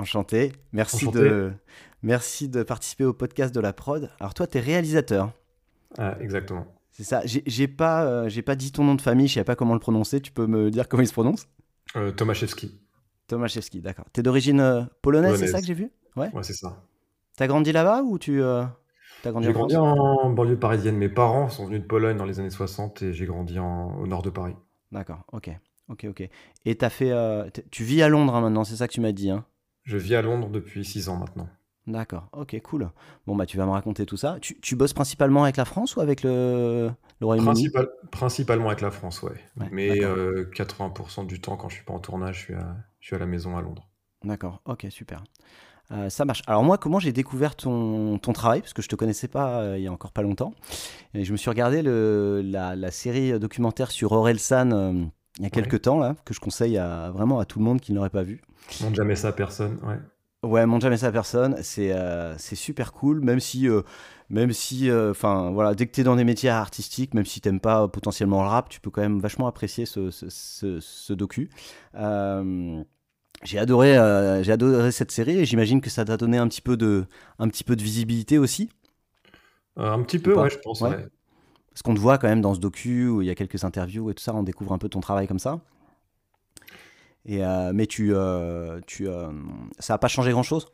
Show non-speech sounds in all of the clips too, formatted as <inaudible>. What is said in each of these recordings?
Enchanté. Merci, Enchanté. De, merci de participer au podcast de la prod. Alors toi, tu es réalisateur. Ah, exactement. C'est ça. J'ai pas, euh, j'ai pas dit ton nom de famille, je sais pas comment le prononcer. Tu peux me dire comment il se prononce? Euh, Tomaszewski. Tomaszewski, d'accord. T'es d'origine euh, polonaise, c'est ça que j'ai vu? Ouais. Ouais, c'est ça. T'as grandi là-bas ou tu euh, t'as grandi J'ai grandi en banlieue parisienne. Mes parents sont venus de Pologne dans les années 60 et j'ai grandi en- au nord de Paris. D'accord, ok. Ok, ok. Et t'as fait. tu vis à Londres hein, maintenant, c'est ça que tu m'as dit, hein? Je vis à Londres depuis 6 ans maintenant. D'accord, ok, cool. Bon, bah, tu vas me raconter tout ça. Tu, tu bosses principalement avec la France ou avec le, le Royaume-Uni? Principal- principalement avec la France, ouais. Ouais, Mais d'accord. euh, 80% du temps, quand je suis pas en tournage, je suis à, je suis à la maison à Londres. D'accord, ok, super. Euh, ça marche. Alors moi, comment j'ai découvert ton, ton travail? Parce que je te connaissais pas euh, il y a encore pas longtemps. Et je me suis regardé le, la, la série documentaire sur Orelsan il y a quelques temps, là, que je conseille à, vraiment à tout le monde qui ne l'aurait pas vu. Montre jamais ça à personne, ouais. Ouais, montre jamais ça à personne. C'est euh, c'est super cool, même si, euh, même si, euh, enfin voilà, dès que tu es dans des métiers artistiques, même si t'aimes pas euh, potentiellement le rap, tu peux quand même vachement apprécier ce, ce, ce- ce docu. Euh, j'ai adoré, euh, j'ai adoré cette série et j'imagine que ça t'a donné un petit peu de, un petit peu de visibilité aussi, Euh, un petit peu, ouais, je pense, Ouais. ouais. Parce qu'on te voit quand même dans ce docu où il y a quelques interviews et tout ça, on découvre un peu ton travail comme ça. Et euh, mais tu, euh, tu, euh, ça a pas changé grand chose.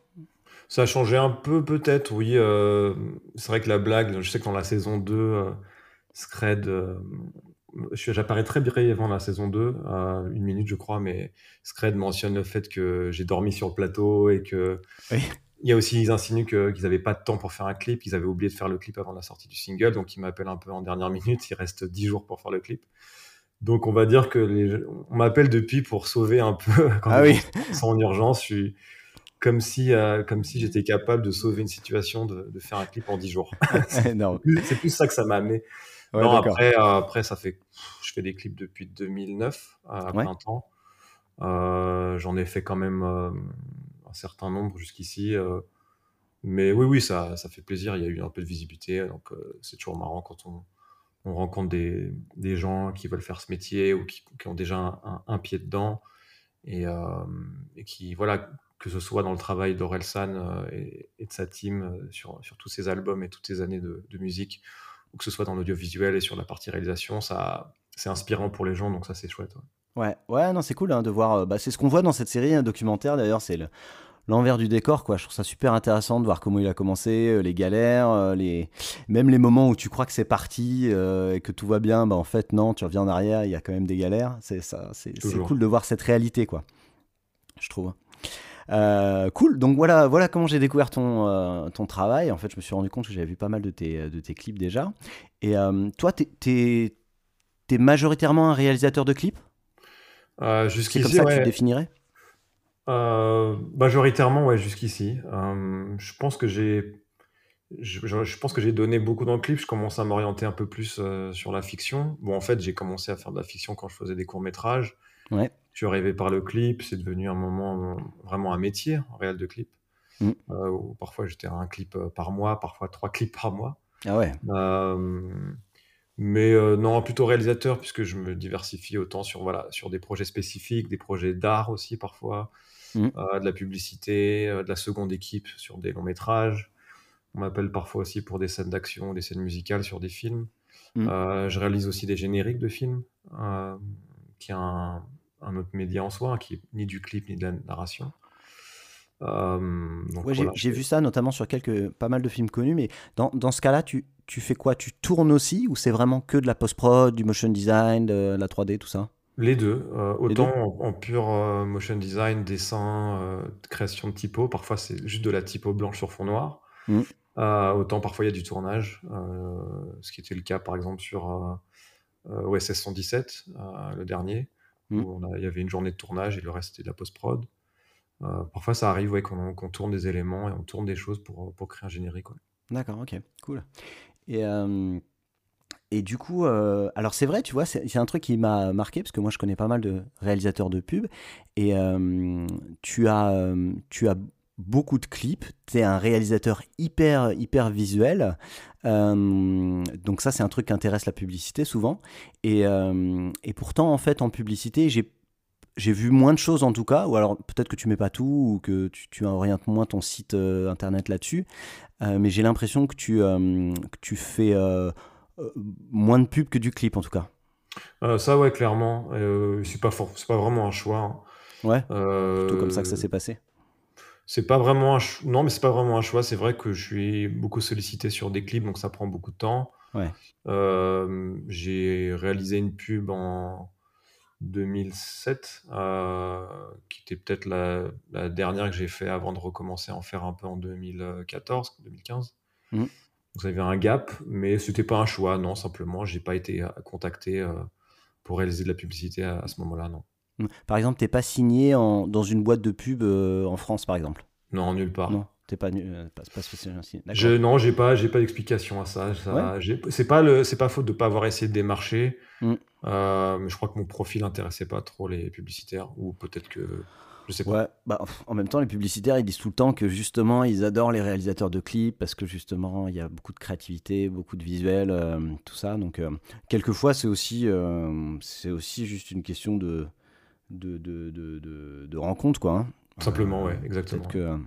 Ça a changé un peu peut-être, oui. c'est vrai que la blague, je sais que dans la saison 2, euh, Scred, j'apparais très brièvement dans la saison 2, euh, une minute je crois, mais Scred mentionne le fait que j'ai dormi sur le plateau et que... Oui. Il y a aussi, ils insinuent qu'ils n'avaient pas de temps pour faire un clip, ils avaient oublié de faire le clip avant la sortie du single, donc ils m'appellent un peu en dernière minute, il reste 10 jours pour faire le clip. Donc on va dire que les... on m'appelle depuis pour sauver un peu <laughs> quand Ah oui. sont en urgence. Je suis comme si, euh, comme si j'étais capable de sauver une situation, de, de faire un clip en 10 jours. <laughs> C'est plus ça que ça m'a amené. Ouais, non, après, euh, après, ça fait, je fais des clips depuis 2009 euh, à Ouais. plein temps. J'en ai fait quand même certain nombre jusqu'ici. euh, mais oui, oui, ça, ça fait plaisir. Il y a eu un peu de visibilité, donc euh, c'est toujours marrant quand on, on rencontre des, des gens qui veulent faire ce métier ou qui, qui ont déjà un, pied dedans euh, et qui, voilà, que ce soit dans le travail d'Orelsan et, de sa team sur, sur tous ses albums et toutes ces années de, musique, ou que ce soit dans l'audiovisuel et sur la partie réalisation, ça, c'est inspirant pour les gens, donc ça c'est chouette. ouais. Ouais, non, c'est cool hein, de voir. bah, c'est ce qu'on voit dans cette série un documentaire d'ailleurs, c'est l'envers du décor, quoi. Je trouve ça super intéressant de voir comment il a commencé, euh, les galères, euh, les même les moments où tu crois que c'est parti euh, et que tout va bien, bah en fait non, tu reviens en arrière, il y a quand même des galères. C'est ça, c'est cool de voir cette réalité, quoi. Je trouve. Euh, cool, donc voilà, voilà comment j'ai découvert ton, euh, ton travail. En fait, je me suis rendu compte que j'avais vu pas mal de tes, de tes clips déjà. Et euh, toi, t'es es, majoritairement un réalisateur de clips? C'est comme ça que tu définirais? Euh, majoritairement, ouais, jusqu'ici. Euh, je pense que j'ai, je, je- je pense que j'ai donné beaucoup dans le clip. Je commence à m'orienter un peu plus euh, sur la fiction. Bon, en fait, j'ai commencé à faire de la fiction quand je faisais des courts métrages. Ouais. Je suis arrivé par le clip. C'est devenu un moment euh, vraiment un métier en réel de clip. Mm. Euh, où parfois j'étais à un clip euh, par mois, parfois trois <laughs> clips par mois. Ah ouais. Euh, mais euh, non, plutôt réalisateur, puisque je me diversifie autant sur, voilà, sur des projets spécifiques, des projets d'art aussi parfois, Mhm. euh, de la publicité, euh, de la seconde équipe sur des longs métrages. On m'appelle parfois aussi pour des scènes d'action, des scènes musicales sur des films. Mhm. Euh, je réalise aussi des génériques de films, euh, qui est un, un autre média en soi, hein, qui est ni du clip ni de la narration. Euh, Ouais, j'ai voilà, j'ai je- vu ça notamment sur quelques, pas mal de films connus, mais dans, dans ce cas-là, tu, tu fais quoi? Tu tournes aussi ou c'est vraiment que de la post-prod, du motion design, de la 3D, tout ça? Les deux, euh, Les deux autant en, en pur euh, motion design, dessin, euh, création de typo, parfois c'est juste de la typo blanche sur fond noir. Euh, autant parfois il y a du tournage, euh, ce qui était le cas par exemple sur euh, OSS 117, euh, le dernier, Mhm. où on a- il y avait une journée de tournage et le reste c'était de la post-prod. parfois, ça arrive ouais, qu'on tourne des éléments et on tourne des choses pour, pour créer un générique. D'accord, ok, cool. Et, et du coup, alors c'est vrai, tu vois, c'est un truc qui m'a marqué parce que moi je connais pas mal de réalisateurs de pubs et tu, as, tu as beaucoup de clips, tu es un réalisateur hyper, hyper visuel. donc ça, c'est un truc qui intéresse la publicité souvent. Et, et pourtant, en fait, en publicité, j'ai j'ai vu moins de choses en tout cas, ou alors peut-être que tu mets pas tout, ou que tu, orientes moins ton site euh, internet là-dessus, euh, mais j'ai l'impression que, tu euh, que tu fais moins de pub que du clip en tout cas. ça ouais, clairement, c'est pas, c'est pas vraiment un choix. Hein. Ouais, plutôt comme ça que ça s'est passé. C'est pas vraiment un non, mais c'est pas vraiment un choix. C'est vrai que je suis beaucoup sollicité sur des clips, donc ça prend beaucoup de temps. Ouais. j'ai réalisé une pub en 2007, euh, qui était peut-être la, dernière que j'ai fait avant de recommencer à en faire un peu en 2014, 2015. Mmh. Vous avez un gap, mais c'était pas un choix, non, simplement, j'ai pas été euh, contacté euh, pour réaliser de la publicité à, ce moment-là, non. Par exemple, t'es pas signé en, dans une boîte de pub en France, par exemple? Non, nulle part. Non. T'es pas, euh, pas, pas spécialement je, Non, j'ai pas, j'ai pas d'explication à ça. ça C'est pas le, c'est pas faute de pas avoir essayé de démarcher. Mm. Euh, mais je crois que mon profil intéressait pas trop les publicitaires, ou peut-être que bah, en même temps, les publicitaires, disent tout le temps que justement, ils adorent les réalisateurs de clips parce que justement, il y a beaucoup de créativité, beaucoup de visuels, euh, tout ça. Donc, quelquefois, c'est aussi, c'est aussi juste une question de, de rencontre, quoi. Hein. Simplement, ouais, exactement. Que,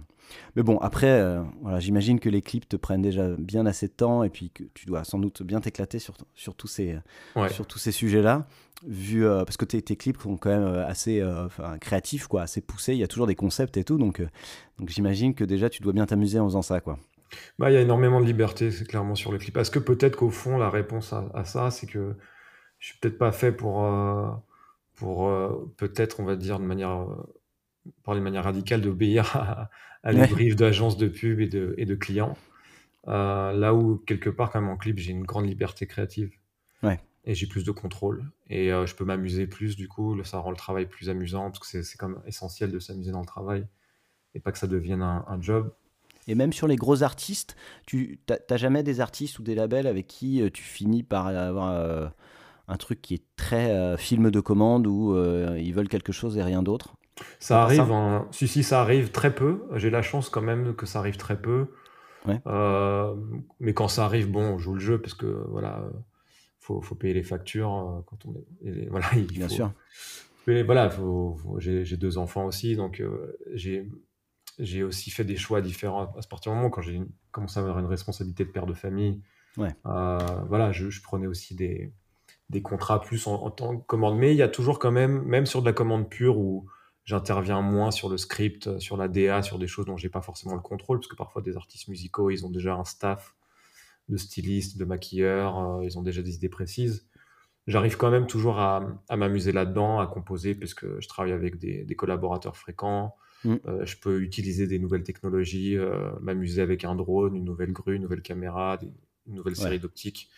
mais bon, après, euh, voilà, j'imagine que les clips te prennent déjà bien assez de temps et puis que tu dois sans doute bien t'éclater sur, sur tous ces, sur tous ces sujets-là. Vu, euh, parce que tes, tes, clips sont quand même euh, assez créatifs, quoi, assez poussés. Il y a toujours des concepts et tout. Donc, donc j'imagine que déjà, tu dois bien t'amuser en faisant ça. Quoi. Bah, il y a énormément de liberté, c'est clairement sur le clip. Est-ce que peut-être qu'au fond, la réponse à, à ça, c'est que je suis peut-être pas fait pour, pour peut-être, on va dire, de manière parler de manière radicale, d'obéir <laughs> à, à les briefs d'agences de pub et de, et de clients. Euh, là où, quelque part, quand même, en clip, j'ai une grande liberté créative. Ouais. Et j'ai plus de contrôle. Et euh, je peux m'amuser plus, du coup. Ça rend le travail plus amusant, parce que c'est quand même essentiel de s'amuser dans le travail. Et pas que ça devienne un, job. Et même sur les gros artistes, tu n'as jamais des artistes ou des labels avec qui euh, tu finis par avoir un truc qui est très film de commande où ils veulent quelque chose et rien d'autre? Ça arrive, en... si, si, ça arrive très peu. J'ai la chance quand même que ça arrive très peu. Euh, mais quand ça arrive, bon, on joue le jeu parce que voilà, faut, faut payer les factures euh, quand on est. <laughs> voilà, Bien sûr. Mais voilà, j'ai deux enfants aussi, donc euh, j'ai aussi fait des choix différents à ce partir du moment quand j'ai commencé à avoir une responsabilité de père de famille. Ouais. voilà, je, je, prenais aussi des, des contrats plus en, en, tant que commande, mais il y a toujours quand même, même sur de la commande pure ou j'interviens moins sur le script, sur la DA, sur des choses dont j'ai pas forcément le contrôle, parce que parfois des artistes musicaux, ils ont déjà un staff de stylistes, de maquilleurs, euh, ils ont déjà des idées précises. J'arrive quand même toujours à, m'amuser là-dedans, à composer, puisque je travaille avec des, collaborateurs fréquents. Mm. Euh, je peux utiliser des nouvelles technologies, euh, m'amuser avec un drone, une nouvelle grue, une nouvelle caméra, une nouvelle série d'optiques.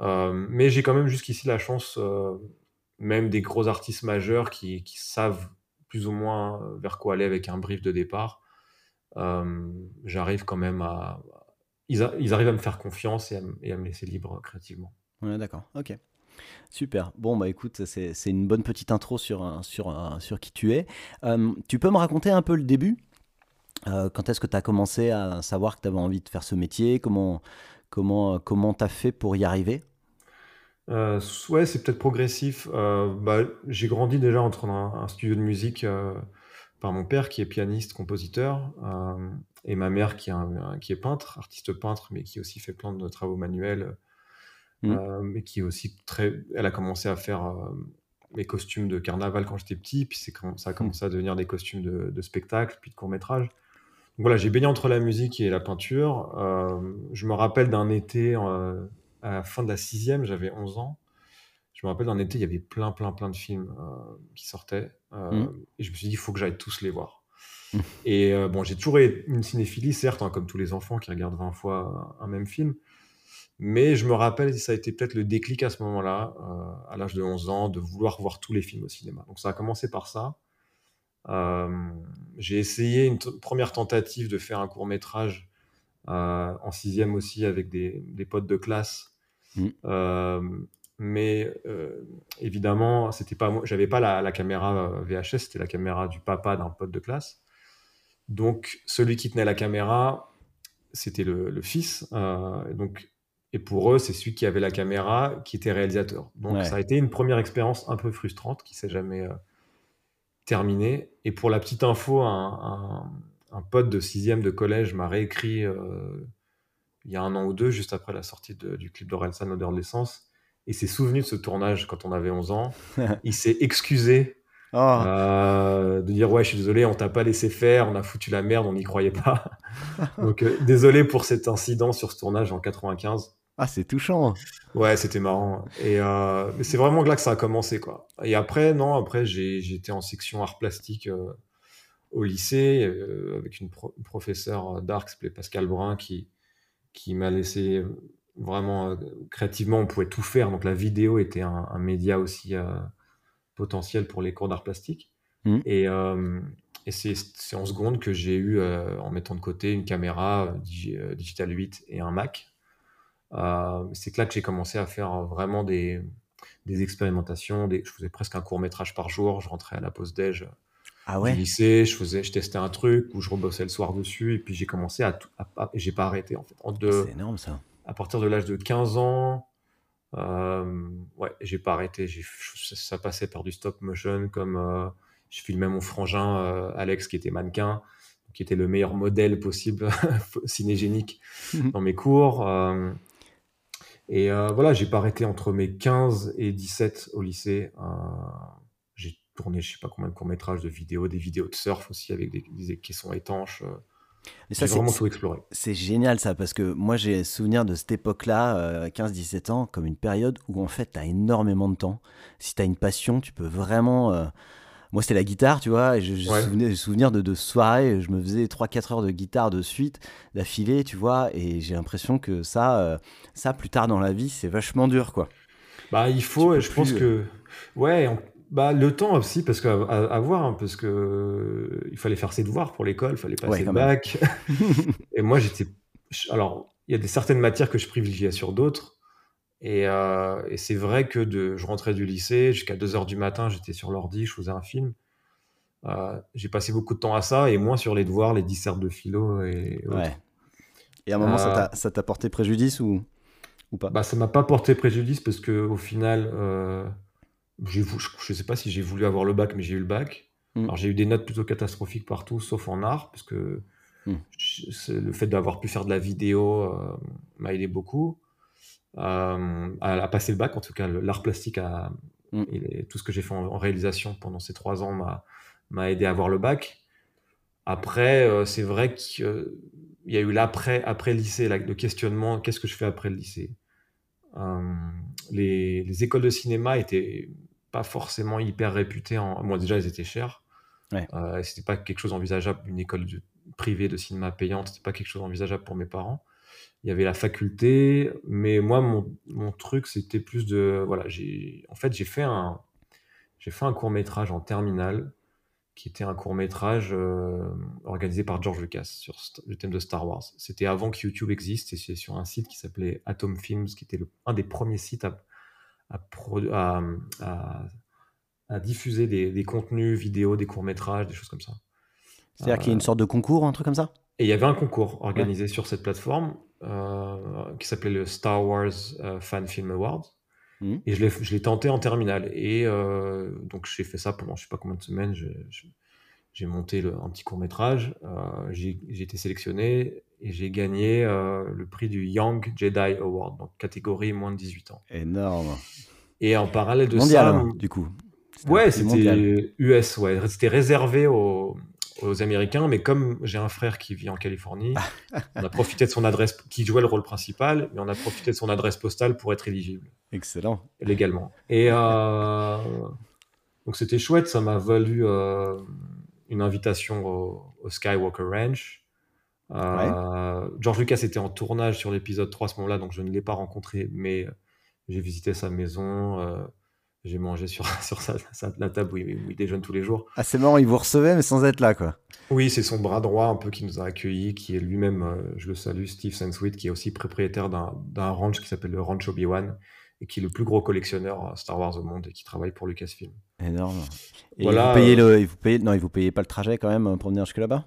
mais j'ai quand même jusqu'ici la chance, même des gros artistes majeurs qui savent plus ou moins euh, vers quoi aller avec un brief de départ, euh, j'arrive quand même à. Ils, arrivent à me faire confiance et à, me laisser libre créativement. Ouais, d'accord, ok. Super. Bon, bah écoute, c'est une bonne petite intro sur, sur, sur qui tu es. Euh, tu peux me raconter un peu le début? Quand est-ce que tu as commencé à savoir que tu avais envie de faire ce métier? Comment comment comment as fait pour y arriver? Euh, ouais, c'est peut-être progressif. Euh, bah, j'ai grandi déjà entre un, studio de musique euh, par mon père qui est pianiste, compositeur, et ma mère qui est, qui est peintre, artiste peintre, mais qui aussi fait plein de travaux manuels, mmh. mais qui est aussi très. Elle a commencé à faire mes costumes de carnaval quand j'étais petit, puis c'est quand ça a mmh. commencé à devenir des costumes de, de spectacle, puis de court métrage. voilà, j'ai baigné entre la musique et la peinture. je me rappelle d'un été à la fin de la sixième, j'avais 11 ans. Je me rappelle d'un été, il y avait plein, plein, plein de films euh, qui sortaient. Euh, mmh. Et je me suis dit, il faut que j'aille tous les voir. Mmh. Et euh, bon, j'ai toujours une cinéphilie, certes, hein, comme tous les enfants qui regardent 20 fois un même film. Mais je me rappelle, ça a été peut-être le déclic à ce moment-là, à l'âge de 11 ans, de vouloir voir tous les films au cinéma. Donc ça a commencé par ça. j'ai essayé une première tentative de faire un court métrage en sixième aussi avec des, des potes de classe. Mmh. mais évidemment, c'était pas, j'avais pas la, la caméra VHS, c'était la caméra du papa d'un pote de classe. Donc, celui qui tenait la caméra, c'était le, fils. Euh, donc, et pour eux, c'est celui qui avait la caméra qui était réalisateur. Donc, ça a été une première expérience un peu frustrante qui s'est jamais euh, terminée. Et pour la petite info, un, pote de sixième de collège m'a réécrit euh, il y a un an ou deux, juste après la sortie du clip d'Orelsan, Odeur de l'essence. Et s'est souvenu de ce tournage quand on avait 11 ans. <laughs> il s'est excusé ah. Euh, de dire ouais, je suis désolé, on t'a pas laissé faire, on a foutu la merde, on n'y croyait pas. <laughs> Donc euh, désolé pour cet incident sur ce tournage en 95. Ah, c'est touchant. Ouais, c'était marrant. Et euh, c'est vraiment là que ça a commencé, quoi. Et après, non, après été en section art plastique au lycée avec une, professeure d'art qui s'appelait Pascal Brun qui qui m'a laissé vraiment créativement, on pouvait tout faire. Donc la vidéo était un, un média aussi potentiel pour les cours d'art plastique. Mmh. Et, euh, et c'est en seconde que j'ai eu, euh, en mettant de côté une caméra euh, Digital 8 et un Mac. c'est là que j'ai commencé à faire vraiment des, des expérimentations. Des, je faisais presque un court métrage par jour. Je rentrais à la pause déj ah ouais? du lycée, je faisais, je testais un truc où je rebossais le soir dessus et puis j'ai commencé à, j'ai pas arrêté en fait. C'est énorme ça. À partir de l'âge de 15 ans, euh, ouais, j'ai pas arrêté. Ça passait par du stop motion, comme euh, je filmais mon frangin euh, Alex, qui était mannequin, qui était le meilleur modèle possible <laughs> cinégénique <laughs> dans mes cours. et voilà, j'ai pas arrêté entre mes 15 et 17 au lycée. Tourné, je sais pas combien de courts-métrages de vidéos, des vidéos de surf aussi avec des, des caissons étanches. Mais vraiment tout exploré. C'est génial ça, parce que moi j'ai souvenir de cette époque-là, 15-17 euh, ans, comme une période où en fait tu as énormément de temps. Si tu as une passion, tu peux vraiment. Euh, moi c'était la guitare, tu vois, et je, je souvenir de, de soirées, je me faisais 3-4 heures de guitare de suite, d'affilée, tu vois, et j'ai l'impression que ça, euh, ça plus tard dans la vie, c'est vachement dur, quoi. Bah il faut, et je pense que. Ouais, bah, le temps aussi, parce qu'à à, voir, hein, parce que euh, il fallait faire ses devoirs pour l'école, il fallait passer le bac. <laughs> et moi, j'étais. Alors, il y a des certaines matières que je privilégiais sur d'autres. Et, euh, et c'est vrai que de, je rentrais du lycée, jusqu'à 2h du matin, j'étais sur l'ordi, je faisais un film. Euh, j'ai passé beaucoup de temps à ça et moins sur les devoirs, les dissertes de philo et ouais. Et à un moment, ça t'a porté préjudice ou, ou pas? bah, Ça m'a pas porté préjudice parce que au final, je ne sais pas si j'ai voulu avoir le bac, mais j'ai eu le bac. Mm. Alors j'ai eu des notes plutôt catastrophiques partout, sauf en art, parce que mm. le fait d'avoir pu faire de la vidéo euh, m'a aidé beaucoup. Euh, à, passer le bac, en tout cas, l'art plastique, a, mm. et tout ce que j'ai fait en, réalisation pendant ces trois ans m'a aidé à avoir le bac. Après, euh, c'est vrai qu'il y a eu l'après après lycée, le questionnement, qu'est-ce que je fais après le lycée? Les, les, écoles de cinéma étaient pas forcément hyper réputé En... Moi, déjà, ils étaient. Ouais. Euh, c'était pas quelque chose envisageable. Une école privée de cinéma payante, c'était pas quelque chose envisageable pour mes parents. Il y avait la faculté, mais moi, mon, mon truc, c'était plus de. Voilà, j'ai. En fait, j'ai fait un. J'ai fait un court métrage en terminale qui était un court métrage euh, organisé par George Lucas sur le thème de Star Wars. C'était avant que YouTube existe et c'est sur un site qui s'appelait Atom Films, qui était le, un des premiers sites à, à, à, diffuser des, contenus vidéo, des courts-métrages, des choses comme ça. C'est-à-dire qu'il y a une sorte de concours, un truc comme ça? Et il y avait un concours organisé sur cette plateforme euh, qui s'appelait le Star Wars euh, Fan Film Awards. Mmh. Et je l'ai tenté en terminale. Et euh, donc j'ai fait ça pendant je sais pas combien de semaines. J'ai monté un petit court métrage. j'ai été sélectionné et j'ai gagné euh, le prix du Young Jedi Award, donc catégorie moins de 18 ans. Énorme. Et en parallèle de mondial, ça. Hein, du coup. Ouais, c'était US, ouais. C'était réservé aux, aux, Américains, mais comme j'ai un frère qui vit en Californie, on a profité de son adresse, qui jouait le rôle principal, mais on a profité de son adresse postale pour être éligible. Excellent. Légalement. Et euh, donc c'était chouette, ça m'a valu euh, une invitation au, au Skywalker Ranch. Euh, George Lucas était en tournage sur l'épisode 3 à ce moment-là, donc je ne l'ai pas rencontré, mais j'ai visité sa maison, j'ai mangé sur, <laughs> sur sa, la table où il, déjeune tous les jours. Ah, c'est marrant, il vous recevait, mais sans être là, quoi. Oui, c'est son bras droit un peu qui nous a accueillis, qui est lui-même, euh, je le salue, Steve Sansweet, qui est aussi propriétaire d'un ranch qui s'appelle le Ranch Obi-Wan et qui est le plus gros collectionneur Star Wars au monde et qui travaille pour Lucasfilm. Énorme. Et voilà, vous payez le, vous payez, non, vous payez pas le trajet quand même pour venir jusque là-bas?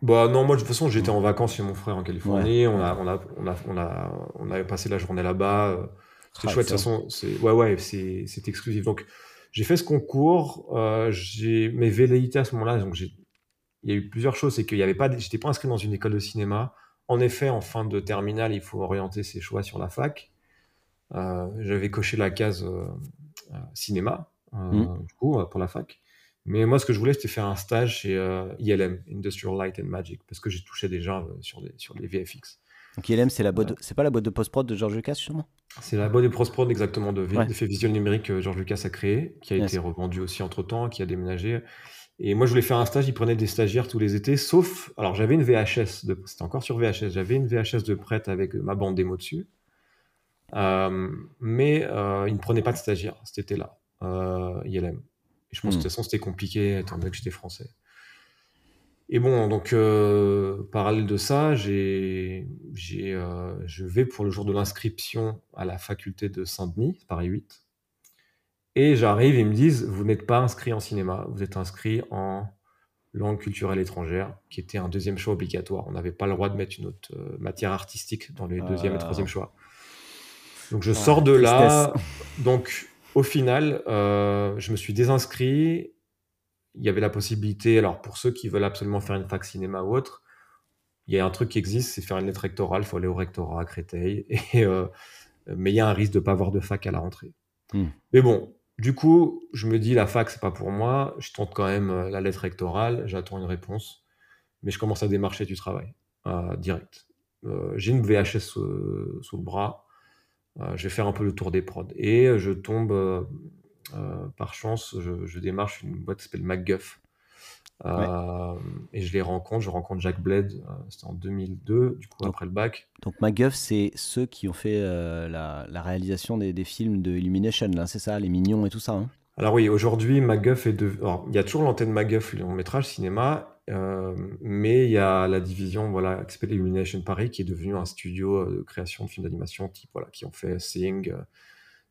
Bah non, moi de toute façon j'étais en vacances chez mon frère en Californie. On, a, on, a, on, a, on, a, on a passé la journée là-bas. C'était ah, chouette. De toute façon, c'est ouais ouais, c'est exclusif. Donc j'ai fait ce concours. Euh, j'ai mes velléités à ce moment-là. Donc j'ai il y a eu plusieurs choses. C'est qu'il y avait pas, j'étais pas inscrit dans une école de cinéma. En effet, en fin de terminale, il faut orienter ses choix sur la fac. Euh, j'avais coché la case euh, cinéma, mmh. du coup, pour la fac. Mais moi, ce que je voulais, c'était faire un stage chez ILM, Industrial Light and Magic, parce que j'ai touché déjà sur, les, sur les VFX. Donc ILM, c'est la boîte, c'est pas la boîte de post-prod de George Lucas, justement? C'est la boîte de post-prod, exactement, de d'effets visuels numériques que George Lucas a créé, qui a été revendu aussi entre-temps, qui a déménagé. Et moi, je voulais faire un stage, il prenait des stagiaires tous les étés, sauf, alors j'avais une VHS, de, c'était encore sur VHS, j'avais une VHS de prête avec ma bande démo dessus, euh, mais euh, il ne prenait pas de stagiaires cet été-là, euh, ILM. Et je pense que de toute hmm. façon, c'était compliqué, étant donné que j'étais français. Et bon, donc, parallèle de ça, j'ai, j'ai, je vais pour le jour de l'inscription à la faculté de Saint-Denis, Paris 8. Et j'arrive ils me disent, vous n'êtes pas inscrit en cinéma, vous êtes inscrit en langue culturelle étrangère, qui était un deuxième choix obligatoire. On n'avait pas le droit de mettre une autre euh, matière artistique dans les deuxième et troisième choix. Donc je sors de là. Donc au final, euh, je me suis désinscrit. Il y avait la possibilité, alors pour ceux qui veulent absolument faire une fac cinéma ou autre, il y a un truc qui existe, c'est faire une lettre rectorale. Il faut aller au rectorat à Créteil. <laughs> Et, euh, mais il y a un risque de ne pas avoir de fac à la rentrée. Hmm. Mais bon, du coup, je me dis, la fac, c'est pas pour moi. Je tente quand même euh, la lettre rectorale, j'attends une réponse. Mais je commence à démarcher du travail, euh, direct. Euh, j'ai une VHS sous, le bras. je vais faire un peu le tour des prods. Et je tombe, par chance, je, démarche une boîte qui s'appelle MacGuff. Euh, et je les rencontre, je rencontre Jack Bled, euh, c'était en 2002, du coup après le bac. Donc MacGuff, c'est ceux qui ont fait euh, la, réalisation des, films de Illumination, là, c'est ça, les mignons et tout ça. Hein? Alors oui, aujourd'hui MacGuff est de... il y a toujours l'antenne MacGuff, long métrage cinéma, mais il y a la division voilà, qui s'appelle Illumination Paris, qui est devenu un studio de création de films d'animation, type voilà, qui ont fait Sing,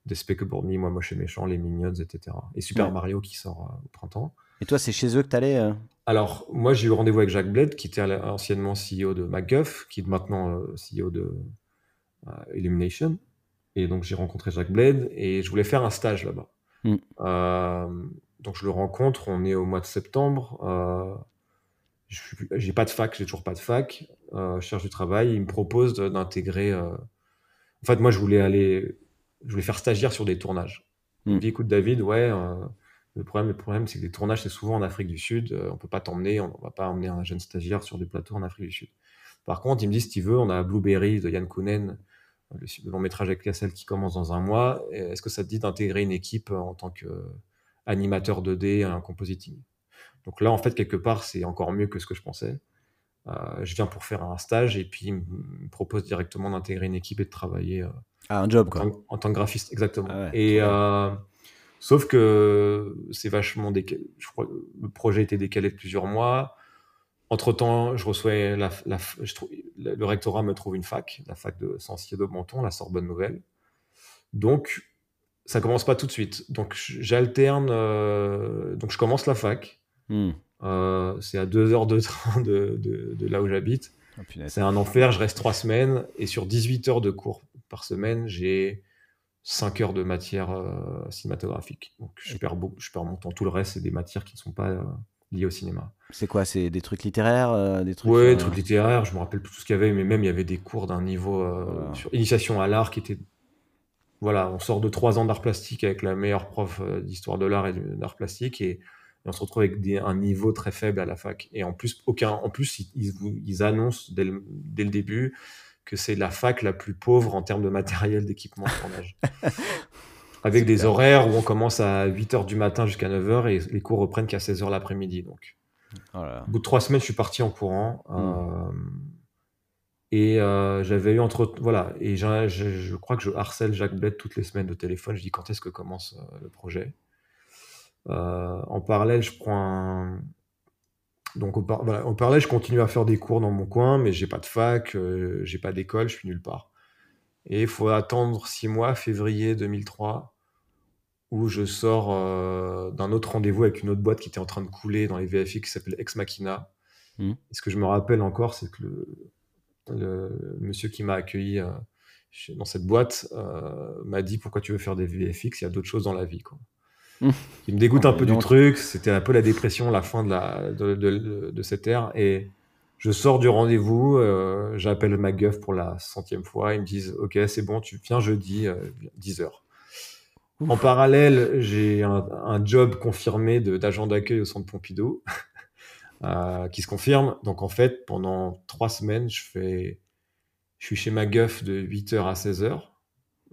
Despicable Me, Moi Moche et Méchant, Les Minions, etc. Et Super Mario qui sort au printemps. Et toi, c'est chez eux que tu allais euh? Alors, moi, j'ai eu rendez-vous avec Jacques Bled, qui était anciennement CEO de MacGuff, qui est maintenant euh, CEO de euh, Illumination. Et donc, j'ai rencontré Jacques Bled et je voulais faire un stage là-bas. Hmm. donc, je le rencontre, on est au mois de septembre. j'ai pas de fac, j'ai toujours pas de fac. je cherche du travail. Il me propose d'intégrer. En fait, moi, je voulais aller. Je voulais faire stagiaire sur des tournages. Il me hmm. dit écoute, David, ouais le problème, le problème c'est que les tournages, c'est souvent en Afrique du Sud. Euh, on peut pas t'emmener, on ne va pas emmener un jeune stagiaire sur des plateaux en Afrique du Sud. Par contre, il me dit, si tu veux, on a Blueberry de Yann Kounen, le long métrage avec Cassel qui commence dans un mois. Est-ce que ça te dit d'intégrer une équipe en tant qu'animateur 2D, un compositing? Donc là, en fait, quelque part, c'est encore mieux que ce que je pensais. Euh, je viens pour faire un stage et puis il me propose directement d'intégrer une équipe et de travailler. Euh, ah, un job, en quoi. Tant, en tant que graphiste, exactement. Ah et. Sauf que c'est vachement décalé. Je crois le projet était décalé de plusieurs mois. Entre temps, je reçois la, le rectorat me trouve une fac, la fac de Sancier de Menton, la Sorbonne Nouvelle. Donc, ça commence pas tout de suite. Donc, j'alterne. Euh, donc, je commence la fac. Hmm. Euh, c'est à deux heures de train de, de, là où j'habite. Oh, c'est un enfer. Je reste trois semaines et sur 18 heures de cours par semaine, j'ai 5 heures de matière euh, cinématographique. Donc je perds, beaucoup, je perds mon temps. Tout le reste, c'est des matières qui ne sont pas euh, liées au cinéma. C'est quoi? C'est des trucs littéraires euh, des trucs, Ouais, des trucs littéraires. Je me rappelle plus tout ce qu'il y avait, mais même il y avait des cours d'un niveau sur initiation à l'art qui était. Voilà, on sort de 3 ans d'art plastique avec la meilleure prof d'histoire de l'art et d'art plastique et, on se retrouve avec un niveau très faible à la fac. Et en plus, aucun, en plus ils, ils, annoncent dès dès le début que c'est la fac la plus pauvre en termes de matériel d'équipement de tournage. <laughs> Avec des horaires où on commence à 8h du matin jusqu'à 9h et les cours reprennent qu'à 16h l'après-midi. Donc, oh au bout de trois semaines, je suis parti en courant. Hmm. Euh, et euh, j'avais eu entre. Voilà. Et je, crois que je harcèle Jacques Bled toutes les semaines de téléphone. Je dis quand est-ce que commence euh, le projet? en parallèle, je prends un, Donc, on, parlait, je continue à faire des cours dans mon coin, mais j'ai pas de fac, euh, j'ai pas d'école, je suis nulle part. Et il faut attendre six mois, février 2003, où je sors euh, d'un autre rendez-vous avec une autre boîte qui était en train de couler dans les VFX qui s'appelle Ex Machina. Mmh. Et ce que je me rappelle encore, c'est que le, monsieur qui m'a accueilli euh, dans cette boîte m'a dit pourquoi tu veux faire des VFX, il y a d'autres choses dans la vie. Quoi <laughs> qui me dégoûte un peu du truc. C'était un peu la dépression, la fin de, la, de, de, cette ère. Et je sors du rendez-vous, euh, j'appelle MacGuff pour la centième fois. Ils me disent Ok, c'est bon, tu viens jeudi, 10 euh, heures. En parallèle, j'ai un, job confirmé d'agent d'accueil au centre Pompidou <laughs> euh, qui se confirme. Donc en fait, pendant trois semaines, je, fais, je suis chez MacGuff de 8h à 16h.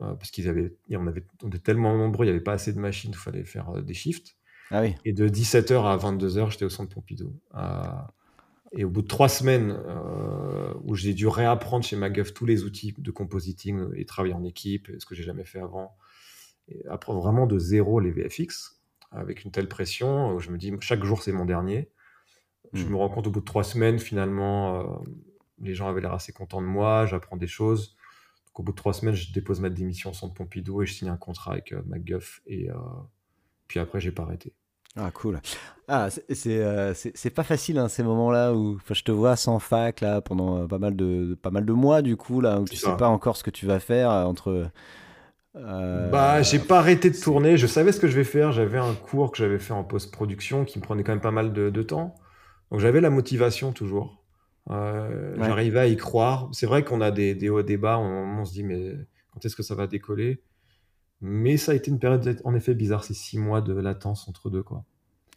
Euh, parce qu'ils avaient, on avait, on était tellement nombreux, il n'y avait pas assez de machines, il fallait faire euh, des shifts. Ah oui. Et de 17h à 22h, j'étais au centre Pompidou. Euh, et au bout de trois semaines où j'ai dû réapprendre chez MacGuff tous les outils de compositing et travailler en équipe, ce que j'ai jamais fait avant, et apprendre vraiment de zéro les VFX, avec une telle pression, je me dis chaque jour c'est mon dernier. Je hmm. me rends compte au bout de trois semaines, finalement, les gens avaient l'air assez contents de moi, j'apprends des choses au bout de trois semaines, je dépose ma démission centre Pompidou et je signe un contrat avec euh, McGuff. Et euh, puis après, j'ai pas arrêté. Ah, cool. Ah, c'est euh, pas facile hein, ces moments-là où je te vois sans fac là, pendant pas, mal de, pas mal de mois, du coup, là, où tu sais pas encore ce que tu vas faire entre. Bah, j'ai pas arrêté de tourner. Je savais ce que je vais faire. J'avais un cours que j'avais fait en post-production qui me prenait quand même pas mal de, de temps. Donc j'avais la motivation toujours. Euh, j'arrivais à y croire. C'est vrai qu'on a des, des hauts débats, on, on, se dit, mais quand est-ce que ça va décoller? Mais ça a été une période, en effet, bizarre, ces six mois de latence entre deux. Quoi.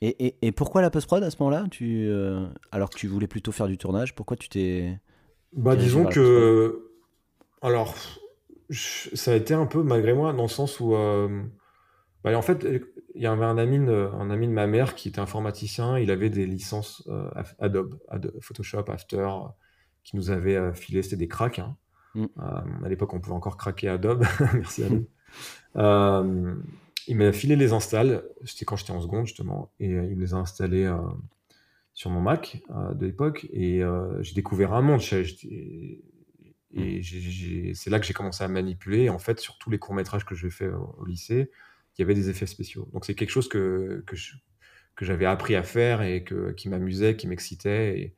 Et, et, et pourquoi la post-prod à ce moment-là? Tu, euh, Alors que tu voulais plutôt faire du tournage, pourquoi tu t'es. Bah, disons que. Alors, ça a été un peu malgré moi, dans le sens où. Euh, bah, en fait, il y avait un ami, de, un ami de ma mère qui était informaticien. Il avait des licences euh, Adobe, Photoshop, After, qui nous avait euh, filé. C'était des cracks. Hein. Mm. Euh, à l'époque, on pouvait encore craquer Adobe. <laughs> Merci à lui. <laughs> il m'a filé les installs. C'était quand j'étais en seconde, justement. Et il me les a installés sur mon Mac de l'époque. Et j'ai découvert un monde. Et mm. c'est là que j'ai commencé à manipuler. En fait, sur tous les courts-métrages que j'ai fait au lycée, il y avait des effets spéciaux. Donc c'est quelque chose que, que, que j'avais appris à faire et que, qui m'amusait, qui m'excitait. Et...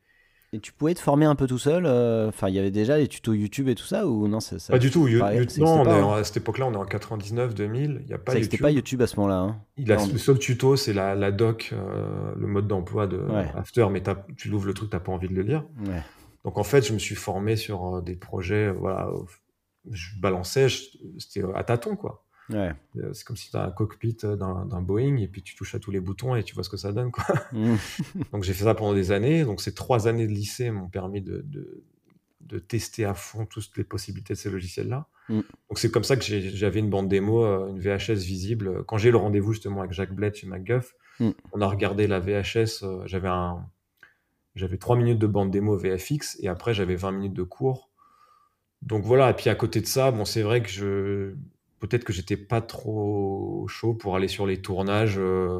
et... tu pouvais te former un peu tout seul euh, Enfin, il y avait déjà les tutos YouTube et tout ça ou non ça, Pas du tout. non, hein. à cette époque-là, on est en 99, 2000. Il n'y a pas YouTube. pas YouTube à ce moment-là. Hein. Il a, le seul tuto, c'est la, la, doc, euh, le mode d'emploi de After, mais tu l'ouvres le truc, tu n'as pas envie de le lire. Donc en fait, je me suis formé sur euh, des projets. Voilà, je balançais, c'était à tâtons, quoi. Euh, c'est comme si tu as un cockpit euh, d'un Boeing et puis tu touches à tous les boutons et tu vois ce que ça donne. Quoi. Mm. <laughs> donc j'ai fait ça pendant des années. Donc ces trois années de lycée m'ont permis de, de, tester à fond toutes les possibilités de ces logiciels-là. Mm. Donc c'est comme ça que j'avais une bande démo, euh, une VHS visible. Quand j'ai eu le rendez-vous justement avec Jacques Bled chez MacGuff, mm. on a regardé la VHS. j'avais un... J'avais 3 minutes de bande démo VFX et après j'avais 20 minutes de cours. Donc voilà, et puis à côté de ça, bon, c'est vrai que je, peut-être que j'étais pas trop chaud pour aller sur les tournages euh,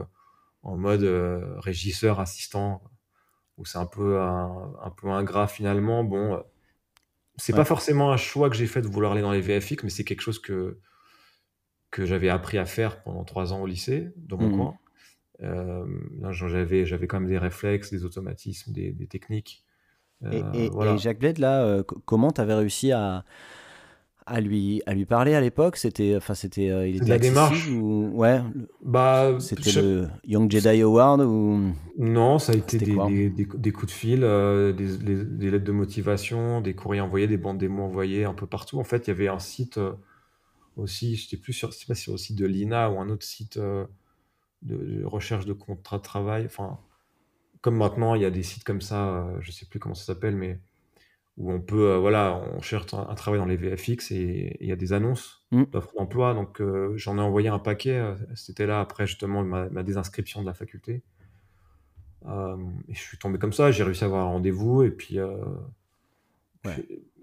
en mode euh, régisseur assistant où c'est un peu un, peu ingrat finalement. Bon euh, c'est pas forcément un choix que j'ai fait de vouloir aller dans les VFX mais c'est quelque chose que que j'avais appris à faire pendant trois ans au lycée dans mon mmh coin. J'avais j'avais quand même des réflexes des automatismes des, techniques. Et, Jacques Bled là comment tu avais réussi à à lui à lui parler à l'époque c'était enfin c'était euh, il était la démarche. ou ouais bah c'était le Young Jedi Award ou? Non ça a été des, des, coups de fil euh, des, lettres de motivation des courriers envoyés des bandes démos envoyées un peu partout. En fait il y avait un site euh, aussi j'étais plus sûr c'est pas sur le site de l'INA ou un autre site de, de, recherche de contrat de travail. Enfin comme maintenant il y a des sites comme ça je sais plus comment ça s'appelle mais où on peut, euh, voilà, on cherche un, travail dans les VFX et il y a des annonces mm. d'offres d'emploi. Donc euh, j'en ai envoyé un paquet. Euh, c'était là après justement ma, désinscription de la faculté. et je suis tombé comme ça. J'ai réussi à avoir un rendez-vous et puis,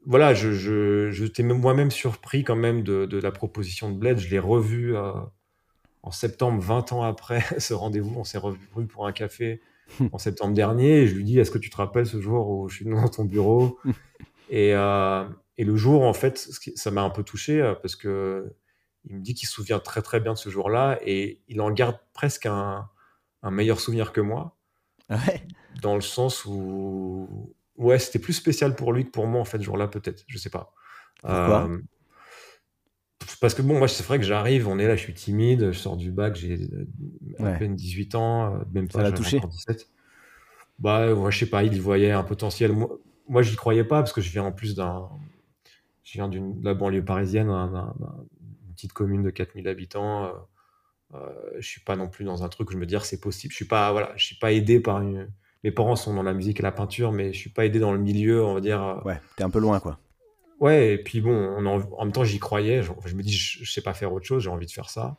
voilà, je, je, j'étais moi-même surpris quand même de, la proposition de Bled. Je l'ai revu en septembre, 20 ans après <laughs> ce rendez-vous. On s'est revu pour un café <laughs> en septembre dernier. Et je lui dis Est-ce que tu te rappelles ce jour où je suis dans ton bureau <laughs> et, et, le jour, en fait, ça m'a un peu touché parce que il me dit qu'il se souvient très très bien de ce jour-là et il en garde presque un, un meilleur souvenir que moi. Ouais. Dans le sens où, ouais, c'était plus spécial pour lui que pour moi, en fait, ce jour-là, peut-être. Je sais pas. Pourquoi? Euh, parce que bon, moi, c'est vrai que j'arrive, on est là, je suis timide, je sors du bac, j'ai à peine 18 ans, euh, même pas, touché. 17. Bah, ouais, je sais pas, il y voyait un potentiel. Moi, moi j'y croyais pas parce que je viens en plus d'un. Je viens d'une de la banlieue parisienne, d'une petite commune de 4000 habitants. Euh, euh, je suis pas non plus dans un truc où je me dis c'est possible. Je suis pas, voilà, je suis pas aidé par une. Mes parents sont dans la musique et la peinture, mais je suis pas aidé dans le milieu, on va dire. Euh. Ouais, t'es un peu loin, quoi. Ouais, et puis bon, on en, même temps, j'y croyais. Je, me dis, je, sais pas faire autre chose, j'ai envie de faire ça.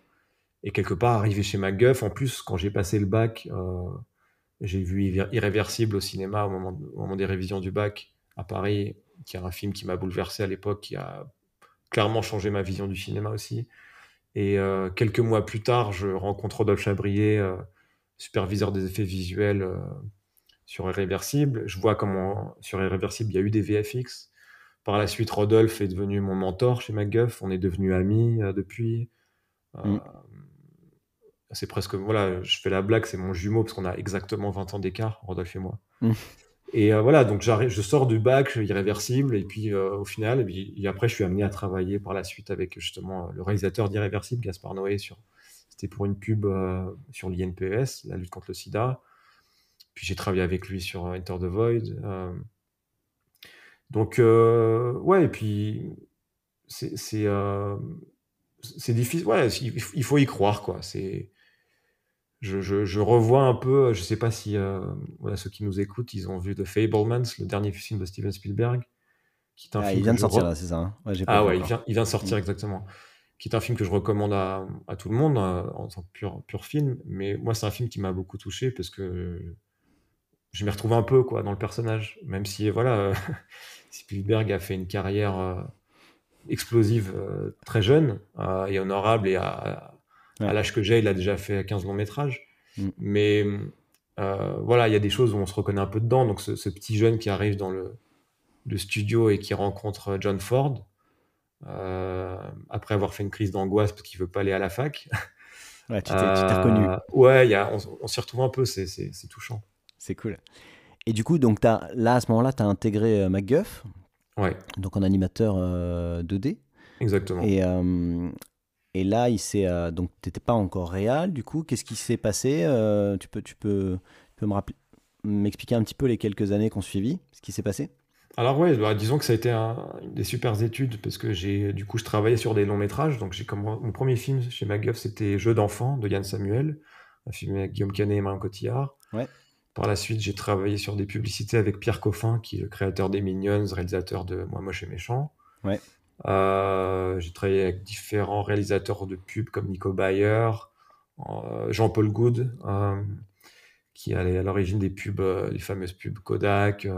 Et quelque part, arrivé chez MacGuff, en plus, quand j'ai passé le bac, euh, j'ai vu Irréversible au cinéma au moment, des révisions du bac à Paris, qui est un film qui m'a bouleversé à l'époque, qui a clairement changé ma vision du cinéma aussi. Et euh, quelques mois plus tard, je rencontre Rodolphe Chabrier, euh, superviseur des effets visuels sur Irréversible. Je vois comment sur Irréversible, il y a eu des VFX. Par la suite, Rodolphe est devenu mon mentor chez MacGuff. On est devenus amis depuis. Mm. C'est presque, voilà, je fais la blague, c'est mon jumeau parce qu'on a exactement 20 ans d'écart, Rodolphe et moi. Mm. Et euh, voilà, donc je sors du bac, je suis irréversible, et puis euh, au final, et, après, je suis amené à travailler par la suite avec justement le réalisateur d'Irréversible, Gaspard Noé, sur, c'était pour une pub euh, sur l'INPES, la lutte contre le sida. Puis j'ai travaillé avec lui sur Enter the Void. Donc, ouais, et puis c'est, c'est, c'est difficile, ouais, il faut y croire, quoi. C'est je, revois un peu, je sais pas si euh, voilà, ceux qui nous écoutent, ils ont vu The Fablemans, le dernier film de Steven Spielberg. Qui est un ah, film il vient de sortir là, c'est ça hein Ah ouais, il vient, il vient, de sortir mm. exactement. Qui est un film que je recommande à, tout le monde euh, en tant que pur, pur film. Mais moi, c'est un film qui m'a beaucoup touché parce que je m'y retrouve un peu quoi, dans le personnage. Même si voilà, <laughs> Spielberg a fait une carrière euh, explosive très jeune et honorable et à à l'âge que j'ai, il a déjà fait 15 longs métrages. Mm. Mais euh, voilà, il y a des choses où on se reconnaît un peu dedans. Donc ce, petit jeune qui arrive dans le, studio et qui rencontre John Ford, euh, après avoir fait une crise d'angoisse parce qu'il veut pas aller à la fac. <laughs> Ouais, tu t'es reconnu. Euh, ouais, y a, on, s'y retrouve un peu, c'est touchant. C'est cool. Et du coup, donc as, là, à ce moment-là, tu as intégré MacGuff, ouais. donc en animateur 2D. Exactement. Et, et là, il s'est euh, donc t'étais pas encore réel. Du coup, qu'est-ce qui s'est passé euh, Tu peux, tu peux, peux me rappeler, m'expliquer un petit peu les quelques années qu'on suivi, ce qui s'est passé? Alors ouais, bah, disons que ça a été une des super études parce que j'ai du coup je travaillais sur des longs métrages. Donc j'ai comme mon premier film chez MacGuff, c'était Jeux d'enfants de Yann Samuel, un film avec Guillaume Canet et Marion Cotillard. Ouais. Par la suite, j'ai travaillé sur des publicités avec Pierre Coffin, qui est le créateur des Minions, réalisateur de Moi Moche et Méchant. Ouais. Euh, j'ai travaillé avec différents réalisateurs de pubs comme Nico Bayer, euh, Jean-Paul Good, euh, qui est à l'origine des pubs, les fameuses pubs Kodak,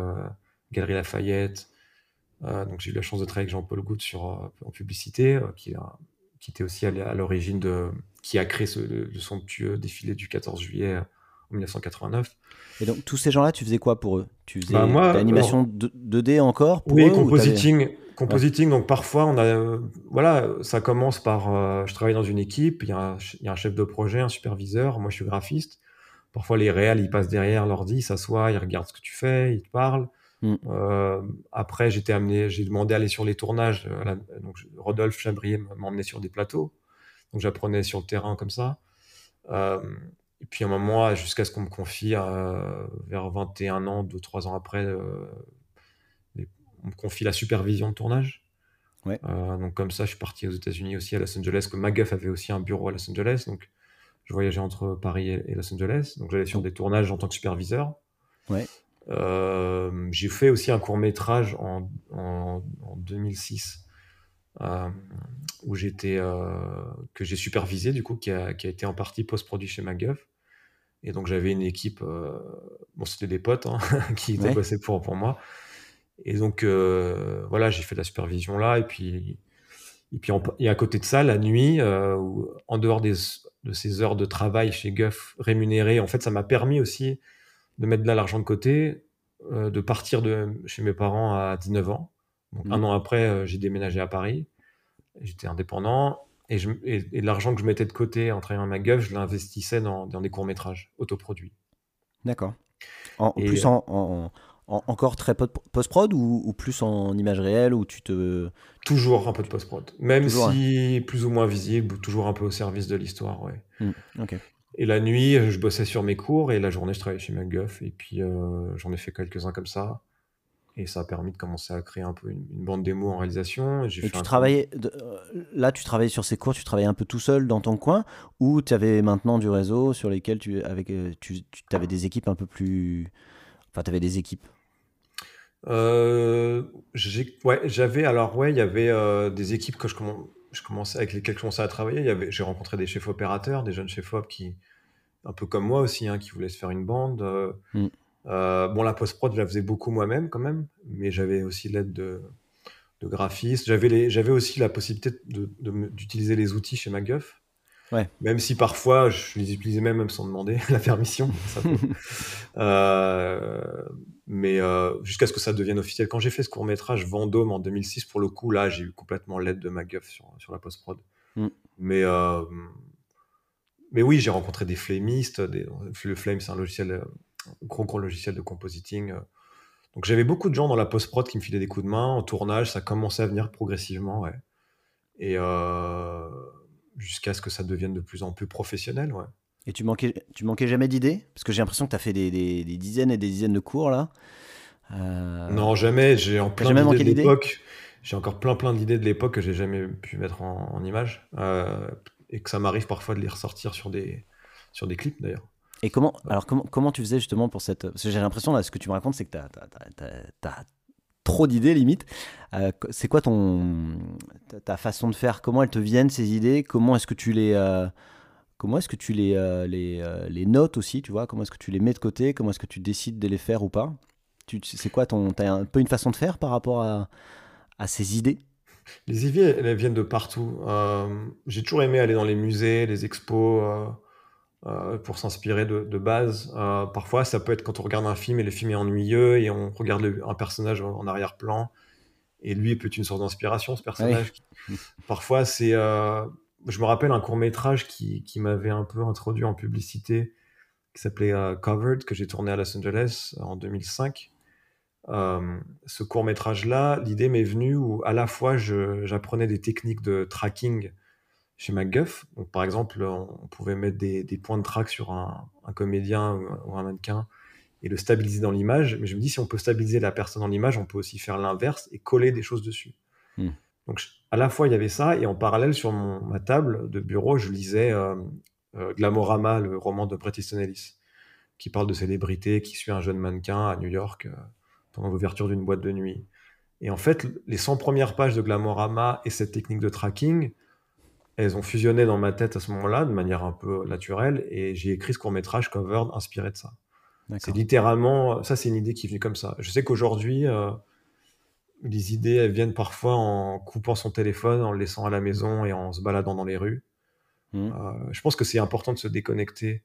Galerie Lafayette. donc j'ai eu la chance de travailler avec Jean-Paul Good sur, en publicité, qui, qui, était aussi à l'origine de, qui a créé ce, le, somptueux défilé du 14 juillet en 1989. Et donc tous ces gens-là, tu faisais quoi pour eux? Tu faisais bah, l'animation 2D encore pour Oui, eux, compositing. Compositing, donc parfois, on a, voilà, ça commence par, euh, je travaille dans une équipe, il y, a un, il y, a un, chef de projet, un superviseur, moi je suis graphiste. Parfois, les réels, ils passent derrière l'ordi, ils s'assoient, ils regardent ce que tu fais, ils te parlent. Mm. Euh, après, j'étais amené, j'ai demandé à aller sur les tournages. Euh, donc, Rodolphe Chabrier m'emmenait sur des plateaux. Donc, j'apprenais sur le terrain comme ça. Et puis, à un moment, jusqu'à ce qu'on me confie, vers 21 ans, 2-3 ans après, on me confie la supervision de tournage. Euh, donc comme ça, je suis parti aux États-Unis aussi à Los Angeles, que MacGuff avait aussi un bureau à Los Angeles. Donc je voyageais entre Paris et, Los Angeles. Donc j'allais sur des tournages en tant que superviseur. Euh, j'ai fait aussi un court métrage en, 2006 euh, où j'étais que j'ai supervisé du coup qui a, été en partie post-produit chez MacGuff. Et donc j'avais une équipe, bon c'était des potes hein, <laughs> qui ouais. bossaient pour, pour moi. Et donc, euh, voilà, j'ai fait de la supervision là. Et puis, et puis et à côté de ça, la nuit, euh, en dehors des, de ces heures de travail chez Guff rémunérées, en fait, ça m'a permis aussi de mettre de l'argent de côté, de partir de chez mes parents à 19 ans. Donc, Un mmh. an après, j'ai déménagé à Paris. J'étais indépendant. Et, je, et, l'argent que je mettais de côté en travaillant à MacGuff, je l'investissais dans, dans, des courts-métrages autoproduits. D'accord. En, plus, en, encore très peu de post-prod ou, plus en image réelle où tu te... Toujours un peu de post-prod. Même si plus ou moins visible, toujours un peu au service de l'histoire, ouais. Mmh, et la nuit, je bossais sur mes cours et la journée, je travaillais chez MacGuff. Et puis, euh, j'en ai fait quelques-uns comme ça. Et ça a permis de commencer à créer un peu une, bande démo en réalisation. Et, tu travaillais, euh, là, tu travaillais sur ces cours, tu travaillais un peu tout seul dans ton coin ou tu avais maintenant du réseau sur lesquels tu, avec, euh, tu, tu avais des équipes un peu plus. Enfin, tu avais des équipes? Euh, ouais, j'avais alors ouais, il y avait euh, des équipes que je, je commençais avec lesquelles je commençais à travailler. J'ai rencontré des chefs opérateurs, des jeunes chefs op qui, un peu comme moi aussi, hein, qui voulaient se faire une bande. Euh, mm. Euh, bon, la post prod, je la faisais beaucoup moi-même quand même, mais j'avais aussi l'aide de, de graphistes. J'avais aussi la possibilité d'utiliser les outils chez MacGuff. Ouais. Même si parfois je les utilisais même, même sans demander <laughs> la permission. <laughs> euh, mais euh, jusqu'à ce que ça devienne officiel. Quand j'ai fait ce court métrage Vendôme en 2006, pour le coup, là, j'ai eu complètement l'aide de MacGuff sur, sur la post-prod. Mm. Mais, euh, mais oui, j'ai rencontré des flamistes. Des, le Flame, c'est un logiciel, gros, gros logiciel de compositing. Donc j'avais beaucoup de gens dans la post-prod qui me filaient des coups de main. En tournage, ça commençait à venir progressivement. Ouais. Et jusqu'à ce que ça devienne de plus en plus professionnel. Ouais. Et tu manquais, tu manquais jamais d'idées? Parce que j'ai l'impression que tu as fait des, des, dizaines et des dizaines de cours là. Euh, non, jamais. J'ai en plein d'idées de l'époque. J'ai encore plein plein d'idées de l'époque que j'ai jamais pu mettre en, en image. Euh, et que ça m'arrive parfois de les ressortir sur des, sur des clips d'ailleurs. Et comment, alors comment, comment tu faisais justement pour cette. Parce que j'ai l'impression, là, ce que tu me racontes, c'est que tu as, trop d'idées limite. Euh, c'est quoi ton, ta, façon de faire? Comment elles te viennent ces idées? Comment est-ce que tu les. Comment est-ce que tu les, euh, les, euh, les, notes aussi, tu vois? Comment est-ce que tu les mets de côté? Comment est-ce que tu décides de les faire ou pas? C'est quoi ton... T'as un peu une façon de faire par rapport à, à ces idées? Les idées, elles, viennent de partout. Euh, j'ai toujours aimé aller dans les musées, les expos, pour s'inspirer de, de, base. parfois, ça peut être quand on regarde un film et le film est ennuyeux et on regarde un personnage en, arrière-plan. Et lui peut être une source d'inspiration, ce personnage. <laughs> Parfois, c'est je me rappelle un court métrage qui, qui m'avait un peu introduit en publicité, qui s'appelait euh, Covered, que j'ai tourné à Los Angeles en 2005. Euh, ce court métrage-là, l'idée m'est venue où à la fois j'apprenais des techniques de tracking chez MacGuff. Donc, par exemple, on, pouvait mettre des, des, points de track sur un, un comédien ou, un mannequin et le stabiliser dans l'image. Mais je me dis, si on peut stabiliser la personne dans l'image, on peut aussi faire l'inverse et coller des choses dessus. Hmm. Donc, à la fois, il y avait ça, et en parallèle, sur ma table de bureau, je lisais euh, euh, Glamorama, le roman de Bret Easton Ellis, qui parle de célébrité, qui suit un jeune mannequin à New York euh, pendant l'ouverture d'une boîte de nuit. Et en fait, les 100 premières pages de Glamorama et cette technique de tracking, elles ont fusionné dans ma tête à ce moment-là, de manière un peu naturelle, et j'ai écrit ce court-métrage Covered inspiré de ça. C'est littéralement, ça c'est une idée qui est venue comme ça. Je sais qu'aujourd'hui, les idées, elles viennent parfois en coupant son téléphone, en le laissant à la maison et en se baladant dans les rues. Mmh. Euh, je pense que c'est important de se déconnecter.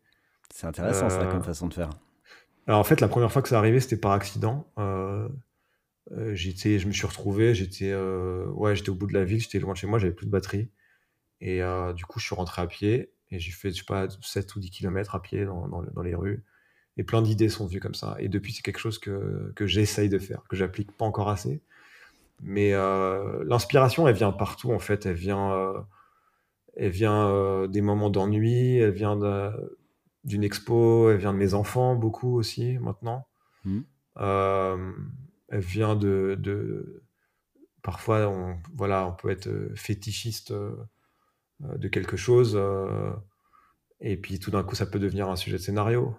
C'est intéressant, ça, comme euh, façon de faire. Alors, en fait, la première fois que ça arrivait, c'était par accident. Euh, j'étais, je me suis retrouvé, j'étais, ouais, j'étais au bout de la ville, j'étais loin de chez moi, j'avais plus de batterie. Et du coup, je suis rentré à pied et j'ai fait, je sais pas, 7 ou 10 km à pied dans, dans, les rues. Et plein d'idées sont venues comme ça. Et depuis, c'est quelque chose que, que j'essaye de faire, que j'applique pas encore assez. Mais euh, l'inspiration, elle vient partout, en fait. Elle vient, euh, elle vient euh, des moments d'ennui, elle vient d'une expo, elle vient de mes enfants, beaucoup aussi, maintenant. Mmh. elle vient de, de parfois on, voilà, on peut être fétichiste de quelque chose et puis tout d'un coup ça peut devenir un sujet de scénario.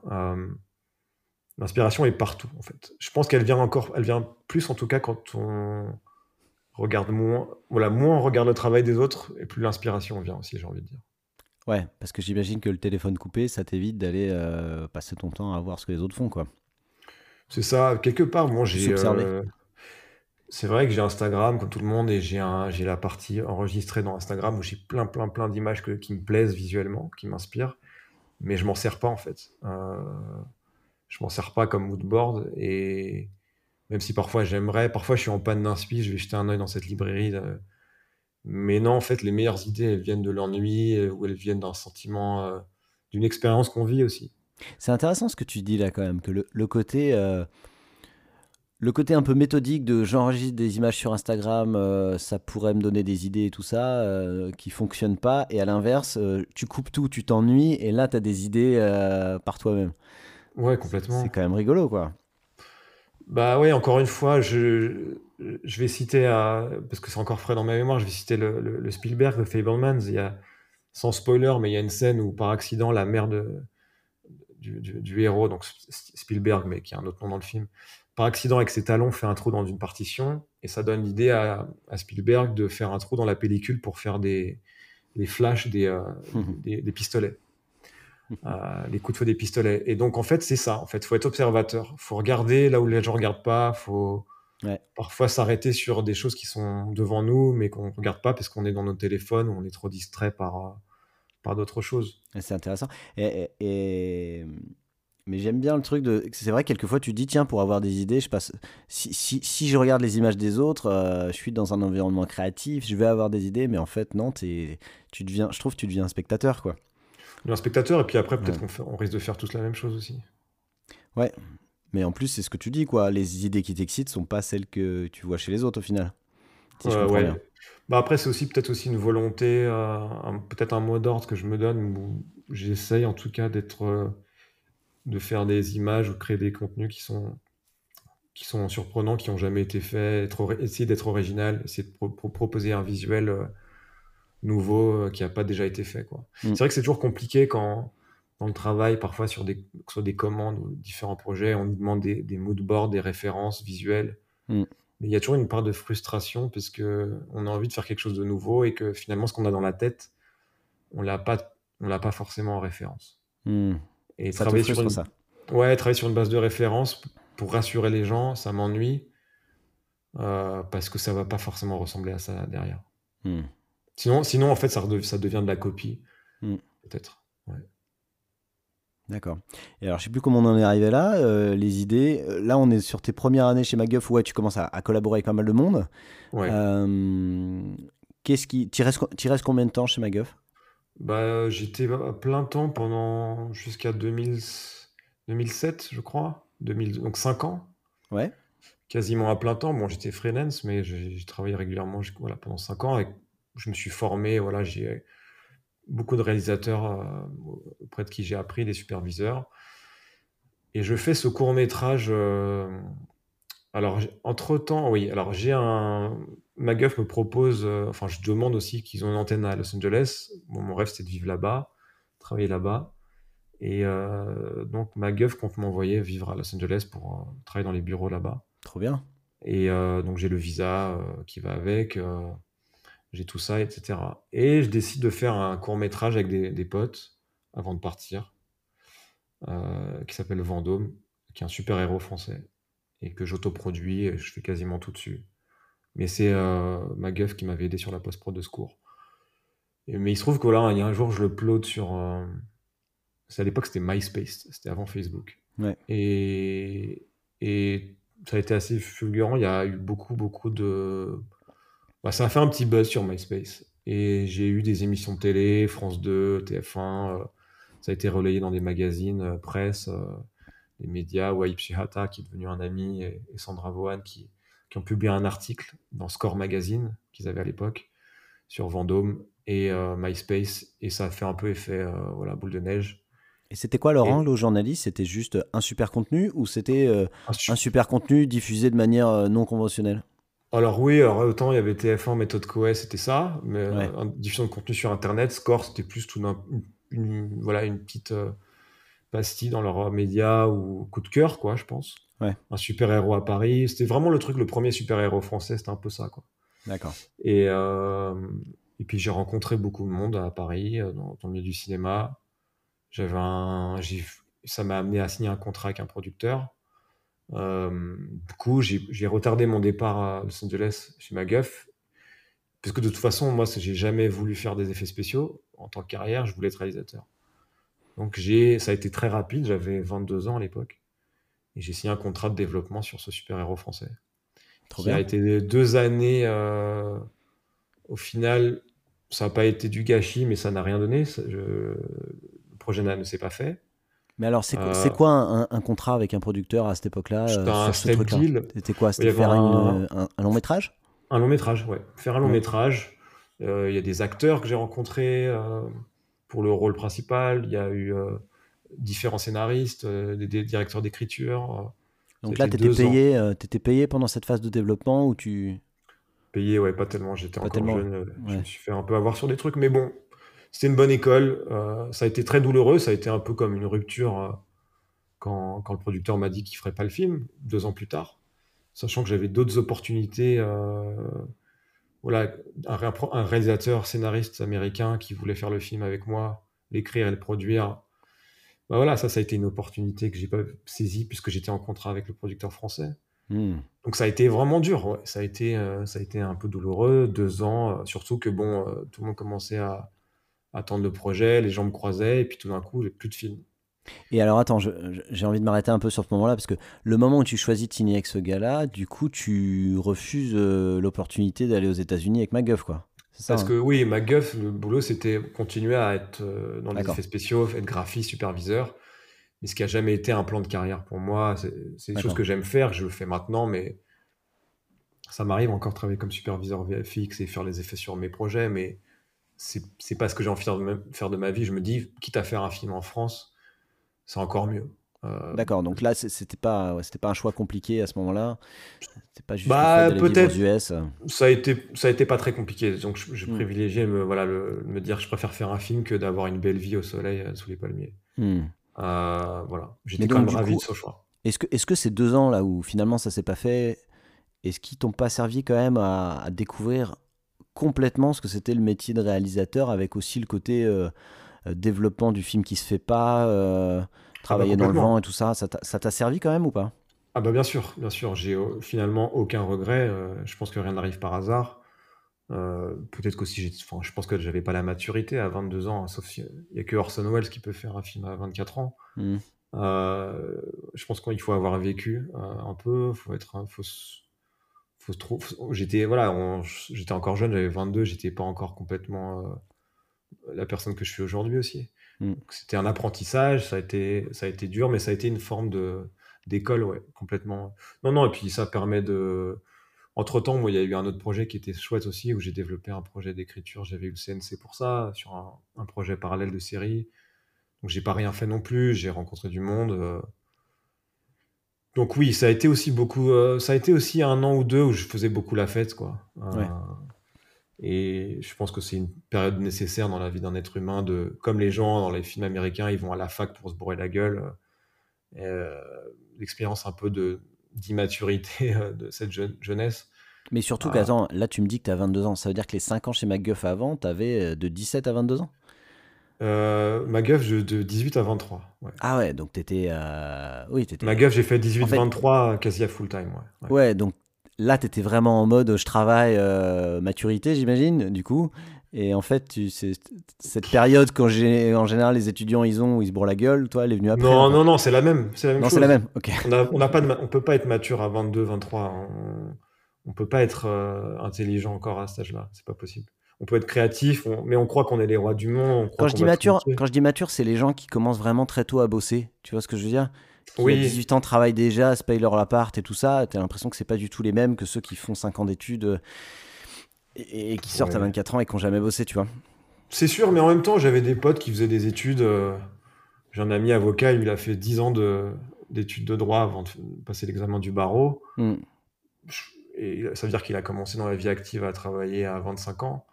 L'inspiration est partout en fait. Je pense qu'elle vient encore, elle vient plus en tout cas quand on regarde moins, voilà, moins on regarde le travail des autres et plus l'inspiration vient aussi, j'ai envie de dire. Ouais, parce que j'imagine que le téléphone coupé, ça t'évite d'aller euh, passer ton temps à voir ce que les autres font, quoi. C'est ça, quelque part, moi j'ai. Euh, c'est vrai que j'ai Instagram comme tout le monde et j'ai la partie enregistrée dans Instagram où j'ai plein, plein, plein d'images qui me plaisent visuellement, qui m'inspirent, mais je m'en sers pas en fait. Euh, je m'en sers pas comme moodboard et même si parfois j'aimerais, parfois je suis en panne d'inspi, je vais jeter un œil dans cette librairie. Euh, mais non, en fait, les meilleures idées, elles viennent de l'ennui euh, ou elles viennent d'un sentiment, d'une expérience qu'on vit aussi. C'est intéressant ce que tu dis là quand même, que le, côté, le côté un peu méthodique de j'enregistre des images sur Instagram, ça pourrait me donner des idées et tout ça, qui fonctionne pas. Et à l'inverse, tu coupes tout, tu t'ennuies et là, tu as des idées par toi-même. Ouais, complètement. C'est quand même rigolo, quoi. Bah oui, encore une fois, je, je vais citer, parce que c'est encore frais dans ma mémoire, je vais citer le, le, Spielberg de Fablemans. Il y a, sans spoiler, mais il y a une scène où par accident la mère de, du, du, héros, donc Spielberg, mais qui a un autre nom dans le film, par accident avec ses talons fait un trou dans une partition et ça donne l'idée à, à, Spielberg de faire un trou dans la pellicule pour faire des, les flashs des, euh, <laughs> des, des, pistolets. Euh, les coups de feu des pistolets. Et donc, en fait, c'est ça. En fait, faut être observateur. faut regarder là où les gens regardent pas. faut parfois s'arrêter sur des choses qui sont devant nous, mais qu'on regarde pas parce qu'on est dans nos téléphones ou on est trop distrait par, euh, par d'autres choses. C'est intéressant. Et, Mais j'aime bien le truc de. C'est vrai, quelquefois, tu dis, tiens, pour avoir des idées, je passe. Si, si, si je regarde les images des autres, euh, je suis dans un environnement créatif, je vais avoir des idées, mais en fait, non, es... tu deviens... je trouve que tu deviens un spectateur, quoi un spectateur, et puis après, peut-être qu'on risque de faire tous la même chose aussi. Ouais, mais en plus, c'est ce que tu dis, quoi. Les idées qui t'excitent sont pas celles que tu vois chez les autres au final. ouais. Bah après, c'est aussi peut-être aussi une volonté, euh, peut-être un mot d'ordre que je me donne, où j'essaye en tout cas d'être, euh, de faire des images ou créer des contenus qui sont, qui sont surprenants, qui n'ont jamais été faits, essayer d'être original, essayer de proposer un visuel. Euh, nouveau euh, qui n'a pas déjà été fait. Quoi. Mm. C'est vrai que c'est toujours compliqué quand, dans le travail, parfois sur des, sur des commandes ou différents projets, on nous demande des, des moodboards, des références visuelles. Mm. Mais il y a toujours une part de frustration parce que on a envie de faire quelque chose de nouveau et que finalement, ce qu'on a dans la tête, on l'a pas, on l'a pas forcément en référence. Mm. Et ça travailler sur une... ça. Ouais, travailler sur une base de référence pour rassurer les gens, ça m'ennuie euh, parce que ça va pas forcément ressembler à ça derrière. Sinon, sinon, en fait, ça, ça devient de la copie, hmm. peut-être. D'accord. Et alors, je sais plus comment on en est arrivé là, euh, les idées. Euh, là, on est sur tes premières années chez MacGuff. Ouais, tu commences à, collaborer avec pas mal de monde. Ouais. Euh, qu'est-ce qui, tu restes, restes, combien de temps chez MacGuff? Bah, j'étais à plein temps pendant jusqu'à 2007, je crois. 2000, donc 5 ans. Ouais. Quasiment à plein temps. Bon, j'étais freelance, mais j'ai travaillé régulièrement voilà, pendant 5 ans je me suis formé, voilà, j'ai beaucoup de réalisateurs euh, auprès de qui j'ai appris, des superviseurs. Et je fais ce court métrage. Euh, alors, entre temps, oui, alors j'ai un. MacGuff me propose, euh, enfin, je demande aussi qu'ils ont une antenne à Los Angeles. mon rêve, c'était de vivre là-bas, travailler là-bas. Et donc, MacGuff compte m'envoyer vivre à Los Angeles pour travailler dans les bureaux là-bas. Trop bien. Et donc, j'ai le visa qui va avec j'ai tout ça, etc. Et je décide de faire un court métrage avec des, potes avant de partir, euh, qui s'appelle Vendôme, qui est un super héros français, et que j'autoproduis, et je fais quasiment tout dessus. Mais c'est euh, ma gueuf qui m'avait aidé sur la post-prod de secours. Et, mais il se trouve que là, il y a un jour, je le upload sur. Euh, c'est à l'époque, c'était MySpace, c'était avant Facebook. Et, et ça a été assez fulgurant. Il y a eu beaucoup, beaucoup de bah, ça a fait un petit buzz sur MySpace. Et j'ai eu des émissions de télé, France 2, TF1. Euh, ça a été relayé dans des magazines, euh, presse, euh, des médias. Shihata, qui est devenu un ami, et, Sandra Vaughan, qui, qui, ont publié un article dans Score Magazine, qu'ils avaient à l'époque, sur Vendôme et MySpace. Et ça a fait un peu effet voilà, boule de neige. Et c'était quoi leur angle aux journalistes C'était juste un super contenu ou c'était un super contenu diffusé de manière non conventionnelle? Alors oui, alors autant il y avait TF1, méthode Coe, c'était ça, mais euh, diffusion de contenu sur Internet, Score, c'était plus tout une, voilà, une petite euh, pastille dans leurs médias ou coup de cœur, quoi, je pense. Un super-héros à Paris, c'était vraiment le truc, le premier super-héros français, c'était un peu ça, quoi. D'accord. Et, euh, et puis j'ai rencontré beaucoup de monde à Paris, dans, le milieu du cinéma. J'avais un, ça m'a amené à signer un contrat avec un producteur. Euh, du coup, j'ai retardé mon départ à Los Angeles chez McGuff, parce que de toute façon, moi, j'ai jamais voulu faire des effets spéciaux. En tant que carrière, je voulais être réalisateur. Donc, ça a été très rapide. J'avais 22 ans à l'époque. Et j'ai signé un contrat de développement sur ce super-héros français. Trop qui a été deux années. au final, ça n'a pas été du gâchis, mais ça n'a rien donné. le projet ne s'est pas fait. Mais alors, c'est quoi, un, un, contrat avec un producteur à cette époque-là C'était un step deal. C'était quoi C'était faire un, un, long métrage? Un long métrage, ouais. Faire un long métrage. Il y a des acteurs que j'ai rencontrés pour le rôle principal. Il y a eu différents scénaristes, des, directeurs d'écriture. Donc là, tu étais, payé, étais payé pendant cette phase de développement ou tu... Payé, ouais, pas tellement. J'étais encore jeune. Je me suis fait un peu avoir sur des trucs, mais bon, c'était une bonne école. ça a été très douloureux. Ça a été un peu comme une rupture quand, quand, le producteur m'a dit qu'il ferait pas le film, deux ans plus tard. Sachant que j'avais d'autres opportunités voilà, un, réalisateur, scénariste américain qui voulait faire le film avec moi, l'écrire et le produire. Bah voilà, ça, ça a été une opportunité que j'ai pas saisie puisque j'étais en contrat avec le producteur français. Hmm. Donc ça a été vraiment dur. Ça a été, euh, ça a été un peu douloureux, deux ans, euh, surtout que bon, euh, tout le monde commençait à attendre le projet, les gens me croisaient et puis tout d'un coup, j'ai plus de film. Et alors attends, j'ai envie de m'arrêter un peu sur ce moment-là, parce que le moment où tu choisis de signer avec ce gars-là, du coup, tu refuses l'opportunité d'aller aux États-Unis avec MacGuff, quoi. Parce hein que oui, MacGuff, le boulot, c'était continuer à être euh, dans les effets spéciaux, être graphiste, superviseur. Mais ce qui a jamais été un plan de carrière pour moi, c'est des choses que j'aime faire, je le fais maintenant, mais ça m'arrive encore de travailler comme superviseur VFX et faire les effets sur mes projets, mais c'est pas ce que j'ai envie de faire de ma vie. Je me dis, quitte à faire un film en France, c'est encore mieux. Euh, D'accord, donc là, c'était pas, c'était pas un choix compliqué à ce moment-là. C'était pas juste bah, peut-être. US. Ça a été, ça a été pas très compliqué. Donc, je, hmm. privilégiais me, voilà, le, me dire, je préfère faire un film que d'avoir une belle vie au soleil euh, sous les palmiers. Hmm. Euh, voilà, j'étais quand même ravi de ce choix. Est-ce que, est-ce que ces deux ans là où finalement ça s'est pas fait, est-ce qu'ils t'ont pas servi quand même à, découvrir complètement ce que c'était le métier de réalisateur, avec aussi le côté euh, développement du film qui se fait pas, euh, travailler ah bah, dans le vent et tout ça, ça t'a servi quand même ou pas? Ah bah bien sûr, bien sûr, j'ai euh, finalement aucun regret. je pense que rien n'arrive par hasard. Peut-être qu'aussi, enfin, je pense que j'avais pas la maturité à 22 ans, sauf s'il y a que Orson Welles qui peut faire un film à 24 ans. Mmh. je pense qu'il faut avoir vécu un peu, faut être, faut, faut, trop, j'étais voilà, j'étais encore jeune, j'avais 22, j'étais pas encore complètement la personne que je suis aujourd'hui aussi. Mm. C'était un apprentissage, ça a, été, ça a été dur, mais ça a été une forme de, d'école, ouais, complètement. Non, non, et puis ça permet de. Entre temps, moi, il y a eu un autre projet qui était chouette aussi, où j'ai développé un projet d'écriture. J'avais eu le CNC pour ça, sur un, projet parallèle de série. Donc, j'ai pas rien fait non plus. J'ai rencontré du monde. Euh. Donc, oui, ça a été aussi beaucoup. Euh, ça a été aussi un an ou deux où je faisais beaucoup la fête, quoi. Euh, et je pense que c'est une période nécessaire dans la vie d'un être humain de, comme les gens dans les films américains, ils vont à la fac pour se bourrer la gueule. Euh, l'expérience un peu de d'immaturité euh, de cette jeunesse. Mais surtout, ah. là tu me dis que tu as 22 ans. Ça veut dire que les 5 ans chez MacGuff avant, tu avais euh, de 17 à 22 ans? Euh, MacGuff de 18 à 23. Ah ouais, donc t'étais. Euh... Oui, t'étais. MacGuff, j'ai fait 18-23 quasi à full time. Ouais, ouais donc Là, tu étais vraiment en mode je travaille euh, maturité, j'imagine, du coup. Et en fait, tu, cette période quand en général les étudiants ils ont où ils se bourrent la gueule, toi, elle est venue après. Non, non, non, c'est la même. C'est la même non, c'est la même. Ok. On a, pas on peut pas être mature à 22, 23. On, ne peut pas être euh, intelligent encore à cet âge-là. C'est pas possible. On peut être créatif, mais on croit qu'on est les rois du monde. quand, je dis mature, quand je dis mature, c'est les gens qui commencent vraiment très tôt à bosser. Tu vois ce que je veux dire? Qui oui. 18 ans travaillent déjà, se payent leur appart et tout ça, tu as l'impression que c'est pas du tout les mêmes que ceux qui font 5 ans d'études euh, et, qui sortent à 24 ans et qui n'ont jamais bossé, tu vois. C'est sûr, mais en même temps, j'avais des potes qui faisaient des études. Euh, j'ai un ami avocat, il a fait 10 ans d'études de, droit avant de passer l'examen du barreau. Hmm. Et ça veut dire qu'il a commencé dans la vie active à travailler à 25 ans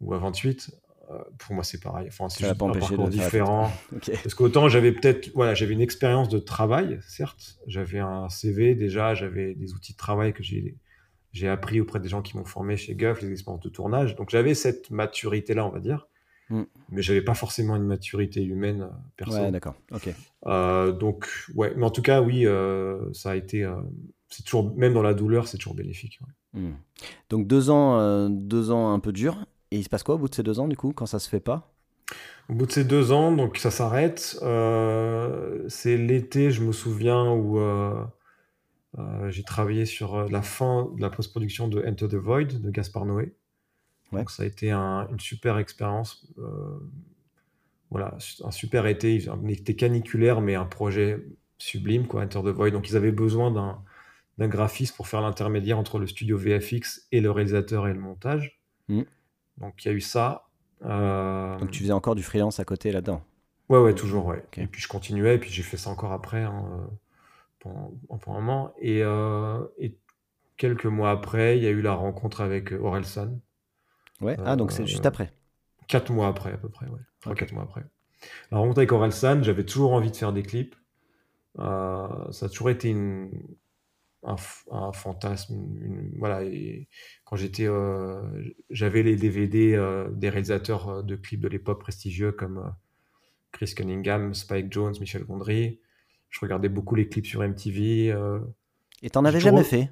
ou à 28. Euh, pour moi, c'est pareil. Enfin, c'est juste un parcours différent. <laughs> Parce qu'autant j'avais peut-être, voilà, j'avais une expérience de travail, certes. J'avais un CV déjà, j'avais des outils de travail que j'ai j'ai appris auprès des gens qui m'ont formé chez Guff, les expériences de tournage. Donc j'avais cette maturité-là, on va dire. Mm. Mais j'avais pas forcément une maturité humaine euh, personnelle. Ouais, d'accord. Ok. Euh, donc, ouais. Mais en tout cas, oui, ça a été. c'est toujours, même dans la douleur, c'est toujours bénéfique. Mm. Donc deux ans, deux ans un peu durs. Et il se passe quoi au bout de ces deux ans, du coup, quand ça se fait pas? Au bout de ces deux ans, donc ça s'arrête. c'est l'été, je me souviens, où j'ai travaillé sur la fin de la post-production de Enter the Void de Gaspar Noé. Donc ça a été une super expérience. voilà, un super été. Un été caniculaire, mais un projet sublime, quoi, Enter the Void. Donc ils avaient besoin d'un d'un graphiste pour faire l'intermédiaire entre le studio VFX et le réalisateur et le montage. Mm. Donc il y a eu ça. Euh, Donc tu faisais encore du freelance à côté là-dedans Ouais, ouais, toujours, ouais. Et puis je continuais, et puis j'ai fait ça encore après, hein, euh, pendant, un moment. Et, euh, et, quelques mois après, il y a eu la rencontre avec Orelsan. Ouais, ah, donc c'est juste après Quatre mois après, à peu près, ouais. Trois, quatre mois après. La rencontre avec Orelsan, j'avais toujours envie de faire des clips. ça a toujours été une, un, fantasme. voilà, et quand j'étais, euh, j'avais les DVD euh, des réalisateurs euh, de clips de l'époque prestigieux comme Chris Cunningham, Spike Jones, Michel Gondry. Je regardais beaucoup les clips sur MTV. et t'en avais jamais fait?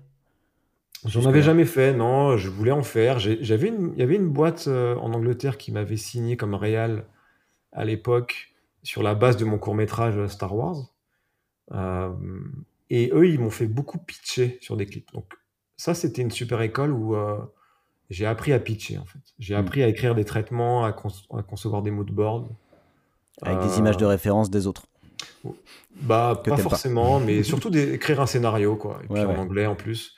J'en avais jamais fait, non. Je voulais en faire. J'avais il y avait une boîte en Angleterre qui m'avait signé comme réal à l'époque sur la base de mon court métrage Star Wars. Et eux, ils m'ont fait beaucoup pitcher sur des clips. Donc, ça, c'était une super école où euh, j'ai appris à pitcher, en fait. J'ai hmm. appris à écrire des traitements, à, concevoir des moodboards. Avec des images de euh, référence des autres Bah, pas forcément, mais <laughs> surtout d'écrire un scénario, quoi. Et puis en anglais, en plus.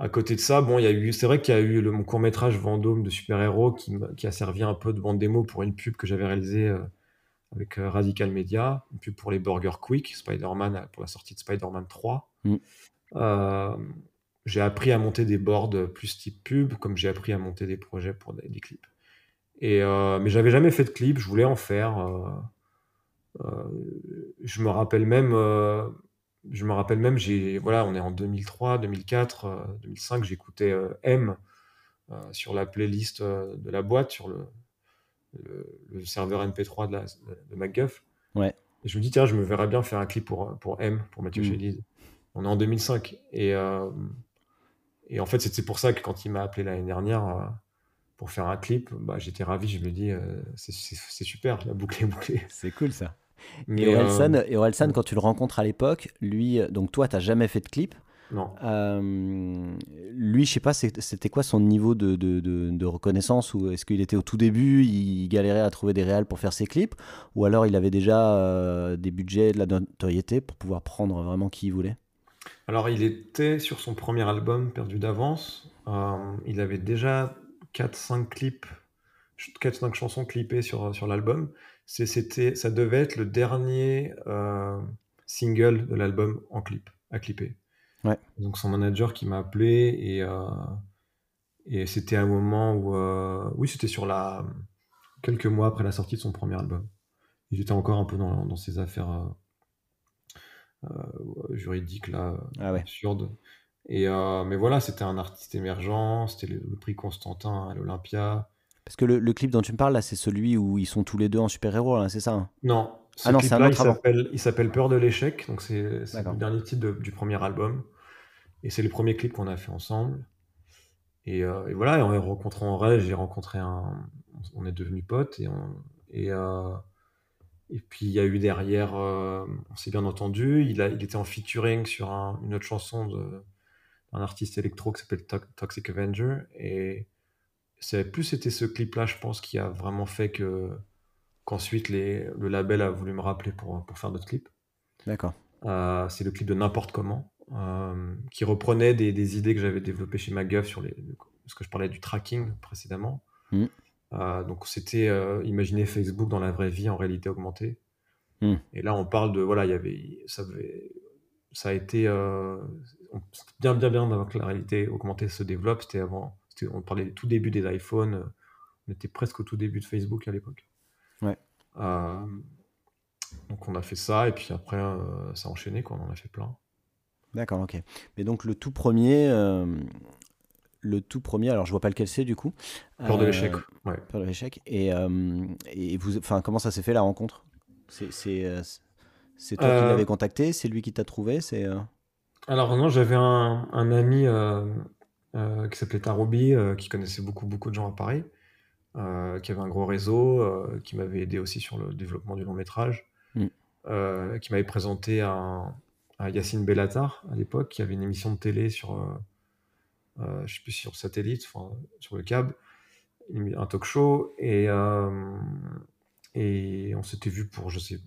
À côté de ça, bon, il y a eu, c'est vrai qu'il y a eu le, mon court métrage Vendôme de super-héros qui, qui, a servi un peu de bande démo pour une pub que j'avais réalisée euh, avec Radical Media, puis pour les Burger Quick, Spider-Man, pour la sortie de Spider-Man 3. Mm. Euh, j'ai appris à monter des boards plus type pub, comme j'ai appris à monter des projets pour des, clips. Et, mais j'avais jamais fait de clip, je voulais en faire. je me rappelle même, je me rappelle même, j'ai, voilà, on est en 2003, 2004, 2005, j'écoutais M sur la playlist de la boîte, sur le, le, serveur MP3 de, la, de MacGuff. Ouais. Et je me dis, tiens, je me verrais bien faire un clip pour, pour M, pour Mathieu mmh. On est en 2005. Et, euh, et en fait, c'était pour ça que quand il m'a appelé l'année dernière euh, pour faire un clip, bah, j'étais ravi. Je me dis, euh, c'est super, la boucle est bouclée. <laughs> C'est cool ça. Mais et Orelsan, quand tu le rencontres à l'époque, lui, donc toi, tu n'as jamais fait de clip. Non. Euh, lui, je sais pas, c'était quoi son niveau de, de, de, reconnaissance Ou est-ce qu'il était au tout début, il galérait à trouver des réals pour faire ses clips Ou alors il avait déjà euh, des budgets, de la notoriété pour pouvoir prendre vraiment qui il voulait? Alors il était sur son premier album, Perdu d'avance. Euh, il avait déjà 4-5 clips, 4-5 chansons clippées sur, sur l'album. C'était, ça devait être le dernier single de l'album en clip, à clipper. Donc son manager qui m'a appelé et, euh, et c'était un moment où, euh, oui, c'était sur la quelques mois après la sortie de son premier album. Il était encore un peu dans, dans ses affaires euh, juridiques là, ah absurdes. Et mais voilà, c'était un artiste émergent, c'était le, prix Constantin à l'Olympia. Parce que le, le, clip dont tu me parles là, c'est celui où ils sont tous les deux en super-héros, c'est ça hein? Non, ce ah non, c'est un autre il s'appelle Peur de l'échec, donc c'est le dernier titre du premier album. Et c'est le premier clip qu'on a fait ensemble. Et, euh, voilà, et en les rencontrant en vrai, j'ai rencontré un. On est devenus potes. Et, et, euh, et puis il y a eu derrière, euh, on s'est bien entendu. Il, a, il était en featuring sur une autre chanson d'un artiste électro qui s'appelle Toxic Avenger. Et c'est plus c'était ce clip-là, je pense, qui a vraiment fait que qu'ensuite le label a voulu me rappeler pour, pour faire d'autres clips. D'accord. c'est le clip de N'importe comment. Euh, qui reprenait des, idées que j'avais développées chez MacGuff sur les, parce que je parlais du tracking précédemment. Mm. Euh, donc c'était euh, imaginer Facebook dans la vraie vie en réalité augmentée. Mm. Et là on parle de voilà il y avait ça, ça a été bien bien bien avant que la réalité augmentée se développe. C'était avant on parlait du tout début des iPhones. On était presque au tout début de Facebook à l'époque. Ouais. donc on a fait ça et puis après ça a enchaîné quoi. On en a fait plein. D'accord, ok. Mais donc le tout premier, euh, le tout premier, alors je vois pas lequel c'est du coup. Peur de l'échec. Ouais. Peur de l'échec. Et, euh, et vous, comment ça s'est fait la rencontre? C'est c'est euh, toi qui l'avais contacté, c'est lui qui t'a trouvé, c'est. Alors non, j'avais un, un, ami qui s'appelait Tarobi, qui connaissait beaucoup beaucoup de gens à Paris. euh, qui avait un gros réseau, euh, qui m'avait aidé aussi sur le développement du long métrage, mm. qui m'avait présenté à, Yacine Bellatar à l'époque, qui avait une émission de télé sur, je sais plus, sur satellite, sur le câble, un talk show, et, et on s'était vu pour, je sais,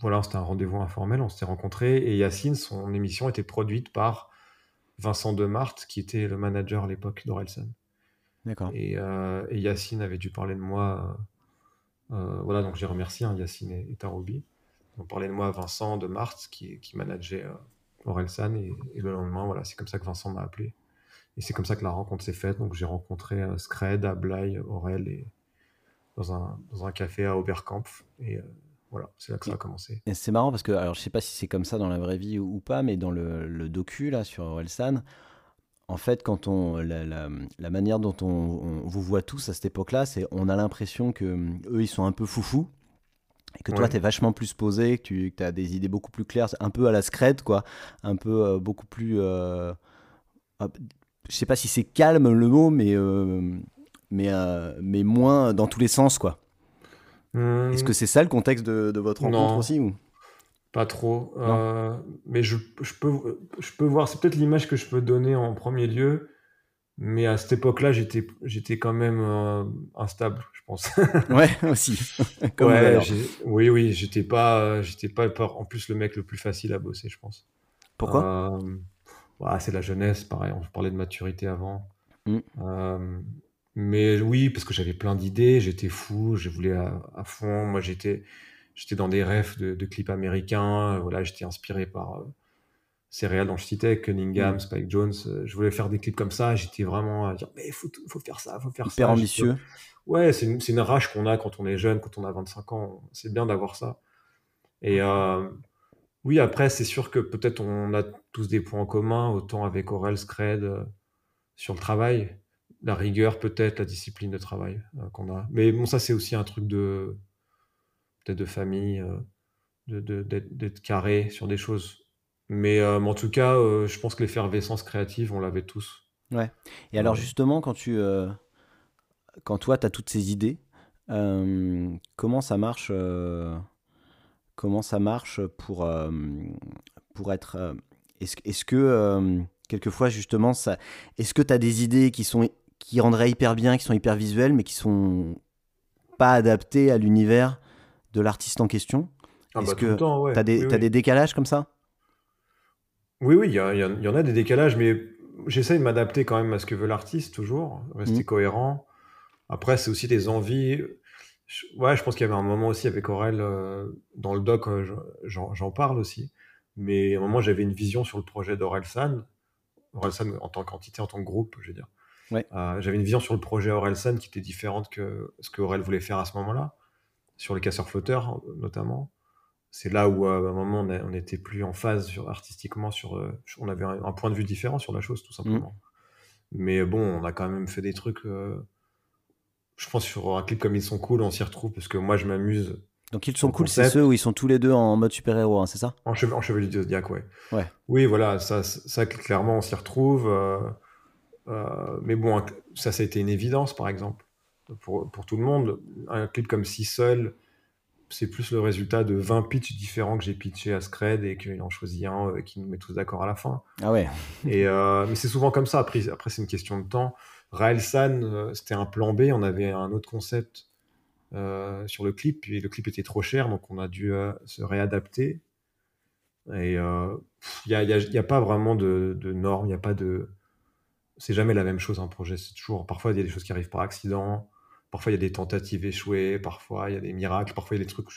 voilà, c'était un rendez-vous informel, on s'était rencontrés, et Yacine, son émission était produite par Vincent Demarthe, qui était le manager à l'époque d'Orelsan. D'accord. Euh, et, Yacine avait dû parler de moi. Euh, euh, voilà, donc j'ai remercié hein, Yacine et, et Taroubi. On parlait de moi à Vincent Demarthe, qui, qui manageait Orelsan, et, et, le lendemain, voilà, c'est comme ça que Vincent m'a appelé. Et c'est comme ça que la rencontre s'est faite. Donc j'ai rencontré Scred, Ablay, Aurel, et dans un, dans un café à Oberkampf. Et voilà, c'est là que ça a commencé. Et c'est marrant parce que, alors je sais pas si c'est comme ça dans la vraie vie ou, pas, mais dans le, le docu là sur Orelsan, en fait, quand on la, la, manière dont on, vous voit tous à cette époque-là, c'est on a l'impression que eux ils sont un peu foufous et que toi tu es vachement plus posé, que tu as des idées beaucoup plus claires, un peu à la scred quoi, un peu euh, beaucoup plus euh, je sais pas si c'est calme le mot mais euh, mais euh, mais moins dans tous les sens quoi. Est-ce que c'est ça le contexte de, votre rencontre aussi ou? Pas trop. Euh, mais je, peux, je peux voir, c'est peut-être l'image que je peux donner en premier lieu. Mais à cette époque-là, j'étais, j'étais quand même euh, instable, je pense. <laughs> ouais, aussi. oui, oui, j'étais pas, j'étais pas, en plus le mec le plus facile à bosser, je pense. Pourquoi? Euh, C'est la jeunesse, pareil. On parlait de maturité avant. Mm. Mais oui, parce que j'avais plein d'idées, j'étais fou, je voulais à, fond. Moi, j'étais, j'étais dans des rêves de, clips américains. Voilà, j'étais inspiré par euh, ces réels dont je citais, Cunningham, mm. Spike Jones. Euh, je voulais faire des clips comme ça. J'étais vraiment à dire, mais il faut, faut, faire ça, faut faire ça. Hyper ambitieux. Ouais, c'est une, une, rage qu'on a quand on est jeune, quand on a 25 ans. C'est bien d'avoir ça. Et euh, oui, après, c'est sûr que peut-être on a tous des points en commun, autant avec Aurel Scred euh, sur le travail la rigueur peut-être, la discipline de travail euh, qu'on a. Mais bon, ça c'est aussi un truc de peut-être de famille, euh, de, d'être carré sur des choses. Mais, en tout cas, je pense que l'effervescence créative, on l'avait tous. Ouais. Et alors justement, quand tu, quand toi, tu as toutes ces idées, comment ça marche Comment ça marche pour, pour être Est-ce, est-ce que quelquefois justement, ça, est-ce que tu as des idées qui sont qui rendraient hyper bien, qui sont hyper visuels, mais qui sont pas adaptés à l'univers de l'artiste en question? Ah Est-ce bah, que tu as, des, des décalages comme ça? Oui, oui, il y, y, en a des décalages, mais j'essaie de m'adapter quand même à ce que veut l'artiste, toujours, rester mmh. cohérent. Après, c'est aussi des envies. Ouais, je pense qu'il y avait un moment aussi avec Aurel, euh, dans le doc, euh, j'en parle aussi. Mais à un moment, j'avais une vision sur le projet d'Aurel San. Aurel San en tant qu'entité, en tant que groupe, je veux dire. Euh, j'avais une vision sur le projet Orelsan qui était différente que ce que Aurel voulait faire à ce moment-là, sur les casseurs flotteurs notamment. C'est là où à un moment on, était plus en phase sur, artistiquement, sur, on avait un, point de vue différent sur la chose tout simplement. Mm. Mais bon, on a quand même fait des trucs. Je pense sur un clip comme Ils sont cool, on s'y retrouve parce que moi je m'amuse. Donc ils sont cool, c'est ceux où ils sont tous les deux en mode super-héros, hein, c'est ça? En, cheveux, en chevalier du Zodiac, ouais. ouais. Oui, voilà, ça, ça clairement on s'y retrouve. Euh, mais bon, ça, ça a été une évidence, par exemple, pour, pour tout le monde. Un clip comme Si Seul, c'est plus le résultat de 20 pitchs différents que j'ai pitchés à Scred et qu'il en choisit un euh, qui nous met tous d'accord à la fin. Ah ouais. Et, euh, mais c'est souvent comme ça. Après, après c'est une question de temps. Raël San, c'était un plan B. On avait un autre concept sur le clip. Puis le clip était trop cher, donc on a dû se réadapter. Et il n'y a, pas vraiment de, de normes, il n'y a pas de c'est jamais la même chose un projet. C'est toujours, parfois il y a des choses qui arrivent par accident, parfois il y a des tentatives échouées, parfois il y a des miracles, parfois il y a des trucs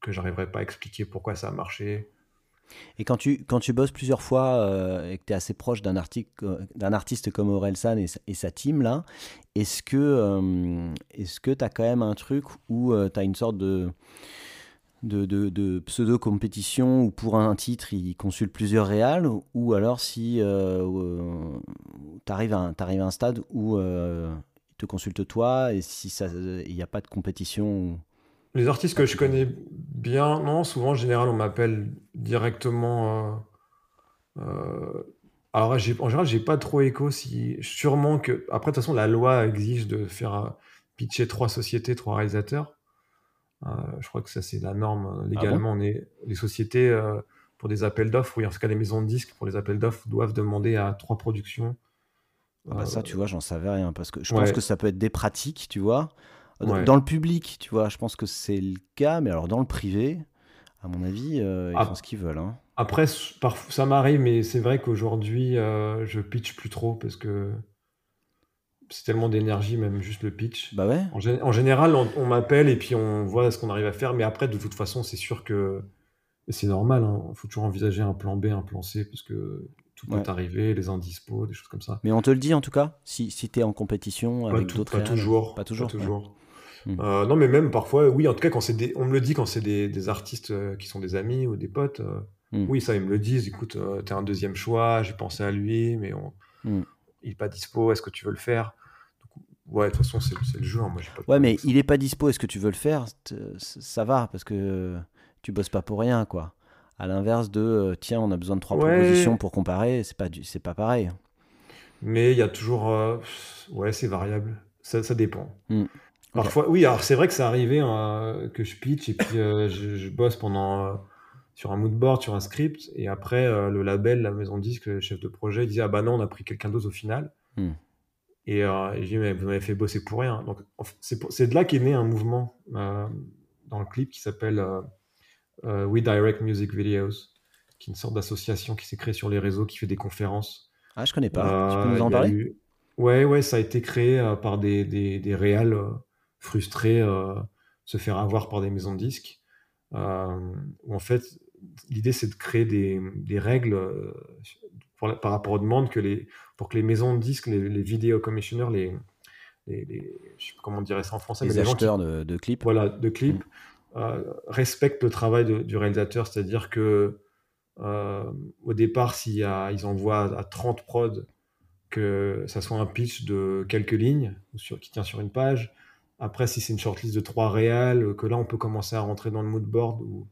que j'arriverai pas à expliquer pourquoi ça a marché. Et quand tu, quand tu bosses plusieurs fois euh, et que tu es assez proche d'un, d'un artiste comme Aurel San et, sa team, là, est-ce que euh, tu as quand même un truc où euh, tu as une sorte de, de, pseudo-compétition où pour un titre, il consulte plusieurs réals, ou alors si euh, euh tu arrives, à un stade où euh, il te consulte toi, et si il n'y a pas de compétition Les artistes que je connais bien, non, souvent en général on m'appelle directement. Euh, alors en général j'ai pas trop écho si sûrement que après de toute façon la loi exige de faire pitcher trois sociétés, trois réalisateurs. je crois que ça, c'est la norme. Ah légalement, on est, les sociétés, pour des appels d'offres, oui, en tout cas, les maisons de disques, pour les appels d'offres, doivent demander à trois productions. Ah bah ça, tu vois, j'en savais rien parce que je pense que ça peut être des pratiques, tu vois. Dans le public, tu vois, je pense que c'est le cas, mais alors dans le privé, à mon avis, ils font ce qu'ils veulent. Hein. Après, ça m'arrive, mais c'est vrai qu'aujourd'hui, euh, je pitch plus trop parce que c'est tellement d'énergie, même juste le pitch. Bah ouais. En, général, on, m'appelle et puis on voit ce qu'on arrive à faire, mais après, de toute façon, c'est sûr que c'est normal. Il hein. faut toujours envisager un plan B, un plan C, parce que tout peut arriver, les indispos, des choses comme ça. Mais on te le dit en tout cas, si, si tu es en compétition avec d'autres. Pas, toujours. Pas toujours. Pas toujours. Hmm. Euh, non, mais même parfois, oui, en tout cas, quand c'est on me le dit quand c'est des, artistes euh, qui sont des amis ou des potes. Mm. Oui, ça, ils me le disent. Écoute, euh, t'es un deuxième choix, j'ai pensé à lui, mais mm. il n'est pas dispo, est-ce que tu veux le faire? Ouais, de toute façon, c'est le jeu. Hein, moi, ouais, mais il est pas dispo, est-ce que tu veux le faire? Ça va, parce que tu bosses pas pour rien, quoi. À l'inverse de, euh, tiens, on a besoin de trois propositions pour comparer, c'est pas, c'est pas pareil. Mais il y a toujours. Euh, ouais, c'est variable. Ça, ça dépend. Mm. Parfois, oui, alors c'est vrai que c'est arrivé hein, que je pitch et puis je, bosse pendant sur un mood board, sur un script, et après euh, le label, la maison de disque, le chef de projet, disait ah bah non, on a pris quelqu'un d'autre au final. Hmm. Et, euh, j'ai dit mais vous m'avez fait bosser pour rien. Donc c'est de là qu'est né un mouvement euh, dans le clip qui s'appelle We Direct Music Videos, qui est une sorte d'association qui s'est créée sur les réseaux, qui fait des conférences. Ah je connais pas. tu peux nous en parler? Ouais ouais, ça a été créé par des des, des réals frustrés, se faire avoir par des maisons de disques. Euh, où en fait, l'idée c'est de créer des, des règles euh, par rapport aux demandes que les, pour que les maisons de disques, les, les vidéo commissioners, les, les, je sais pas comment on dirait ça en français, les acheteurs de, de, clips, voilà, de clips, mm. euh, respectent le travail du réalisateur, c'est-à-dire que au départ, s'il y a, ils envoient à 30 prods que ça soit un pitch de quelques lignes ou sur, qui tient sur une page, après, si c'est une shortlist de trois réals, euh, que là, on peut commencer à rentrer dans le mood board ou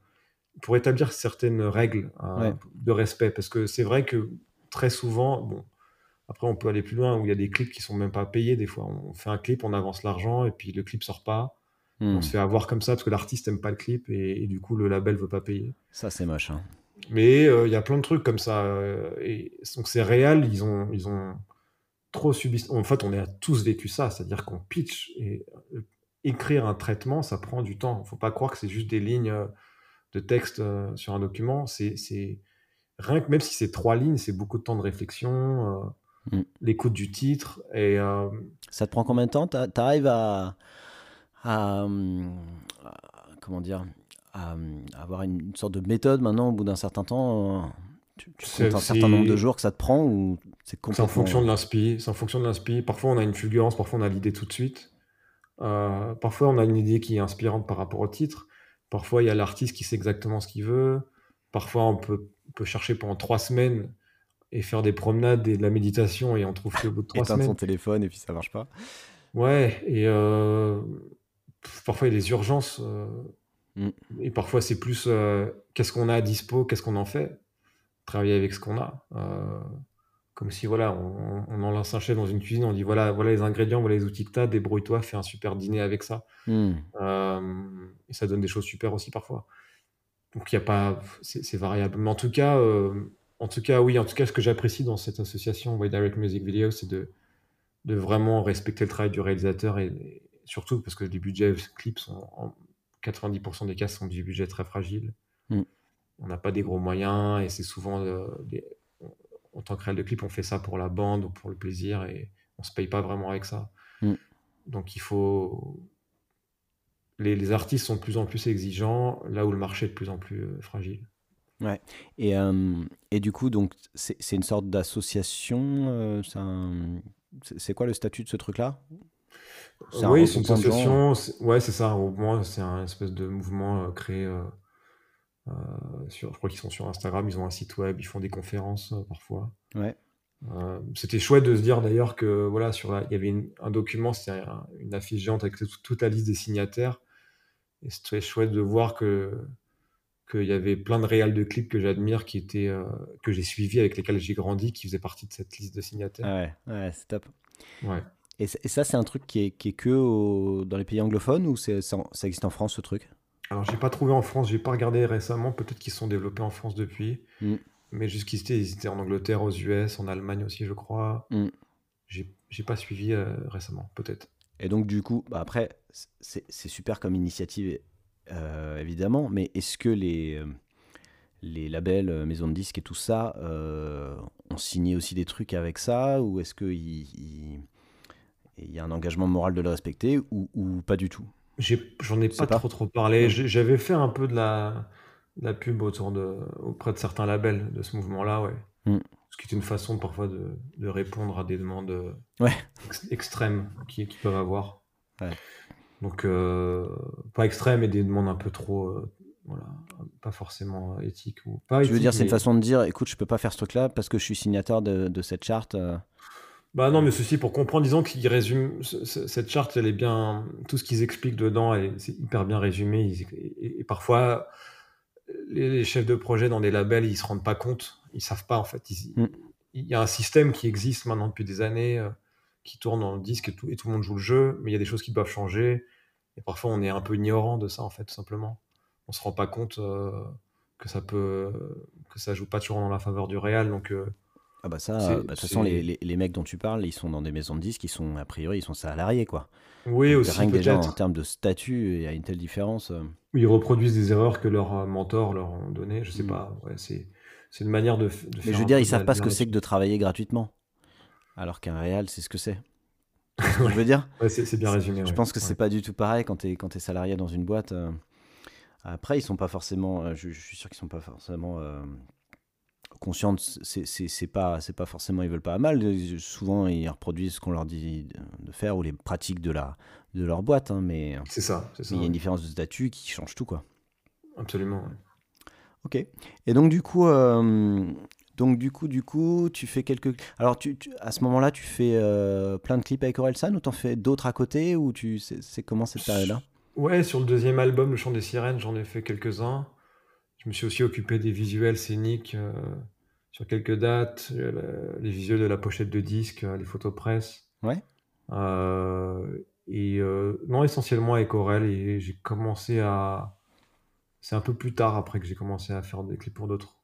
pour établir certaines règles euh, de respect. Parce que c'est vrai que très souvent, bon, après, on peut aller plus loin où il y a des clips qui sont même pas payés. Des fois, on fait un clip, on avance l'argent et puis le clip sort pas. On hmm. se fait avoir comme ça parce que l'artiste aime pas le clip et, du coup, le label veut pas payer. Ça, c'est moche. Hein. Mais euh, il y a plein de trucs comme ça. et donc, c'est réel. Ils ont, ils ont trop subi. En fait, on a tous vécu ça, c'est-à-dire qu'on pitch et euh, écrire un traitement, ça prend du temps. Il faut pas croire que c'est juste des lignes euh, de texte euh, sur un document. C'est rien que même si c'est trois lignes, c'est beaucoup de temps de réflexion, mm. l'écoute du titre et. Ça te prend combien de temps? Tu arrives à, à, comment dire à, avoir une sorte de méthode maintenant au bout d'un certain temps tu, un certain nombre de jours que ça te prend ou c'est en fonction de l'inspi. C'est en fonction de l'inspi. Parfois on a une fulgurance, parfois on a l'idée tout de suite. Euh, parfois on a une idée qui est inspirante par rapport au titre. Parfois il y a l'artiste qui sait exactement ce qu'il veut. Parfois on peut, peut, chercher pendant trois semaines et faire des promenades et de la méditation et on trouve qu'au bout de <laughs> trois semaines. son téléphone et puis ça marche pas. Ouais, et euh, parfois il y a des urgences. Euh, mm. Et parfois c'est plus qu'est-ce qu'on a à dispo, qu'est-ce qu'on en fait? Travailler avec ce qu'on a. Euh, comme si voilà, on, on, en lance un chef dans une cuisine, on dit voilà, voilà les ingrédients, voilà les outils que tu as, débrouille-toi, fais un super dîner avec ça. Hmm. Euh, et ça donne des choses super aussi parfois. Donc il y a pas, c'est variable. Mais en tout cas, euh, en tout cas, oui, en tout cas, ce que j'apprécie dans cette association Way Direct Music Video, c'est de, de vraiment respecter le travail du réalisateur et, surtout parce que les budgets clips sont en 90% des cas sont des budgets très fragiles. Hmm on n'a pas des gros moyens et c'est souvent euh, en tant que réel de clip, on fait ça pour la bande ou pour le plaisir et on se paye pas vraiment avec ça. Mm. Donc il faut. Les, artistes sont de plus en plus exigeants là où le marché est de plus en plus euh, fragile. Ouais. Et, euh, et du coup, donc c'est une sorte d'association. c'est quoi le statut de ce truc-là? Oui, c'est une association. Ouais, c'est ça. Au moins, c'est un espèce de mouvement créé sur, je crois qu'ils sont sur Instagram, ils ont un site web, ils font des conférences euh, parfois. Ouais. Euh, c'était chouette de se dire d'ailleurs que voilà, sur il y avait un document, c'était une affiche géante avec toute la liste des signataires. Et c'était chouette de voir que qu'il y avait plein de réals de clips que j'admire, qui étaient que j'ai suivis, avec lesquels j'ai grandi, qui faisaient partie de cette liste de signataires. ouais, ouais c'est top. Ouais. Et, ça, c'est un truc qui est, qui est que dans les pays anglophones ou ça existe en France ce truc? Alors, j'ai pas trouvé en France, j'ai pas regardé récemment. Peut-être qu'ils sont développés en France depuis. Mm. Mais jusqu'ici, ils étaient en Angleterre, aux US, en Allemagne aussi, je crois. Mm. J'ai pas suivi euh, récemment, peut-être. Et donc, du coup, bah après, c'est super comme initiative, euh, évidemment, mais est-ce que les, euh, les labels, maisons de disques et tout ça, ont signé aussi des trucs avec ça Ou est-ce qu'il il, y a un engagement moral de le respecter ou, ou pas du tout? J'en ai, pas, trop trop parlé. J'avais fait un peu de la, la pub autour de, auprès de certains labels de ce mouvement-là, ouais. Mm. Ce qui est une façon parfois de, de répondre à des demandes ouais. extrêmes qu'ils qui peuvent avoir. Ouais. Donc, euh, pas extrêmes et des demandes un peu trop, euh, voilà, pas forcément éthiques. Ou pas tu veux dire, c'est une façon de dire, écoute, je peux pas faire ce truc-là parce que je suis signataire de, de cette charte. Euh. Bah non, mais ceci pour comprendre, disons qu'ils résument cette charte, elle est bien, tout ce qu'ils expliquent dedans, c'est hyper bien résumé. et, parfois, les, chefs de projet dans des labels, ils se rendent pas compte, ils savent pas en fait. Mm. Il y a un système qui existe maintenant depuis des années, euh, qui tourne dans le disque et tout, et tout le monde joue le jeu, mais il y a des choses qui doivent changer. Et parfois, on est un peu ignorant de ça en fait, tout simplement. On se rend pas compte euh, que ça peut, que ça joue pas toujours dans la faveur du réel. Donc euh, ah bah ça, bah, de toute façon, les, les, mecs dont tu parles, ils sont dans des maisons de disques, ils sont a priori, ils sont salariés quoi. Oui, aussi. Rien que déjà en termes de statut, il y a une telle différence. Euh. Ils reproduisent des erreurs que leurs euh, mentors leur ont données. Je sais mm. pas. Ouais, c'est une manière de, de Mais je veux dire, ils savent pas ce que c'est que de travailler gratuitement, alors qu'un réel, c'est ce que c'est. <laughs> je veux dire? Ouais, C'est bien résumé. Je pense que c'est pas du tout pareil quand tu es, salarié dans une boîte. Euh. Après, ils sont pas forcément. Je, je suis sûr qu'ils sont pas forcément consciente, c'est pas c'est pas forcément ils veulent pas mal. Souvent ils reproduisent ce qu'on leur dit de faire ou les pratiques de la de leur boîte, hein, mais c'est ça. il y a une différence de statut qui change tout quoi. Absolument. Ok. Et donc du coup. Euh, donc du coup, du coup, tu fais quelques. Alors, tu, à ce moment-là, tu fais euh, plein de clips avec Orelsan ou t'en fais d'autres à côté ou tu c'est comment cette période-là? Ouais, sur le deuxième album, Le Chant des Sirènes, j'en ai fait quelques-uns. Je me suis aussi occupé des visuels scéniques euh, sur quelques dates, euh, les visuels de la pochette de disque, euh, les photos presse. Ouais. et non, essentiellement avec Aurel. Et j'ai commencé à. C'est un peu plus tard après que j'ai commencé à faire des clips pour d'autres.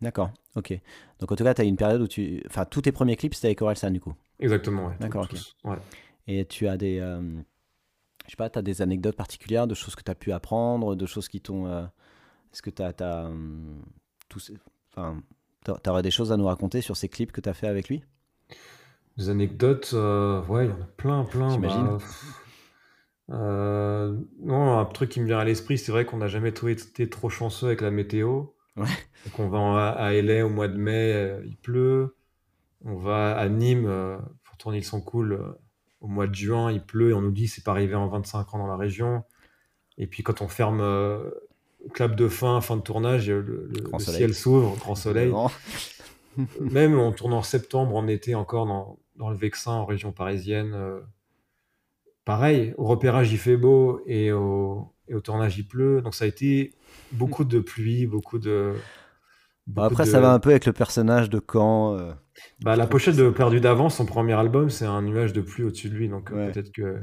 D'accord, ok. Donc en tout cas, tu as une période où tu. Enfin, tous tes premiers clips, c'était avec Aurel San, du coup. Exactement, ouais. D'accord, ok. Ouais. Et tu as des. je sais pas, tu as des anecdotes particulières de choses que tu as pu apprendre, de choses qui t'ont est-ce que tu as, as hum, enfin, aurais des choses à nous raconter sur ces clips que tu as fait avec lui? Des anecdotes, euh, ouais, il y en a plein, plein. J'imagine. Bah, euh, non, un truc qui me vient à l'esprit, c'est vrai qu'on n'a jamais été trop chanceux avec la météo. Ouais. Donc on va à, LA au mois de mai, euh, il pleut. On va à Nîmes pour tourner le son cool au mois de juin, il pleut et on nous dit c'est pas arrivé en 25 ans dans la région. Et puis quand on ferme clap de fin, fin de tournage, le, ciel s'ouvre, grand soleil. Même en tournant en septembre, en été encore dans, dans le Vexin, en région parisienne. Euh, pareil, au repérage il fait beau et au, et au, tournage il pleut. Donc ça a été beaucoup de pluie, beaucoup de. après, ça va un peu avec le personnage de Caen. Euh, bah, la pochette de Perdu d'avance, son premier album, c'est un nuage de pluie au-dessus de lui. Donc euh, peut-être qu'il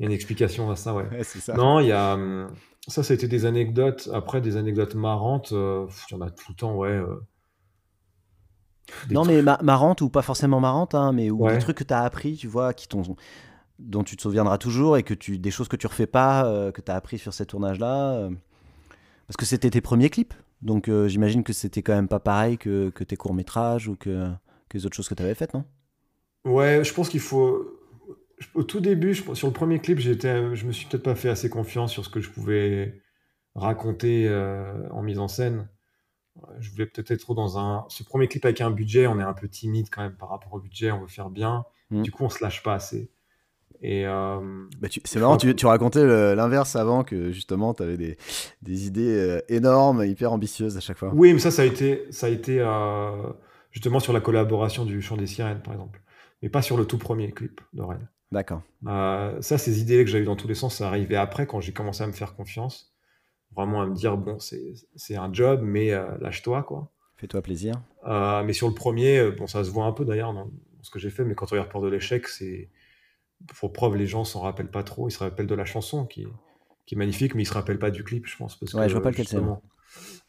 y a une explication à ça. Ouais. <laughs> ça. Non, il y a. Hum, ça, ça a été des anecdotes. Après, des anecdotes marrantes, euh, il y en a tout le temps, ouais. Euh. non, mais marrantes ou pas forcément marrantes, hein, mais ou des trucs que tu as appris, tu vois, qui dont tu te souviendras toujours et que tu des choses que tu refais pas, euh, que tu as appris sur ces tournages-là. parce que c'était tes premiers clips. Donc j'imagine que c'était quand même pas pareil que, que tes courts-métrages ou que, que les autres choses que tu avais faites, non? Ouais, je pense qu'il faut au tout début, sur le premier clip, j'étais, je me suis peut-être pas fait assez confiance sur ce que je pouvais raconter euh, en mise en scène. Je voulais peut-être être trop dans un. Ce premier clip avec un budget, on est un peu timide quand même par rapport au budget, on veut faire bien. Mmh. Du coup, on se lâche pas assez. Et euh, bah, c'est marrant, tu, tu, racontais l'inverse avant que justement tu avais des, des idées euh, énormes, hyper ambitieuses à chaque fois. Oui, mais ça, ça a été, ça a été justement sur la collaboration du Chant des Sirènes, par exemple, mais pas sur le tout premier clip d'Aurel. D'accord. Euh, ça, ces idées que j'ai eues dans tous les sens, ça arrivait après quand j'ai commencé à me faire confiance. Vraiment à me dire, bon, c'est un job, mais euh, lâche-toi, quoi. Fais-toi plaisir. Euh, mais sur le premier, bon, ça se voit un peu d'ailleurs dans, ce que j'ai fait, mais quand on regarde Peur de l'échec, c'est pour preuve, les gens s'en rappellent pas trop. Ils se rappellent de la chanson qui, qui est magnifique, mais ils se rappellent pas du clip, je pense. Parce ouais, je vois pas lequel c'est.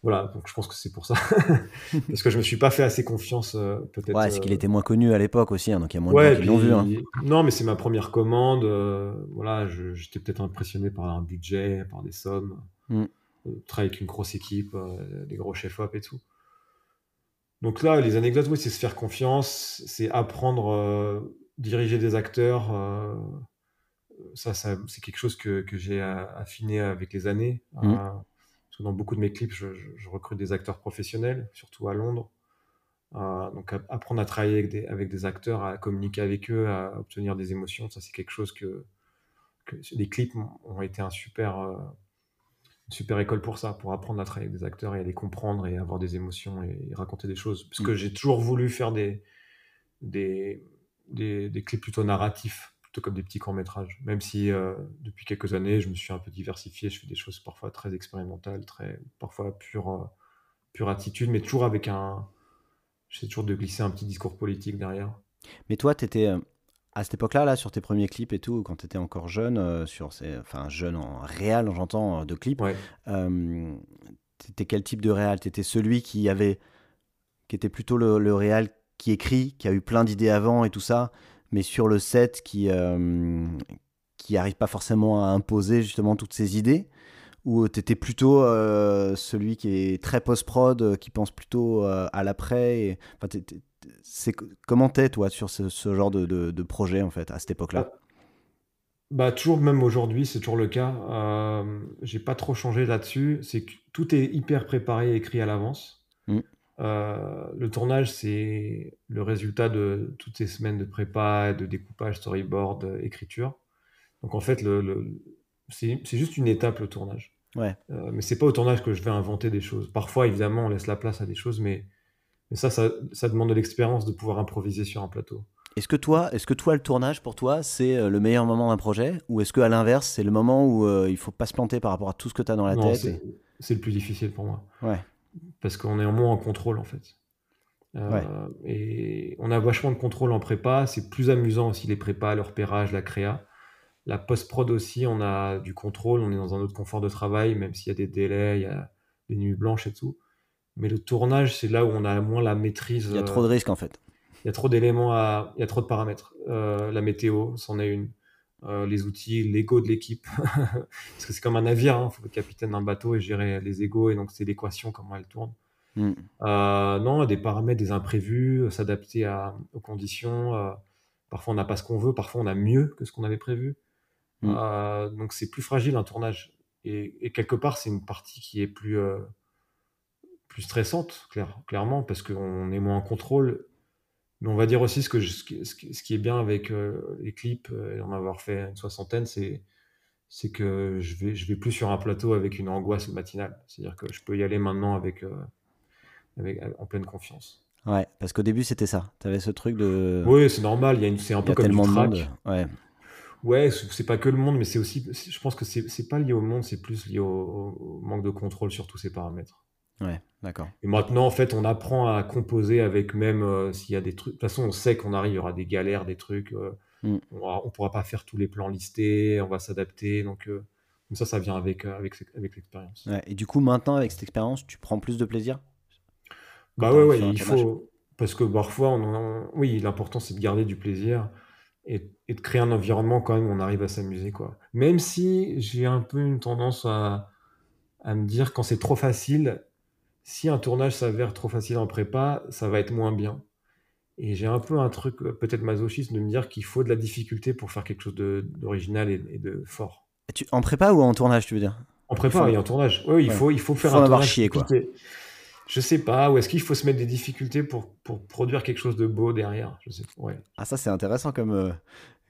Voilà, donc je pense que c'est pour ça. <laughs> Parce que je me suis pas fait assez confiance, euh, peut-être. Ouais, c'est qu'il euh, était moins connu à l'époque aussi, hein, donc il y a moins de gens qui l'ont vu. Hein. Non, mais c'est ma première commande. Euh, voilà, j'étais peut-être impressionné par un budget, par des sommes. Mm. travailler avec une grosse équipe, des gros chefs-op et tout. Donc là, les anecdotes, oui, c'est se faire confiance, c'est apprendre, diriger des acteurs. ça, ça c'est quelque chose que, que j'ai affiné avec les années. Dans beaucoup de mes clips, je, recrute des acteurs professionnels, surtout à Londres. Euh, donc apprendre à travailler avec des, avec des, acteurs, à communiquer avec eux, à obtenir des émotions, ça c'est quelque chose que, les clips ont été un super, euh, une super école pour ça, pour apprendre à travailler avec des acteurs et à les comprendre et avoir des émotions et, raconter des choses. Parce que mm. j'ai toujours voulu faire des, des, des clips plutôt narratifs comme des petits courts-métrages. Même si euh, depuis quelques années, je me suis un peu diversifié, je fais des choses parfois très expérimentales, très, parfois pure, euh, pure attitude, mais toujours avec un. J'essaie toujours de glisser un petit discours politique derrière. Mais toi, tu étais euh, à cette époque-là, là, sur tes premiers clips et tout, quand tu étais encore jeune, sur ces, enfin jeune en réel, j'entends, de clips, ouais. étais quel type de réel étais celui qui avait, qui était plutôt le, le réel qui écrit, qui a eu plein d'idées avant et tout ça, mais sur le set qui euh, qui n'arrive pas forcément à imposer justement toutes ces idées ou tu étais plutôt euh, celui qui est très post-prod, euh, qui pense plutôt à l'après enfin, c'est Comment t'es, toi, sur ce, genre de, de, projet, en fait, à cette époque-là? Bah, bah, toujours, même aujourd'hui, c'est toujours le cas. Euh, j'ai pas trop changé là-dessus. C'est que tout est hyper préparé et écrit à l'avance. Mm. Euh, le tournage, c'est le résultat de toutes ces semaines de prépa, de découpage, storyboard, écriture. Donc en fait, le, c'est juste une étape le tournage. Ouais. Euh, mais c'est pas au tournage que je vais inventer des choses. Parfois, évidemment, on laisse la place à des choses, mais, mais ça, ça, ça demande de l'expérience de pouvoir improviser sur un plateau. Est-ce que toi, est-ce que toi, le tournage pour toi, c'est euh, le meilleur moment d'un projet, ou est-ce que à l'inverse, c'est le moment où il faut pas se planter par rapport à tout ce que tu as dans la tête C'est le plus difficile pour moi. Ouais parce qu'on est moins en contrôle en fait. Euh, et on a vachement de contrôle en prépa, c'est plus amusant aussi les prépas, le repérage, la créa. La post-prod aussi, on a du contrôle, on est dans un autre confort de travail, même s'il y a des délais, il y a des nuits blanches et tout. Mais le tournage, c'est là où on a moins la maîtrise. Il y a trop de risques en fait. Il y a trop d'éléments, à... il y a trop de paramètres. Euh, la météo, c'en est une. Euh, les outils, l'ego de l'équipe. <laughs> Parce que c'est comme un navire, il hein. faut être capitaine d'un bateau et gérer les égos, et donc c'est l'équation, comment elle tourne. Mm. Euh, non, des paramètres, des imprévus, euh, s'adapter aux conditions. parfois on n'a pas ce qu'on veut, parfois on a mieux que ce qu'on avait prévu. Mm. donc c'est plus fragile un tournage. Et, quelque part, c'est une partie qui est plus, plus stressante, clairement, parce qu'on est moins en contrôle mais on va dire aussi ce, que ce, qui, est bien avec euh, les clips euh, et en avoir fait une soixantaine, c'est c'est que je vais je vais plus sur un plateau avec une angoisse matinale. C'est-à-dire que je peux y aller maintenant avec, euh, avec en pleine confiance. Ouais, parce qu'au début c'était ça. Tu avais ce truc de. Oui, c'est normal. Il y a c'est un peu comme du track. De monde. Ouais. Ouais, c'est pas que le monde, mais c'est aussi. Je pense que c'est pas lié au monde, c'est plus lié au, manque de contrôle sur tous ces paramètres. Ouais, d'accord. Et maintenant, en fait, on apprend à composer avec même euh, s'il y a des trucs. De toute façon, on sait qu'on arrive, il y aura des galères, des trucs. Euh, mm. On ne pourra pas faire tous les plans listés, on va s'adapter. Donc, euh, ça, ça vient avec, avec, avec l'expérience. Ouais, et du coup, maintenant, avec cette expérience, tu prends plus de plaisir? Bah ouais, ouais, il faut. Parce que parfois, on, oui, l'important, c'est de garder du plaisir et, et, de créer un environnement quand même où on arrive à s'amuser. quoi. Même si j'ai un peu une tendance à, à me dire quand c'est trop facile, si un tournage s'avère trop facile en prépa, ça va être moins bien. Et j'ai un peu un truc euh, peut-être masochiste de me dire qu'il faut de la difficulté pour faire quelque chose d'original et, de fort. tu, en prépa ou en tournage, tu veux dire? En prépa, oui, en tournage. Oui, il, faut, il faut faire un tournage. Chier, quoi. Je sais pas, ou est-ce qu'il faut se mettre des difficultés pour, pour produire quelque chose de beau derrière? Je sais ouais. Ah, ça, c'est intéressant comme, euh,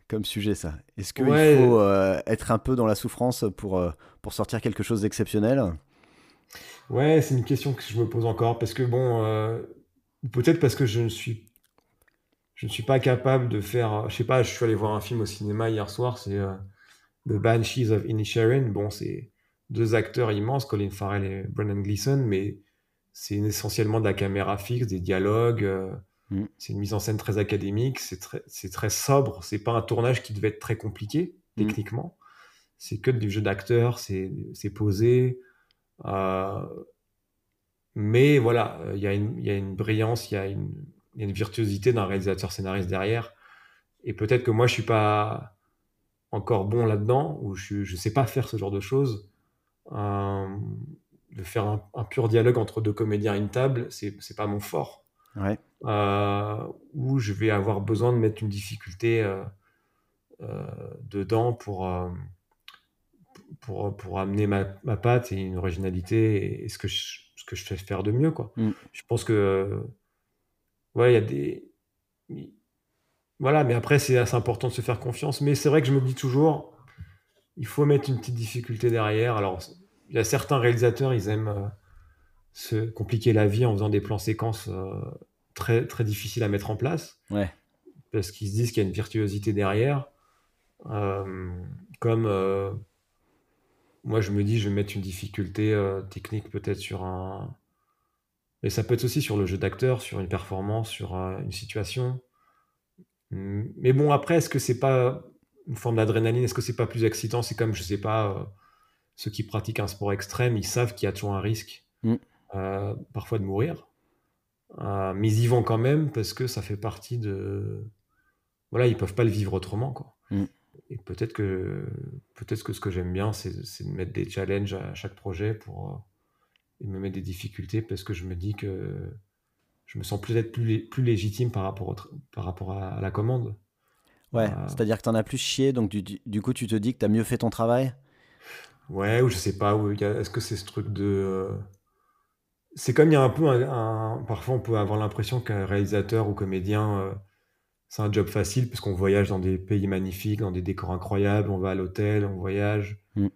comme sujet, ça. Est-ce qu'il faut euh, être un peu dans la souffrance pour, pour sortir quelque chose d'exceptionnel? Ouais, c'est une question que je me pose encore parce que bon, euh, peut-être parce que je ne suis, je ne suis pas capable de faire. Je sais pas, je suis allé voir un film au cinéma hier soir, c'est euh, The Banshees of Inisherin. Bon, c'est deux acteurs immenses, Colin Farrell et Brendan Gleeson, mais c'est essentiellement de la caméra fixe, des dialogues. Euh, Mm. C'est une mise en scène très académique, c'est très, très sobre. C'est pas un tournage qui devait être très compliqué mm. techniquement. C'est que du jeu d'acteur, c'est posé. Euh, mais voilà, il y, a une, y a une brillance, il y, a une, y a une virtuosité d'un réalisateur scénariste derrière. Et peut-être que moi, je suis pas encore bon là-dedans, ou je ne sais pas faire ce genre de choses. Euh, de faire un, pur dialogue entre deux comédiens à une table, c'est pas mon fort. Ouais. Euh, où je vais avoir besoin de mettre une difficulté euh, dedans pour, pour, pour, amener ma, ma, patte et une originalité et, ce, que je, ce que je fais faire de mieux. Quoi. Mm. Je pense que, ouais, il y a des. Voilà, mais après, c'est assez important de se faire confiance. Mais c'est vrai que je me dis toujours, il faut mettre une petite difficulté derrière. Alors, il y a certains réalisateurs, ils aiment se compliquer la vie en faisant des plans séquences euh, très, très difficiles à mettre en place. Ouais. Parce qu'ils se disent qu'il y a une virtuosité derrière. Euh, comme euh, moi, je me dis, je vais mettre une difficulté technique peut-être sur un. Mais ça peut être aussi sur le jeu d'acteur, sur une performance, sur une situation. Mais bon, après, est-ce que c'est pas une forme d'adrénaline? Est-ce que c'est pas plus excitant? C'est comme, je sais pas, ceux qui pratiquent un sport extrême, ils savent qu'il y a toujours un risque. Mm. Euh, parfois de mourir. Euh, mais ils y vont quand même parce que ça fait partie de. Voilà, ils peuvent pas le vivre autrement. Quoi. Mm. Et peut-être que, peut-être que ce que j'aime bien, c'est, de mettre des challenges à chaque projet pour euh, et me mettre des difficultés parce que je me dis que je me sens peut-être plus, plus légitime par rapport, par rapport à, la commande. Ouais, c'est-à-dire que tu en as plus chié, donc du, du, coup tu te dis que tu as mieux fait ton travail? Ouais, ou je sais pas, est-ce que c'est ce truc de c'est comme il y a un peu un, parfois on peut avoir l'impression qu'un réalisateur ou comédien euh, c'est un job facile puisqu'on voyage dans des pays magnifiques, dans des décors incroyables, on va à l'hôtel, on voyage. Mm.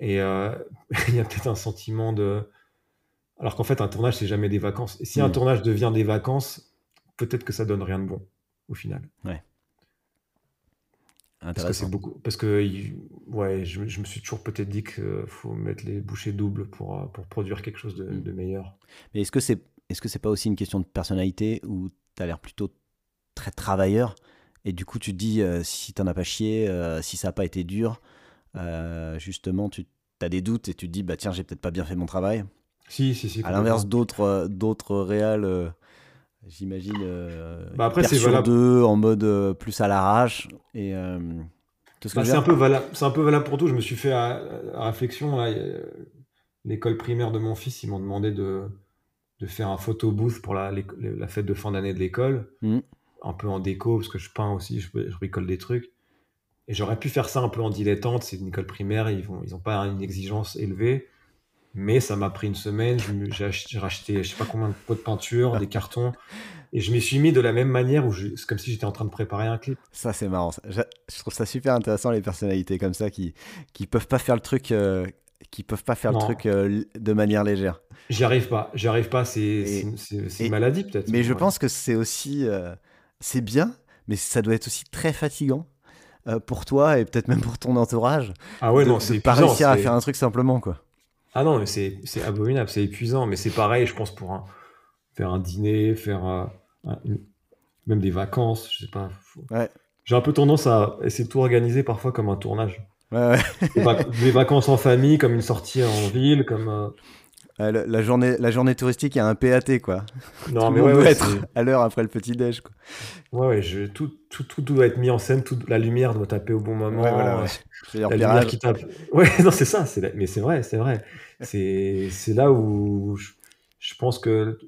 Et euh, <laughs> il y a peut-être un sentiment de alors qu'en fait un tournage c'est jamais des vacances. Et si un mm. tournage devient des vacances, peut-être que ça donne rien de bon au final. Ouais. Parce que c'est beaucoup. Parce que ouais, je, me suis toujours peut-être dit qu'il faut mettre les bouchées doubles pour, euh, pour produire quelque chose mm. de, meilleur. Mais est-ce que c'est est-ce que c'est pas aussi une question de personnalité où tu as l'air plutôt très travailleur et du coup tu te dis euh, si t'en as pas chié, euh, si ça n'a pas été dur, justement tu as des doutes et tu te dis bah tiens j'ai peut-être pas bien fait mon travail. Si si si. À l'inverse d'autres d'autres réals J'imagine. Euh, bah après, c'est valable. en mode euh, plus à l'arrache. Et. Euh, bah, c'est un, peu valable, un peu valable pour tout. Je me suis fait à, réflexion. L'école primaire de mon fils, ils m'ont demandé de, de faire un photo booth pour la, la fête de fin d'année de l'école. Mmh. Un peu en déco, parce que je peins aussi, je, je bricole des trucs. Et j'aurais pu faire ça un peu en dilettante. C'est une école primaire, ils n'ont ils ont pas une exigence élevée. Mais ça m'a pris une semaine. J'ai racheté, je sais pas combien de pots de peinture, des cartons. Et je m'y suis mis de la même manière où c'est comme si j'étais en train de préparer un clip. Ça, c'est marrant. Je, trouve ça super intéressant, les personnalités comme ça qui, qui peuvent pas faire le truc, euh, qui peuvent pas faire le truc euh, de manière légère. J'y arrive pas. J'y arrive pas. C'est une maladie, peut-être. Mais je pense que c'est aussi, euh, c'est bien, mais ça doit être aussi très fatigant. pour toi et peut-être même pour ton entourage. Ah ouais, non, c'est pas réussir à faire un truc simplement, quoi. Ah non, mais c'est abominable, c'est épuisant. Mais c'est pareil, je pense, pour faire un dîner, faire euh, même des vacances, je sais pas. J'ai un peu tendance à essayer de tout organiser parfois comme un tournage. Ouais, des, vacances en famille, comme une sortie en ville, comme. Euh, la, journée, la journée touristique, il y a un PAT, quoi. Non, mais ouais, être à l'heure après le petit-déj, quoi. Ouais, ouais je, tout, tout, tout, doit être mis en scène, toute la lumière doit taper au bon moment. Ouais, voilà, la lumière qui tape. Ouais, <laughs> non, c'est ça, mais c'est vrai, c'est vrai. C'est là où je, pense que.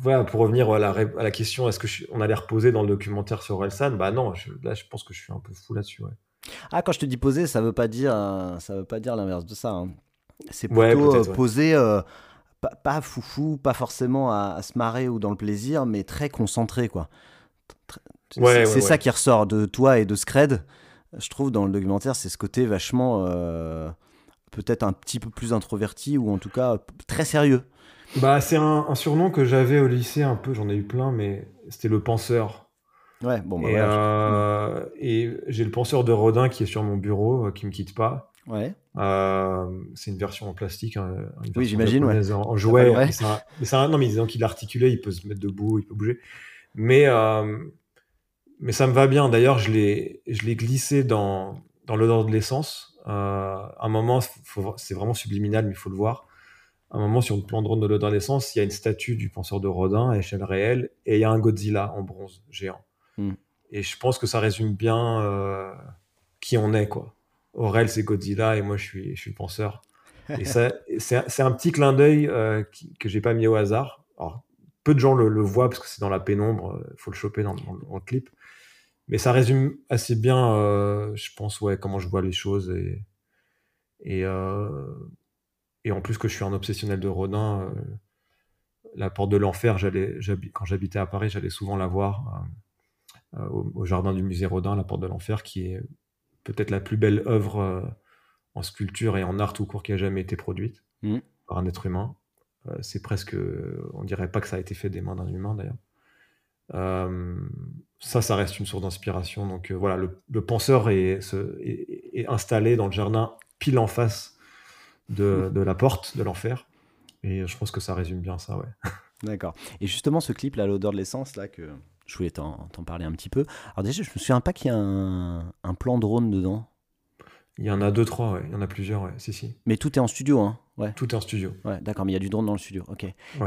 Voilà, pour revenir à la, à la question, est-ce que on allait reposer dans le documentaire sur Elsan Bah non, là, je pense que je suis un peu fou là-dessus, ouais. Ah, quand je te dis poser, ça veut pas dire, ça veut pas dire l'inverse de ça. Hein. C'est plutôt euh, posé, euh, pas, foufou, pas forcément à, se marrer ou dans le plaisir, mais très concentré, quoi. c'est ça qui ressort de toi et de Scred. Je trouve dans le documentaire, c'est ce côté vachement, euh, peut-être un petit peu plus introverti ou en tout cas très sérieux. Bah, c'est un, surnom que j'avais au lycée un peu, j'en ai eu plein, mais c'était le penseur. Ouais, bon, bah et, et j'ai le penseur de Rodin qui est sur mon bureau, qui me quitte pas. Ouais. C'est une version en plastique. Hein, oui, j'imagine. Ouais. En, jouet. non, mais disons qu'il est articulé, il peut se mettre debout, il peut bouger. Mais, mais ça me va bien. D'ailleurs, je l'ai glissé dans, dans l'odeur de l'essence. à un moment, c'est vraiment subliminal, mais il faut le voir à un moment, sur le plan de de l'adolescence, il y a une statue du penseur de Rodin à échelle réelle et il y a un Godzilla en bronze géant. Hmm. Et je pense que ça résume bien euh, qui on est, quoi. Aurel, c'est Godzilla et moi, je suis, je suis penseur. Et c'est un petit clin d'œil euh, que j'ai pas mis au hasard. Peu de gens le, voient parce que c'est dans la pénombre, il faut le choper dans, le clip. Mais ça résume assez bien, euh, je pense, ouais, comment je vois les choses et, et et en plus que je suis un obsessionnel de Rodin, euh, la porte de l'enfer, quand j'habitais à Paris, j'allais souvent la voir euh, euh, au, jardin du musée Rodin, la porte de l'enfer, qui est peut-être la plus belle œuvre en sculpture et en art tout court qui a jamais été produite mmh. par un être humain. c'est presque, on dirait pas que ça a été fait des mains d'un humain d'ailleurs. ça, ça reste une source d'inspiration. Donc voilà, le, penseur est, est, installé dans le jardin pile en face de, la porte de l'enfer. Et je pense que ça résume bien ça, ouais. D'accord. Et justement, ce clip, là, l'odeur de l'essence, là, que je voulais t'en parler un petit peu. Alors déjà, je me souviens pas qu'il y a un, plan drone dedans. Il y en a deux, trois, ouais. Il y en a plusieurs, ouais. Si, si. Mais tout est en studio, hein. Ouais. Tout est en studio. Ouais, d'accord, mais il y a du drone dans le studio, ok.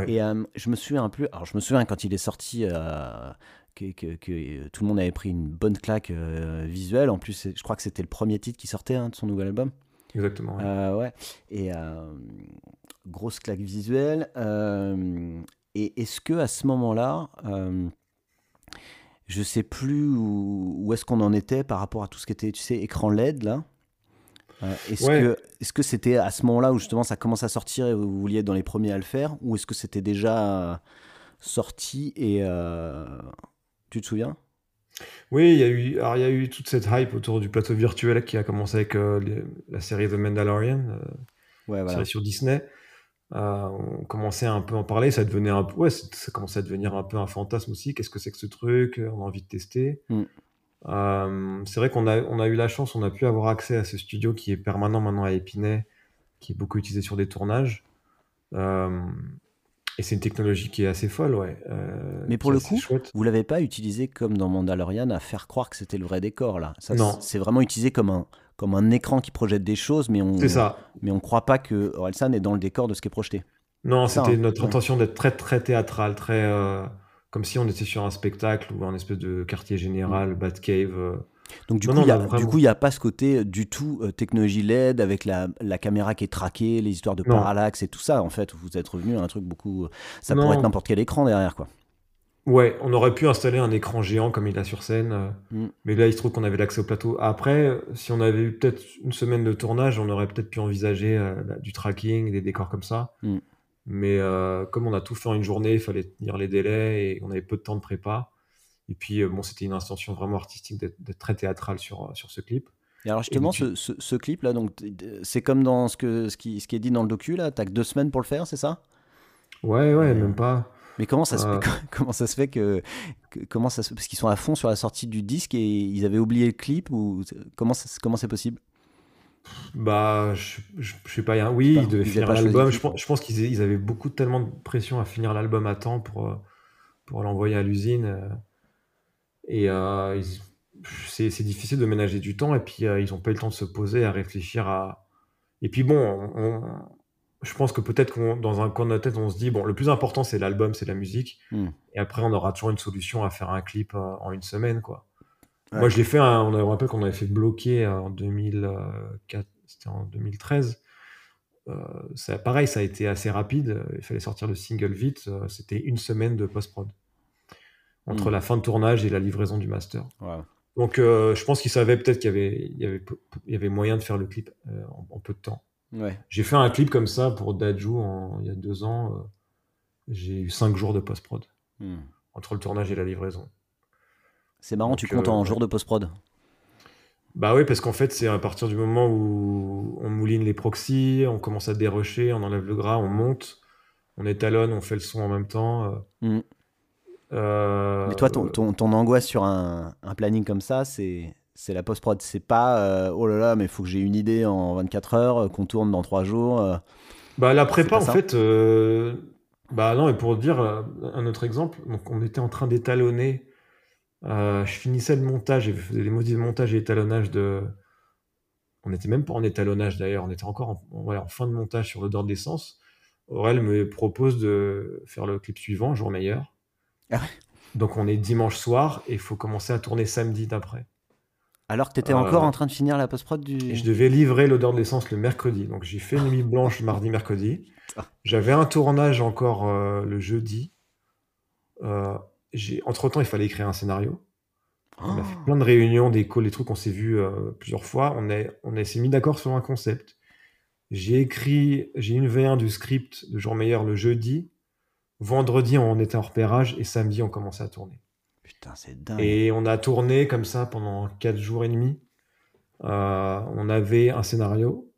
Et euh, je me souviens un peu, alors je me souviens quand il est sorti, euh, que, que, tout le monde avait pris une bonne claque euh, visuelle. En plus, je crois que c'était le premier titre qui sortait hein, de son nouvel album. Exactement. Ouais. Euh, et euh, grosse claque visuelle. Et est-ce que à ce moment-là, je sais plus où, est-ce qu'on en était par rapport à tout ce qui était, tu sais, écran LED là. est-ce que est-ce que c'était à ce moment-là où justement ça commence à sortir et vous vouliez être dans les premiers à le faire, ou est-ce que c'était déjà sorti et tu te souviens? Oui, il y a eu, alors il y a eu toute cette hype autour du plateau virtuel qui a commencé avec euh, la série The Mandalorian, euh, série sur Disney. Euh, on commençait à un peu en parler, ça devenait un peu, ouais, ça commençait à devenir un peu un fantasme aussi. Qu'est-ce que c'est que ce truc? On a envie de tester. Mm. c'est vrai qu'on a, on a eu la chance, on a pu avoir accès à ce studio qui est permanent maintenant à Épinay, qui est beaucoup utilisé sur des tournages. Et c'est une technologie qui est assez folle, ouais. Euh, Mais pour le coup, vous l'avez pas utilisé comme dans Mandalorian à faire croire que c'était le vrai décor là? Ça, non. C'est vraiment utilisé comme un comme un écran qui projette des choses, mais on ça. mais on croit pas que Orelsan est dans le décor de ce qui est projeté. Non, c'était hein. notre intention d'être très très théâtral, très euh, comme si on était sur un spectacle ou un espèce de quartier général, mm. Batcave. Euh, donc du, coup, il n'y a pas ce côté euh, du tout euh, technologie LED avec la, la, caméra qui est traquée, les histoires de parallaxe et tout ça. En fait, vous êtes revenu à un truc beaucoup... Ça pourrait être n'importe quel écran derrière, quoi. Ouais, on aurait pu installer un écran géant comme il a sur scène, euh, mm. mais là il se trouve qu'on avait l'accès au plateau. Après, si on avait eu peut-être une semaine de tournage, on aurait peut-être pu envisager du tracking, des décors comme ça. Mm. Mais comme on a tout fait en une journée, il fallait tenir les délais et on avait peu de temps de prépa. Et puis, euh, bon, c'était une intention vraiment artistique d'être très théâtrale sur, euh, sur ce clip. Et alors justement, ce, ce, clip-là, donc c'est comme dans ce, que, ce, qui, ce qui est dit dans le docu, là, t'as que deux semaines pour le faire, c'est ça? Ouais, ouais, même pas. Mais comment ça, se fait, <laughs> comment ça se fait que, comment ça parce qu'ils sont à fond sur la sortie du disque et ils avaient oublié le clip ou comment comment c'est possible? Bah, je, je, sais pas. oui, ils devaient finir l'album. Je pense, je pense qu'ils avaient beaucoup tellement de pression à finir l'album à temps pour euh, pour l'envoyer à l'usine. Et euh, c'est difficile de ménager du temps. Et puis, euh, ils n'ont pas eu le temps de se poser, à réfléchir à. Et puis, bon, je pense que peut-être qu'on dans un coin de notre tête, on se dit bon, le plus important, c'est l'album, c'est la musique. Hmm. Et après, on aura toujours une solution à faire un clip euh, en une semaine, quoi. Moi, je l'ai fait, on a, rappelle qu'on avait fait bloquer en 2004, c'était en 2013. ça, pareil, ça a été assez rapide. Il fallait sortir le single vite. C'était une semaine de post-prod entre hmm. la fin de tournage et la livraison du master. Donc, euh, je pense qu'ils savaient peut-être qu'il y avait, il y, avait, il y avait moyen de faire le clip euh, en, peu de temps. Ouais. J'ai fait un clip comme ça pour Dajou il y a deux ans. Euh, j'ai eu cinq jours de post-prod hmm. entre le tournage et la livraison. C'est marrant, tu comptes en jours de post-prod bah oui, parce qu'en fait, c'est à partir du moment où on mouline les proxys, on commence à dérocher, on enlève le gras, on monte, on étalonne, on fait le son en même temps. Hmm. Euh, Mais toi, ton, ton, angoisse sur un, planning comme ça, c'est C'est la post-prod. C'est pas oh là là, mais il faut que j'ai une idée en 24 heures, qu'on tourne dans 3 jours. Bah, la prépa, en fait, bah non, et pour dire un autre exemple, donc on était en train d'étalonner. je finissais le montage et je faisais les modules de montage et étalonnage de. On n'était même pas en étalonnage d'ailleurs, on était encore en, en fin de montage sur l'odeur d'essence. Aurel me propose de faire le clip suivant, jour meilleur. Ah Donc on est dimanche soir et il faut commencer à tourner samedi d'après. Alors que tu étais encore euh, en train de finir la post-prod du. je devais livrer l'odeur de l'essence le mercredi. Donc j'ai fait une nuit blanche mardi, mercredi. J'avais un tournage encore euh, le jeudi. Euh, entre temps, il fallait écrire un scénario. On a fait plein de réunions, des calls, des trucs. On s'est vu plusieurs fois. On, est, on s'est mis d'accord sur un concept. J'ai écrit, j'ai une V1 du script de Jour Meilleur le jeudi. Vendredi, on était en repérage et samedi, on commençait à tourner. Putain, c'est dingue. Et on a tourné comme ça pendant 4 jours et demi. Euh, on avait un scénario,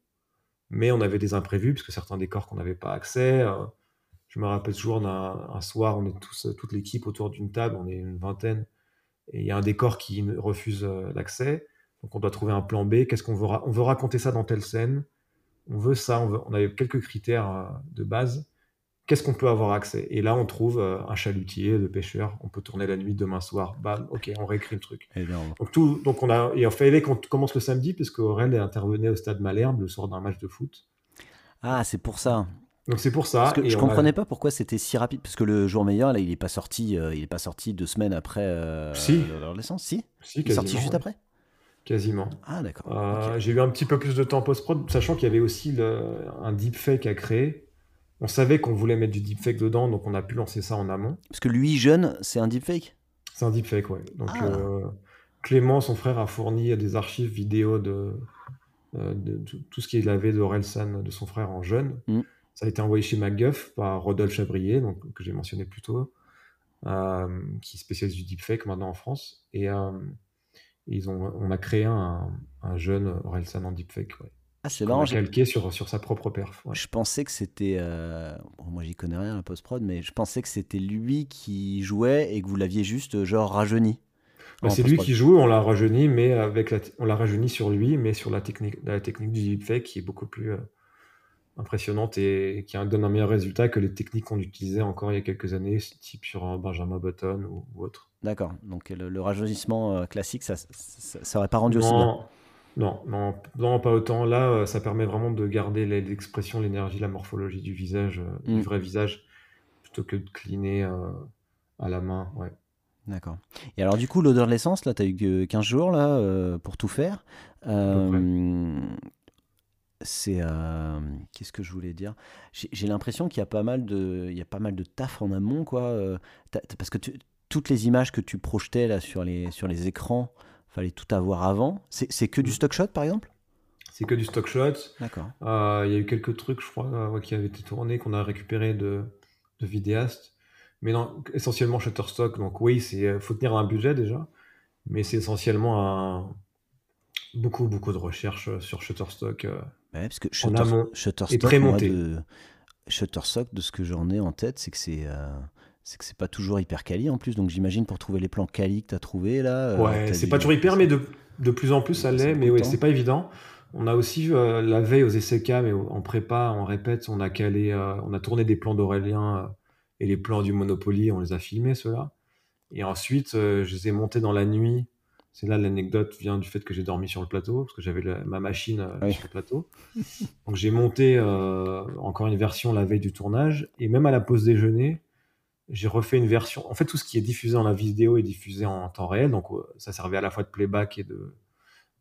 mais on avait des imprévus, puisque certains décors qu'on n'avait pas accès. Euh, je me rappelle toujours d'un soir, on est tous, toute l'équipe autour d'une table, on est une vingtaine, et il y a un décor qui refuse euh, l'accès. Donc on doit trouver un plan B. Qu'est-ce qu'on veut On veut raconter ça dans telle scène? On veut ça, on, avait quelques critères de base. Qu'est-ce qu'on peut avoir accès? Et là, on trouve euh, un chalutier de pêcheur. On peut tourner la nuit demain soir. Bam, ok, on réécrit le truc. Donc, tout, donc on a, et il fallait qu'on commence le samedi, parce qu'Aurel intervenait au stade Malherbe le soir d'un match de foot. Ah, c'est pour ça. Donc c'est pour ça. Parce que et je comprenais pas pourquoi c'était si rapide, parce que le jour meilleur, là, il est pas sorti, euh, il est pas sorti deux semaines après si. l'adolescence. Si? Si, il est sorti juste après? Quasiment. Ah, d'accord. Euh, j'ai eu un petit peu plus de temps post-prod, sachant qu'il y avait aussi le, un deepfake à créer. On savait qu'on voulait mettre du deepfake dedans, donc on a pu lancer ça en amont. Parce que lui, jeune, c'est un deepfake? C'est un deepfake, ouais. Donc ah. euh, Clément, son frère, a fourni des archives vidéo de, euh, de, tout ce qu'il avait de Relsan, de son frère en jeune. Mm. Ça a été envoyé chez MacGuff par Rodolphe Chabrier, donc, que j'ai mentionné plus tôt, qui spécialise du deepfake maintenant en France. Et ils ont, on a créé un, un jeune Orelsan en deepfake. Ouais. Ah, c'est marrant. calqué sur, sur sa propre perf. Je pensais que c'était. Euh... moi, j'y connais rien, la post-prod, mais je pensais que c'était lui qui jouait et que vous l'aviez juste, euh, genre, rajeuni. Bah, c'est lui qui joue, on l'a rajeuni, mais avec la on l'a rajeuni sur lui, mais sur la technique, la technique du deepfake qui est beaucoup plus euh, impressionnante et qui donne un meilleur résultat que les techniques qu'on utilisait encore il y a quelques années, type sur Benjamin Button ou, autre. D'accord. Donc le, rajeunissement euh, classique, ça, ça, aurait pas rendu aussi bien. Non, non, non, pas autant. Là, euh, ça permet vraiment de garder l'expression, l'énergie, la morphologie du visage, euh, du mm. vrai visage, plutôt que de cliner à la main. Ouais. D'accord. Et alors, du coup, l'odeur de l'essence, là, tu as eu 15 jours là, pour tout faire c'est euh, qu'est-ce que je voulais dire? J'ai l'impression qu'il y a pas mal de il y a pas mal de taf en amont quoi euh, parce que toutes les images que tu projetais là sur les sur les écrans, fallait tout avoir avant. C'est que du mmh. stock shot par exemple? C'est que du stock shot. D'accord. Euh, il y a eu quelques trucs je crois qui avaient été tournés qu'on a récupéré de, de vidéastes, mais non essentiellement Shutterstock. Donc oui, c'est faut tenir un budget déjà, mais c'est essentiellement un beaucoup beaucoup de recherches sur Shutterstock parce que Shutterstock, de, Shutterstock, de ce que j'en ai en tête, c'est que c'est euh, c'est que c'est pas toujours hyper quali en plus. Donc j'imagine pour trouver les plans quali que tu as trouvé là. Euh, ouais, c'est pas toujours hyper, mais de, de plus en plus ça l'est. Mais ouais, c'est pas évident. On a aussi euh, la veille aux SCK, mais en prépa, on répète, on a calé, on a tourné des plans d'Aurélien et les plans du Monopoly, on les a filmés ceux-là. Et ensuite, je les ai montés dans la nuit c'est là l'anecdote vient du fait que j'ai dormi sur le plateau, parce que j'avais ma machine euh, sur le plateau. Donc j'ai monté euh, encore une version la veille du tournage, et même à la pause déjeuner, j'ai refait une version. En fait, tout ce qui est diffusé en la vidéo est diffusé en temps réel, donc euh, ça servait à la fois de playback et de,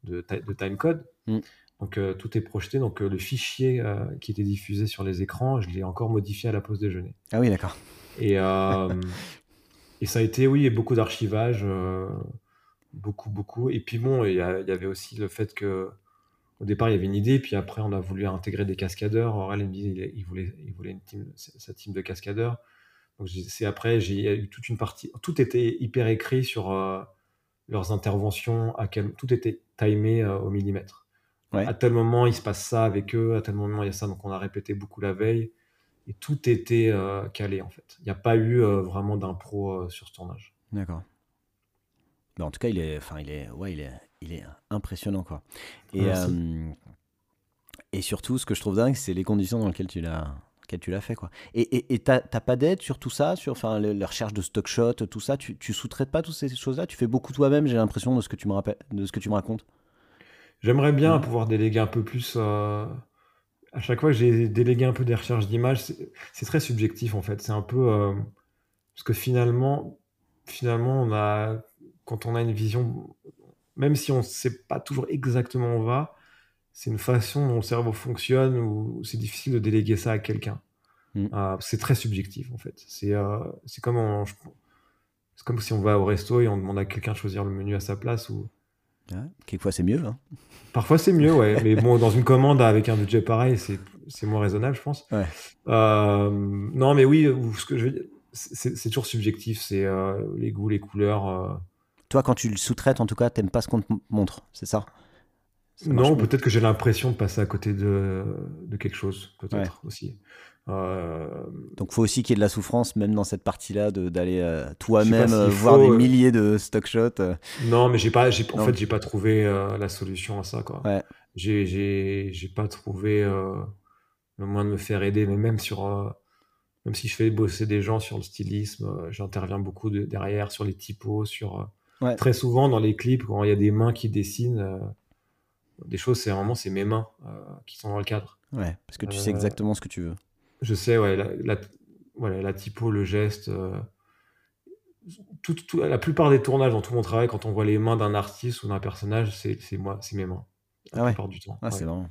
de, timecode. Mm. Donc tout est projeté, donc le fichier qui était diffusé sur les écrans, je l'ai encore modifié à la pause déjeuner. Ah oui, d'accord. Et, <laughs> et ça a été, oui, beaucoup d'archivage beaucoup, beaucoup. Et puis bon, il y, avait aussi le fait que au départ, il y avait une idée, puis après, on a voulu intégrer des cascadeurs. Aurel disait il, voulait, il voulait une team, sa team de cascadeurs. C'est après, j'ai eu toute une partie. Tout était hyper écrit sur euh, leurs interventions, à quel, tout était timé euh, au millimètre. À tel moment, il se passe ça avec eux, à tel moment, il y a ça. Donc on a répété beaucoup la veille. Et tout était euh, calé, en fait. Il n'y a pas eu vraiment d'impro sur ce tournage. D'accord en tout cas, il est, enfin, il est, ouais, il est, il est impressionnant, quoi. Et, et surtout, ce que je trouve dingue, c'est les conditions dans lesquelles tu l'as tu l'as fait quoi. Et t'as pas d'aide sur tout ça, sur enfin la recherche de stock shot, tout ça? Tu, tu sous-traites pas toutes ces choses-là? Tu fais beaucoup toi-même. J'ai l'impression de ce que tu me rappelles, de ce que tu me racontes? J'aimerais bien pouvoir déléguer un peu plus. Euh, à chaque fois que j'ai délégué un peu des recherches d'images, c'est très subjectif en fait. C'est un peu euh, parce que finalement, finalement, on a quand on a une vision, même si on ne sait pas toujours exactement où on va, c'est une façon dont le cerveau fonctionne ou c'est difficile de déléguer ça à quelqu'un. Mm. Euh, c'est très subjectif en fait. C'est euh, comme, comme si on va au resto et on demande à quelqu'un de choisir le menu à sa place. Ou... quelquefois c'est mieux. Hein. Parfois c'est mieux, ouais. <laughs> mais bon, dans une commande avec un budget pareil, c'est moins raisonnable, je pense. Euh, non, mais oui, ce que je c'est toujours subjectif. C'est les goûts, les couleurs. Toi, quand tu le sous-traites, en tout cas, t'aimes pas ce qu'on te montre, c'est ça? Non, peut-être que j'ai l'impression de passer à côté de, de quelque chose, peut-être aussi. Euh... Donc, faut aussi qu'il y ait de la souffrance, même dans cette partie-là, d'aller euh, toi-même euh, voir des euh, milliers de stock shots. Non, mais j'ai pas, en fait, j'ai pas trouvé la solution à ça, quoi. Ouais. J'ai pas trouvé le moyen de me faire aider, mais même sur, même si je fais bosser des gens sur le stylisme, j'interviens beaucoup derrière sur les typos, sur très souvent dans les clips quand il y a des mains qui dessinent des choses, c'est vraiment c'est mes mains euh, qui sont dans le cadre. Ouais, parce que tu sais euh, exactement ce que tu veux. Je sais, ouais, la, voilà, la typo, le geste. Euh, tout, la plupart des tournages dans tout mon travail, quand on voit les mains d'un artiste ou d'un personnage, c'est moi, c'est mes mains. La ah plupart du temps. Ah, c'est vraiment.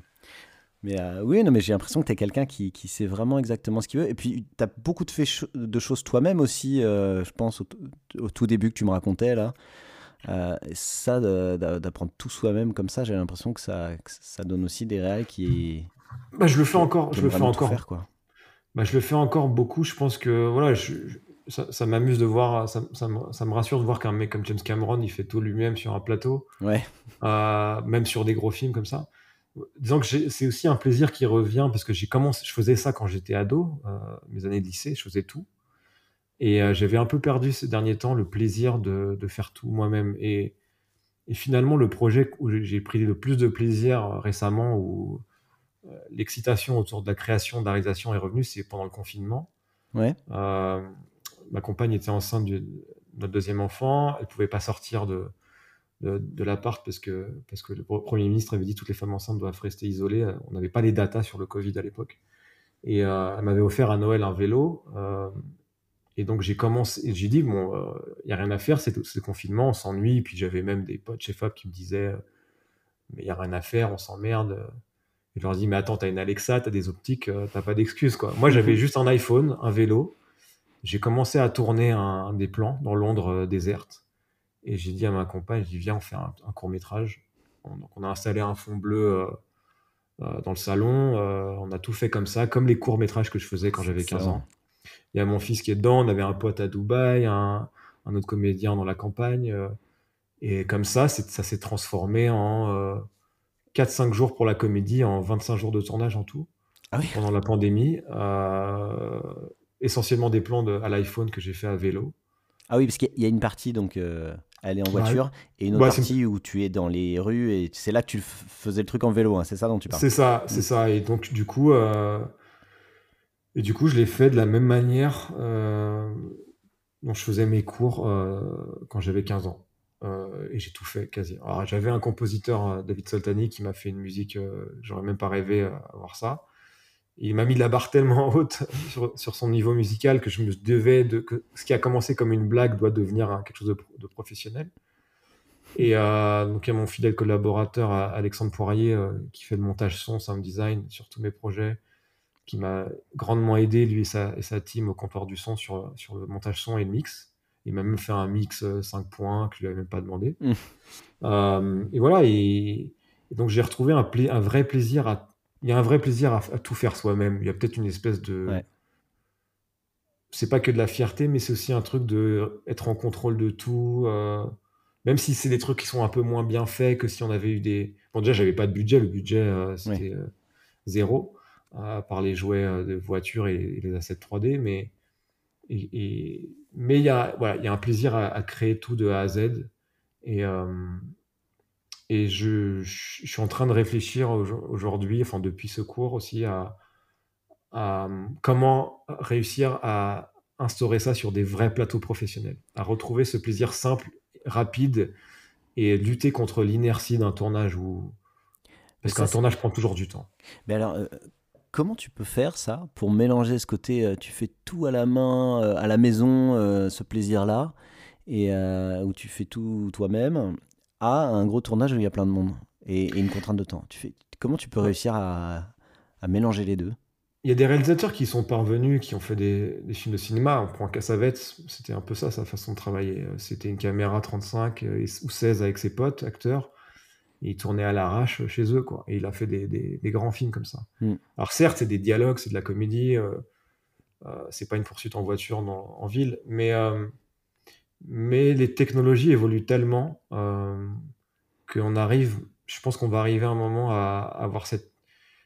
Mais oui, non, mais j'ai l'impression que tu es quelqu'un qui, qui, sait vraiment exactement ce qu'il veut. Et puis, tu as beaucoup de, fait de choses toi-même aussi, je pense, au, au, tout début que tu me racontais, là. Euh, ça, d'apprendre tout soi-même comme ça, j'ai l'impression que ça, ça donne aussi des réels qui. Bah, je le fais encore. Je le fais encore. Faire, quoi. Bah, je le fais encore beaucoup. Je pense que voilà, je, ça, m'amuse de voir, ça, ça, me, ça, me, rassure de voir qu'un mec comme James Cameron, il fait tout lui-même sur un plateau, ouais. Euh, même sur des gros films comme ça. Disons que c'est aussi un plaisir qui revient parce que j'ai commencé, je faisais ça quand j'étais ado, euh, mes années de lycée, je faisais tout. Et euh, j'avais un peu perdu ces derniers temps le plaisir de, de faire tout moi-même. Et, et, finalement, le projet où j'ai pris le plus de plaisir euh, récemment, où euh, l'excitation autour de la création, de la réalisation est revenue, c'est pendant le confinement. Ouais. ma compagne était enceinte de notre deuxième enfant. Elle pouvait pas sortir de, de, de l'appart parce que, parce que le Premier ministre avait dit que toutes les femmes enceintes doivent rester isolées. On n'avait pas les datas sur le Covid à l'époque. Et elle m'avait offert à Noël un vélo. Et donc j'ai commencé, j'ai dit bon, il euh, y a rien à faire, c'est le confinement, on s'ennuie. Puis j'avais même des potes chez Fab qui me disaient, euh, mais il y a rien à faire, on s'emmerde. Et je leur dis mais attends, t'as une Alexa, t'as des optiques, euh, t'as pas d'excuses quoi. Moi j'avais juste un iPhone, un vélo. J'ai commencé à tourner un, des plans dans Londres déserte. Et j'ai dit à ma compagne, je dis viens on fait un, court métrage. Donc on a installé un fond bleu. dans le salon, on a tout fait comme ça, comme les courts métrages que je faisais quand j'avais 15 ans. Il y a mon fils qui est dedans, on avait un pote à Dubaï, un, autre comédien dans la campagne. Euh, et comme ça, ça s'est transformé en 4-5 euh, jours pour la comédie, en 25 jours de tournage en tout, ah pendant la pandémie. Euh, essentiellement des plans à l'iPhone que j'ai fait à vélo. Ah oui, parce qu'il y a une partie, donc elle est en voiture, et une autre partie où tu es dans les rues, et c'est là que tu faisais le truc en vélo, hein, c'est ça dont tu parles C'est ça, c'est ça. Et donc, du coup, et du coup, je l'ai fait de la même manière euh, dont je faisais mes cours euh, quand j'avais 15 ans. Euh, et j'ai tout fait quasi. J'avais un compositeur, David Soltani, qui m'a fait une musique, j'aurais même pas rêvé à voir ça. Il m'a mis la barre tellement <laughs> haute sur, son niveau musical que je me devais de. que ce qui a commencé comme une blague doit devenir quelque chose de, professionnel. Et donc, il y a mon fidèle collaborateur, Alexandre Poirier, qui fait le montage son, sound design sur tous mes projets qui m'a grandement aidé, lui et sa, et sa, team, au comptoir du son sur, sur le montage son et le mix. Il m'a même fait un mix 5 euh, points que je lui avais même pas demandé. Mmh. Euh, et voilà, et, donc j'ai retrouvé un, un, vrai plaisir à. Il y a un vrai plaisir à, tout faire soi-même. Il y a peut-être une espèce de. C'est pas que de la fierté, mais c'est aussi un truc de être en contrôle de tout. Euh, même si c'est des trucs qui sont un peu moins bien faits que si on avait eu des. Bon, déjà, j'avais pas de budget. Le budget, c'était zéro par les jouets euh, de voiture et, les assets 3D, mais et, mais il y a voilà il y a un plaisir à, créer tout de A à Z et euh, et je, suis en train de réfléchir aujourd'hui, enfin depuis ce cours aussi, à, comment réussir à instaurer ça sur des vrais plateaux professionnels, à retrouver ce plaisir simple, rapide et lutter contre l'inertie d'un tournage où parce qu'un tournage prend toujours du temps. Mais alors, euh, comment tu peux faire ça pour mélanger ce côté, euh, tu fais tout à la main, euh, à la maison, ce plaisir-là, et où tu fais tout toi-même, à un gros tournage où il y a plein de monde et, une contrainte de temps? Tu fais, comment tu peux réussir à, mélanger les deux? Il y a des réalisateurs qui sont parvenus, qui ont fait des, films de cinéma. On prend Cassavetes, c'était un peu ça, sa façon de travailler. C'était une caméra 35 ou 16 avec ses potes, acteurs il tournait à l'arrache chez eux, quoi. Et il a fait des, grands films comme ça. Mm. Alors certes, c'est des dialogues, c'est de la comédie, euh, euh, c'est pas une poursuite en voiture en ville, mais, euh, mais les technologies évoluent tellement qu'on arrive, je pense qu'on va arriver à un moment à, avoir cette...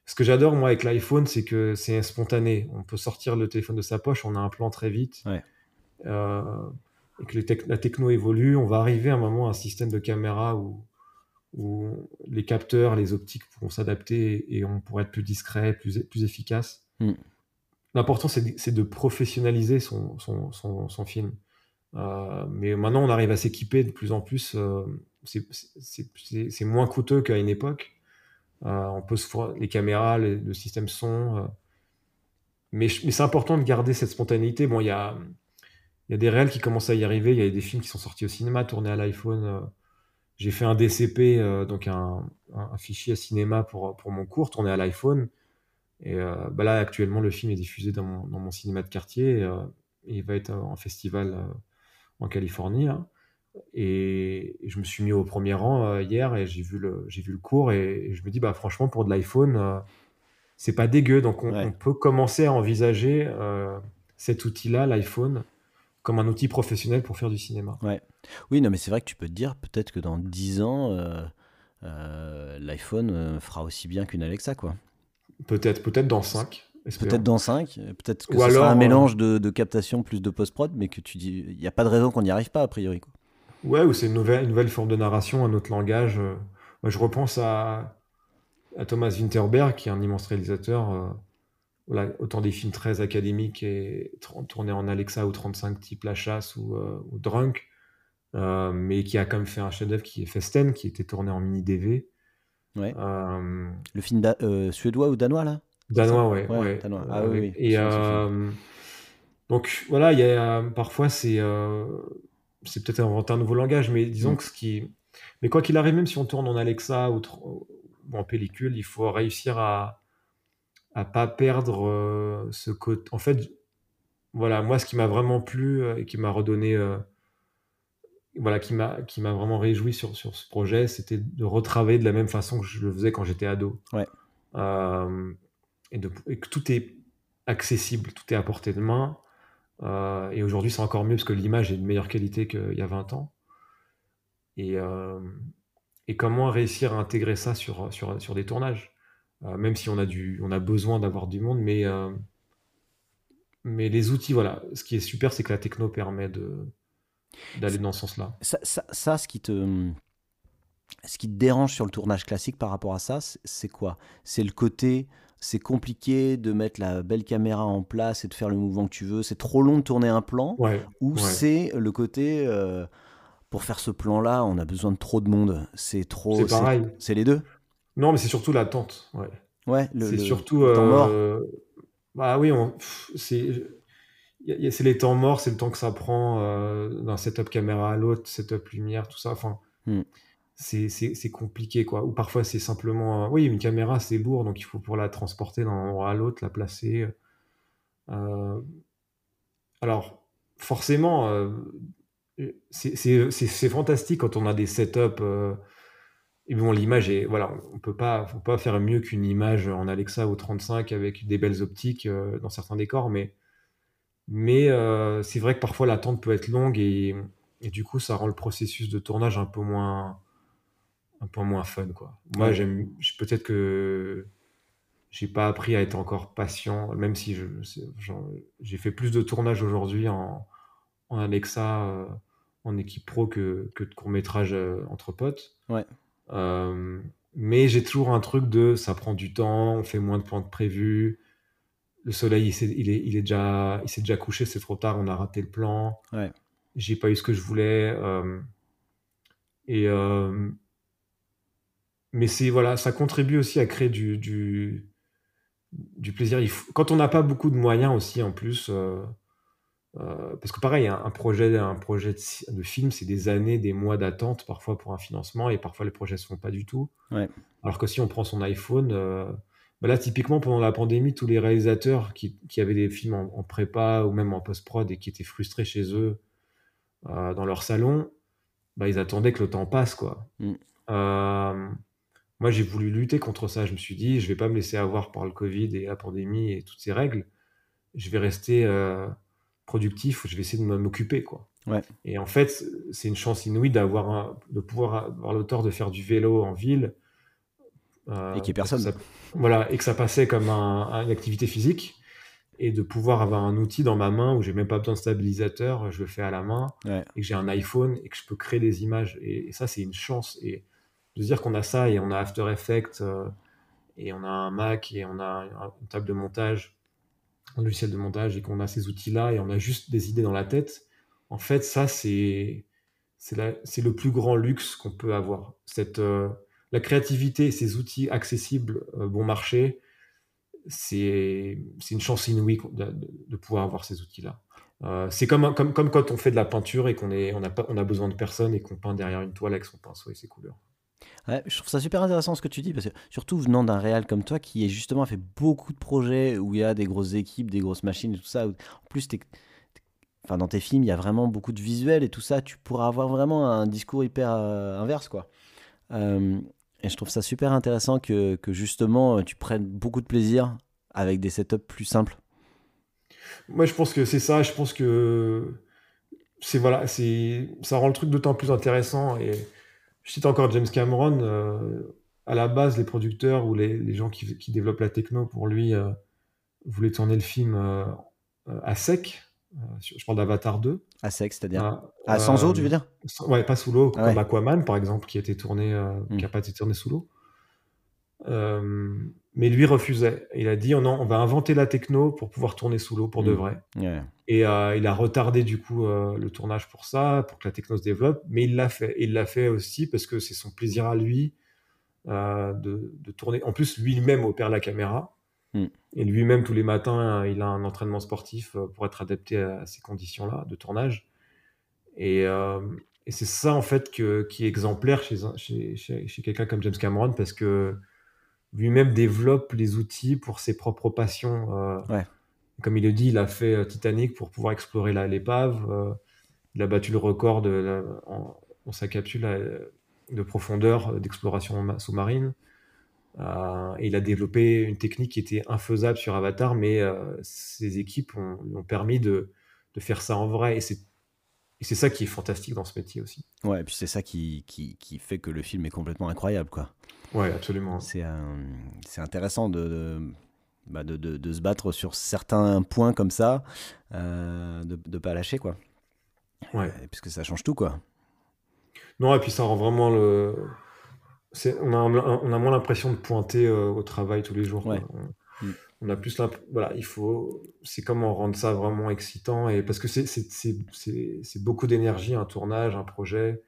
Ce que j'adore, moi, avec l'iPhone, c'est que c'est spontané. On peut sortir le téléphone de sa poche, on a un plan très vite. et que la techno évolue, on va arriver à un moment à un système de caméra où où les capteurs, les optiques pourront s'adapter et on pourra être plus discret, plus, plus efficace. Mm. L'important, c'est de, professionnaliser son, son, film. Euh, mais maintenant, on arrive à s'équiper de plus en plus. Euh, c'est moins coûteux qu'à une époque. Euh, on peut se les caméras, le système son. mais, mais c'est important de garder cette spontanéité. Bon, il y a, y a des réels qui commencent à y arriver. Il y a des films qui sont sortis au cinéma, tournés à l'iPhone j'ai fait un DCP, euh, donc un, fichier à cinéma pour, pour mon cours, tourné à l'iPhone. Et euh, bah là, actuellement, le film est diffusé dans mon, dans mon cinéma de quartier. Euh, et, il va être en festival en Californie. Et, je me suis mis au premier rang hier et j'ai vu, le, j'ai vu le cours. Et, je me dis, bah, franchement, pour de l'iPhone, c'est pas dégueu. Donc, on, on, peut commencer à envisager cet outil-là, l'iPhone, comme un outil professionnel pour faire du cinéma. Ouais. Oui, non, mais c'est vrai que tu peux te dire peut-être que dans 10 ans, euh, euh, l'iPhone euh, fera aussi bien qu'une Alexa, quoi. Peut-être, peut-être dans 5. Peut-être dans 5, peut-être que ce sera un mélange de, captation plus de post-prod, mais que tu dis, il n'y a pas de raison qu'on n'y arrive pas, a priori. Quoi. Ouais, ou c'est une nouvelle, une nouvelle forme de narration, un autre langage. Moi, je repense à, à Thomas Winterberg, qui est un immense réalisateur autant des films très académiques et tournés en Alexa ou 35 type La Chasse ou, euh, Drunk, euh, mais qui a quand même fait un chef-d'œuvre qui est Festen, qui était tourné en mini DV. Ouais. Euh, le film suédois ou danois là? Danois, ouais. ouais, Ah oui. Et donc voilà, il y a parfois c'est c'est peut-être inventer un nouveau langage, mais disons mm. que ce qui, mais quoi qu'il arrive, même si on tourne en Alexa ou en pellicule, il faut réussir à à pas perdre euh, ce côté. En fait, voilà, moi, ce qui m'a vraiment plu euh, et qui m'a redonné, euh, voilà, qui m'a qui m'a vraiment réjoui sur, sur ce projet, c'était de retravailler de la même façon que je le faisais quand j'étais ado. Ouais. et, de, que tout est accessible, tout est à portée de main. et aujourd'hui, c'est encore mieux parce que l'image est de meilleure qualité qu'il y a 20 ans. Et, et comment réussir à intégrer ça sur, sur, sur des tournages? Même si on a, du, on a besoin d'avoir du monde, mais, euh, mais les outils, voilà, ce qui est super, c'est que la techno permet de, d'aller dans ce sens-là. Ça, ça, ce, qui te, ce qui te dérange sur le tournage classique par rapport à ça, c'est quoi? C'est le côté, c'est compliqué de mettre la belle caméra en place et de faire le mouvement que tu veux, c'est trop long de tourner un plan, ou c'est le côté... Euh, pour faire ce plan-là, on a besoin de trop de monde? C'est trop. C'est pareil. C'est les deux? Non, mais c'est surtout l'attente. Ouais. Ouais, c'est surtout. temps mort. Euh, bah oui, c'est c'est les temps morts, c'est le temps que ça prend euh, d'un setup caméra à l'autre, setup lumière, tout ça. Enfin, hmm. c'est compliqué, quoi. Ou parfois, c'est simplement. Euh, oui, une caméra, c'est lourd, donc il faut pour la transporter d'un endroit à l'autre, la placer. alors, forcément, c'est fantastique quand on a des setups et bon, l'image est. Voilà, on peut pas, faut pas faire mieux qu'une image en Alexa ou 35 avec des belles optiques euh, dans certains décors, mais, mais euh, c'est vrai que parfois l'attente peut être longue et, et, du coup, ça rend le processus de tournage un peu moins, un peu moins fun, quoi. Moi, j'aime. Peut-être que j'ai pas appris à être encore patient, même si j'ai fait plus de tournages aujourd'hui en, en, Alexa, euh, en équipe pro que, que de court métrage entre potes. Ouais. Mais j'ai toujours un truc de ça prend du temps, on fait moins de points de prévu. Le soleil, il, est, il, est, déjà, il s'est déjà couché, c'est trop tard, on a raté le plan. Ouais. J'ai pas eu ce que je voulais. et mais c'est voilà, ça contribue aussi à créer du, du, du plaisir. quand on n'a pas beaucoup de moyens aussi en plus, euh, euh, parce que pareil, un, projet, un projet de, film, c'est des années, des mois d'attente parfois pour un financement et parfois les projets se font pas du tout. Alors que si on prend son iPhone, euh, bah là typiquement pendant la pandémie, tous les réalisateurs qui, qui avaient des films en, prépa ou même en post-prod et qui étaient frustrés chez eux dans leur salon, bah, ils attendaient que le temps passe quoi. Mm. Moi, j'ai voulu lutter contre ça. Je me suis dit, je vais pas me laisser avoir par le Covid et la pandémie et toutes ces règles. Je vais rester euh, productif. Je vais essayer de m'occuper, quoi. Ouais. Et en fait, c'est une chance inouïe d'avoir de pouvoir avoir le tort de faire du vélo en ville. Euh, et qu'il n'y ait personne. voilà, et que ça passait comme un, une activité physique. Et de pouvoir avoir un outil dans ma main où j'ai même pas besoin de stabilisateur, je le fais à la main, et que j'ai un iPhone et que je peux créer des images. Et, et ça, c'est une chance. Et de se dire qu'on a ça et on a After Effects euh, et on a un Mac et on a une table de montage, un logiciel de montage et qu'on a ces outils-là et on a juste des idées dans la tête, en fait, ça, c'est le plus grand luxe qu'on peut avoir. Euh, la créativité ces outils accessibles, euh, bon marché, c'est une chance inouïe de, pouvoir avoir ces outils-là. c'est comme, quand on fait de la peinture et qu'on on a, on besoin de personne et qu'on peint derrière une toile avec son pinceau et ses couleurs je trouve ça super intéressant ce que tu dis, parce que surtout venant d'un réal comme toi qui est justement fait beaucoup de projets où il y a des grosses équipes, des grosses machines et tout ça. En plus, dans tes films, il y a vraiment beaucoup de visuels et tout ça. Tu pourras avoir vraiment un discours hyper euh, inverse, quoi. Euh, et je trouve ça super intéressant que, justement tu prennes beaucoup de plaisir avec des setups plus simples. Moi, je pense que c'est ça. Je pense que c'est voilà, ça rend le truc d'autant plus intéressant et je cite encore James Cameron. Euh, à la base, les producteurs ou les, gens qui, développent la techno pour lui euh, voulaient tourner le film euh, à sec. je parle d'Avatar 2. À sec, c'est-à-dire à sans eau, tu veux dire? Ouais, pas sous l'eau, comme Aquaman par exemple, qui a été tourné, qui n'a pas été tourné sous l'eau. Mais lui refusait. Il a dit oh non, on va inventer la techno pour pouvoir tourner sous l'eau pour de hmm. vrai. Et euh, il a retardé du coup euh, le tournage pour ça, pour que la techno se développe, mais il l'a fait. il l'a fait aussi parce que c'est son plaisir à lui euh, de, tourner. En plus, lui-même opère la caméra. Hmm. Et lui-même, tous les matins, il a un entraînement sportif pour être adapté à ces conditions-là de tournage. Et, c'est ça, en fait, que, qui est exemplaire chez, chez, chez quelqu'un comme James Cameron parce que lui-même développe les outils pour ses propres passions. Ouais comme il le dit, il a fait euh, Titanic pour pouvoir explorer l'épave. Euh, il a battu le record de, en, sa capsule euh, de profondeur d'exploration sous-marine. et il a développé une technique qui était infaisable sur Avatar, mais ses équipes ont, lui ont permis de, de, faire ça en vrai. Et c'est ça qui est fantastique dans ce métier aussi. Ouais, et puis c'est ça qui, qui, qui, fait que le film est complètement incroyable, quoi. Ouais, absolument. C'est intéressant de bah, de, de, se battre sur certains points comme ça, euh, de ne pas lâcher, quoi. Ouais. puisque ça change tout, quoi. Non, et puis ça rend vraiment le. On a, on a moins l'impression de pointer euh, au travail tous les jours. Ouais. On, a plus voilà, il faut. C'est comment rendre ça vraiment excitant et parce que c'est beaucoup d'énergie un tournage, un projet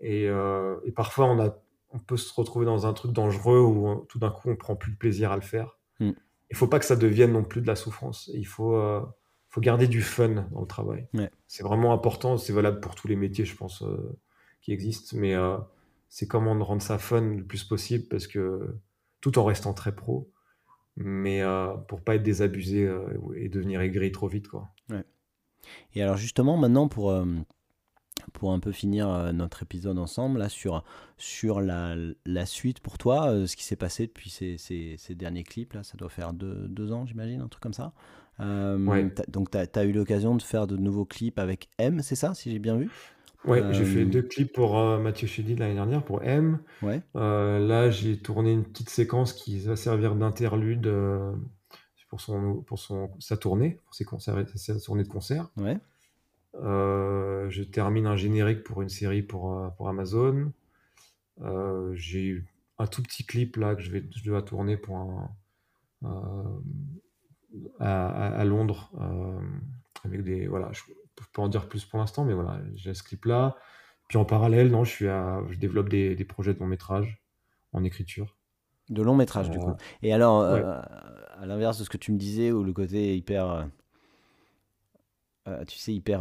et, euh, et, parfois on a on peut se retrouver dans un truc dangereux où tout d'un coup on prend plus de plaisir à le faire. Mm il faut pas que ça devienne non plus de la souffrance. Il faut, euh, faut garder du fun dans le travail. C'est vraiment important. C'est valable pour tous les métiers, je pense, euh, qui existent. Mais c'est comment rendre ça fun le plus possible parce que tout en restant très pro, mais pour pas être désabusé et devenir aigri trop vite, quoi. Et alors justement, maintenant pour pour un peu finir euh, notre épisode ensemble là, sur, sur la, la suite pour toi, euh, ce qui s'est passé depuis ces, ces, ces, derniers clips. Là, ça doit faire deux, deux ans, j'imagine, un truc comme ça. Euh, donc, tu as, eu l'occasion de faire de nouveaux clips avec M, c'est ça, si j'ai bien vu? Ouais, j'ai fait deux clips pour Mathieu Chédid l'année dernière, pour M. Ouais. là, j'ai tourné une petite séquence qui va servir d'interlude pour, son, pour son, sa tournée, pour ses concerts, sa tournée de concert. Ouais. Euh, je termine un générique pour une série pour, euh, pour Amazon. j'ai eu un tout petit clip là que je, vais, je dois tourner pour un, à, Londres avec des voilà je peux pas en dire plus pour l'instant mais voilà j'ai ce clip là puis en parallèle non je suis à, je développe des, des projets de long métrage en écriture de long métrage, du coup. Et alors, euh, à l'inverse de ce que tu me disais, où le côté hyper. Euh, euh, tu sais, hyper.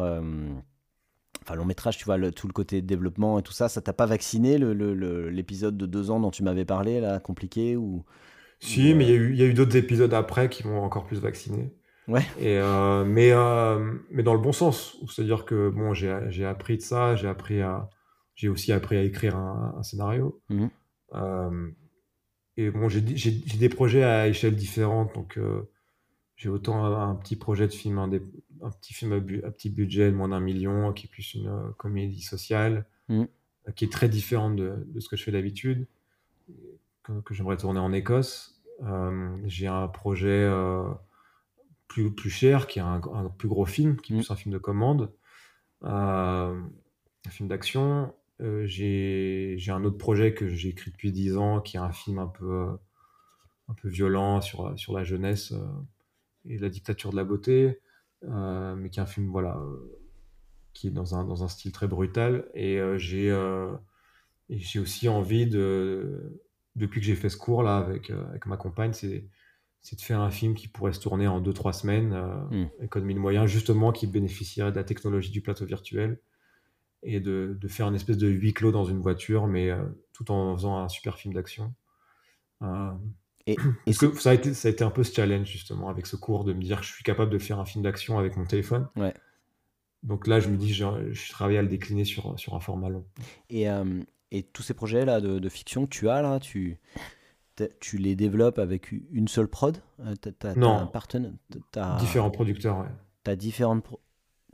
enfin, long métrage, tu vois, le, tout le côté développement et tout ça, ça t'a pas vacciné l'épisode de deux ans dont tu m'avais parlé, là, compliqué ou... Si, mais il y, y, a eu d'autres épisodes après qui m'ont encore plus vacciné. Ouais. Et, mais, mais dans le bon sens. C'est-à-dire que bon, j'ai appris de ça, j'ai appris à. J'ai aussi appris à écrire un, scénario. Mmh et bon, j'ai des projets à échelle différente, donc euh, j'ai autant un, petit projet de film, un, petit film à, petit budget de moins d'un million, qui est plus une euh, comédie sociale, mmh. euh, qui est très différente de, ce que je fais d'habitude, que, j'aimerais tourner en Écosse. j'ai un projet plus, plus cher, qui est un, plus gros film, qui est mmh. plus un film de commande, un film d'action. Euh, j'ai un autre projet que j'ai écrit depuis 10 ans, qui est un film un peu, euh, un peu violent sur, sur la jeunesse euh, et la dictature de la beauté, mais qui est un film voilà, qui est dans un, dans un style très brutal. Et j'ai j'ai aussi envie de, depuis que j'ai fait ce cours là avec, avec ma compagne, c'est c'est de faire un film qui pourrait se tourner en 2-3 semaines, euh, mmh. économie de moyens, justement, qui bénéficierait de la technologie du plateau virtuel et de, de, faire une espèce de huis clos dans une voiture, mais euh, tout en faisant un super film d'action. Euh, et, <clears throat> que ça a, été, ça a été un peu ce challenge justement avec ce cours de me dire que je suis capable de faire un film d'action avec mon téléphone. Ouais. Donc là, je me dis, je, je travaille à le décliner sur, sur un format long. Et, euh, et tous ces projets-là de, de, fiction que tu as, là, tu, tu les développes avec une seule prod Non. un partenaire Différents producteurs, ouais. Tu as différents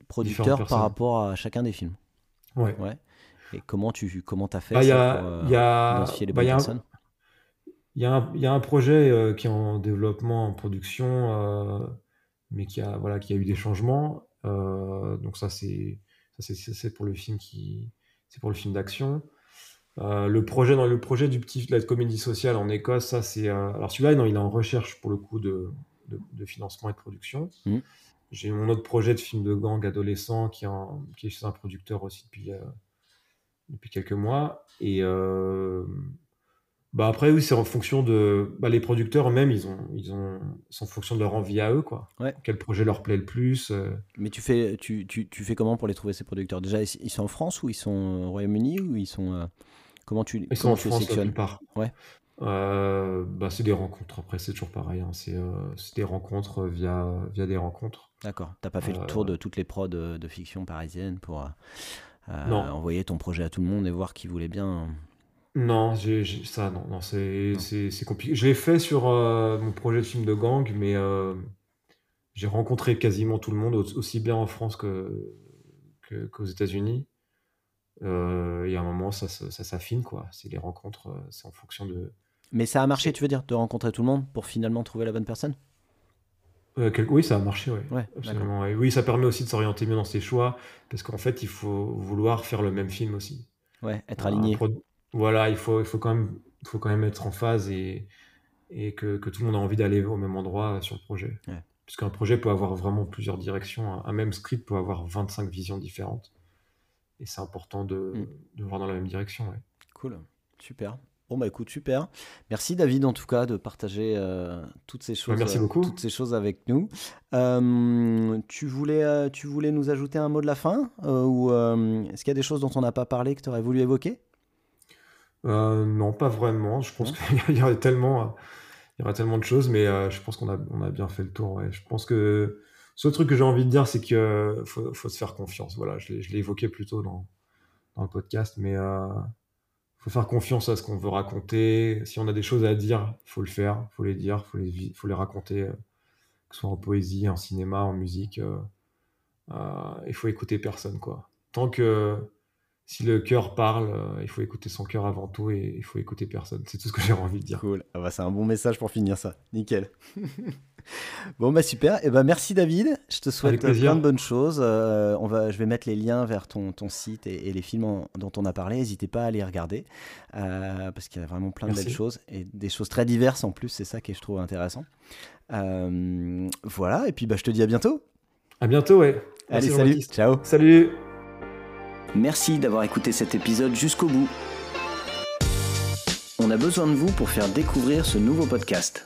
producteurs par rapport à chacun des films. Ouais. ouais. Et comment tu comment as fait bah, ça pour euh, identifier les bonnes personnes? Il y, y, a un projet euh, qui est en développement, en production, euh, mais qui a, voilà, qui a eu des changements. donc ça, c'est c'est pour le film qui c'est pour le film d'action. Le projet dans le projet du petit de la comédie sociale en Écosse, ça c'est alors celui-là, non, il est en recherche pour le coup de, de, financement et de production. Mmh. J'ai mon autre projet de film de gang adolescent qui est, qui est chez un producteur aussi depuis, euh, depuis quelques mois. Et euh, bah après, oui, c'est en fonction de. Bah, les producteurs eux-mêmes, ils ont, ils ont, en fonction de leur envie à eux, quoi. Ouais. Quel projet leur plaît le plus. Euh. Mais tu fais, tu, tu, tu, fais comment pour les trouver, ces producteurs? Déjà, ils sont en France ou ils sont au Royaume-Uni ou ils sont. Comment tu, ils sont en France, la plupart. Ouais. Euh, bah, c'est des rencontres. Après, c'est toujours pareil. Hein. Euh, c'est des rencontres via, via des rencontres. D'accord. T'as pas fait le tour de euh, toutes les prods de, fiction parisienne pour envoyer ton projet à tout le monde et voir qui voulait bien. Non, j'ai, ça, non, non c'est, c'est, compliqué. Je l'ai fait sur mon projet de film de gang, mais j'ai rencontré quasiment tout le monde, aussi bien en France que, qu'aux États-Unis. Et à un moment, ça, ça, ça s'affine, quoi. C'est les rencontres, c'est en fonction de, mais ça a marché, tu veux dire, de rencontrer tout le monde pour finalement trouver la bonne personne? Euh, Oui, ça a marché, oui. Ouais, Absolument. Oui, ça permet aussi de s'orienter mieux dans ses choix, parce qu'en fait, il faut vouloir faire le même film aussi. Ouais, être aligné. Voilà, il faut, il faut, quand même, il faut quand même être en phase et, et que, que tout le monde a envie d'aller au même endroit sur le projet. Ouais. Puisqu'un projet peut avoir vraiment plusieurs directions. Un même script peut avoir 25 visions différentes. Et c'est important de, mm. de voir dans la même direction. Ouais. Cool, super. Bon bah écoute super. Merci David en tout cas de partager euh, toutes ces choses. Merci beaucoup. toutes ces choses avec nous. Euh, tu voulais euh, tu voulais nous ajouter un mot de la fin ou est-ce qu'il y a des choses dont on n'a pas parlé que tu aurais voulu évoquer? Non pas vraiment. Je pense qu'il y aurait tellement il y aurait tellement de choses, mais je pense qu'on a on a bien fait le tour. Je pense que ce truc que j'ai envie de dire, c'est qu'il faut, faut, se faire confiance. Voilà, je l'ai évoqué plus tôt dans, dans le podcast, mais faut faire confiance à ce qu'on veut raconter. Si on a des choses à dire, faut le faire, faut les dire, faut les, faut les raconter, euh, que ce soit en poésie, en cinéma, en musique. Euh, euh, il faut écouter personne, quoi. Tant que si le cœur parle, il faut écouter son cœur avant tout et il faut écouter personne. C'est tout ce que j'ai envie de dire. Cool. Ah bah, c'est un bon message pour finir ça. Nickel. <laughs> Bon bah super, et eh ben merci David, je te souhaite plein de bonnes choses. Euh, on va, je vais mettre les liens vers ton, ton site et, les films dont on a parlé. N'hésitez pas à les regarder euh, parce qu'il y a vraiment plein de belles choses et des choses très diverses en plus. C'est ça que je trouve intéressant. Euh, voilà, et puis bah je te dis à bientôt. À bientôt, ouais. Allez, salut, ciao. Salut. Merci d'avoir écouté cet épisode jusqu'au bout. On a besoin de vous pour faire découvrir ce nouveau podcast.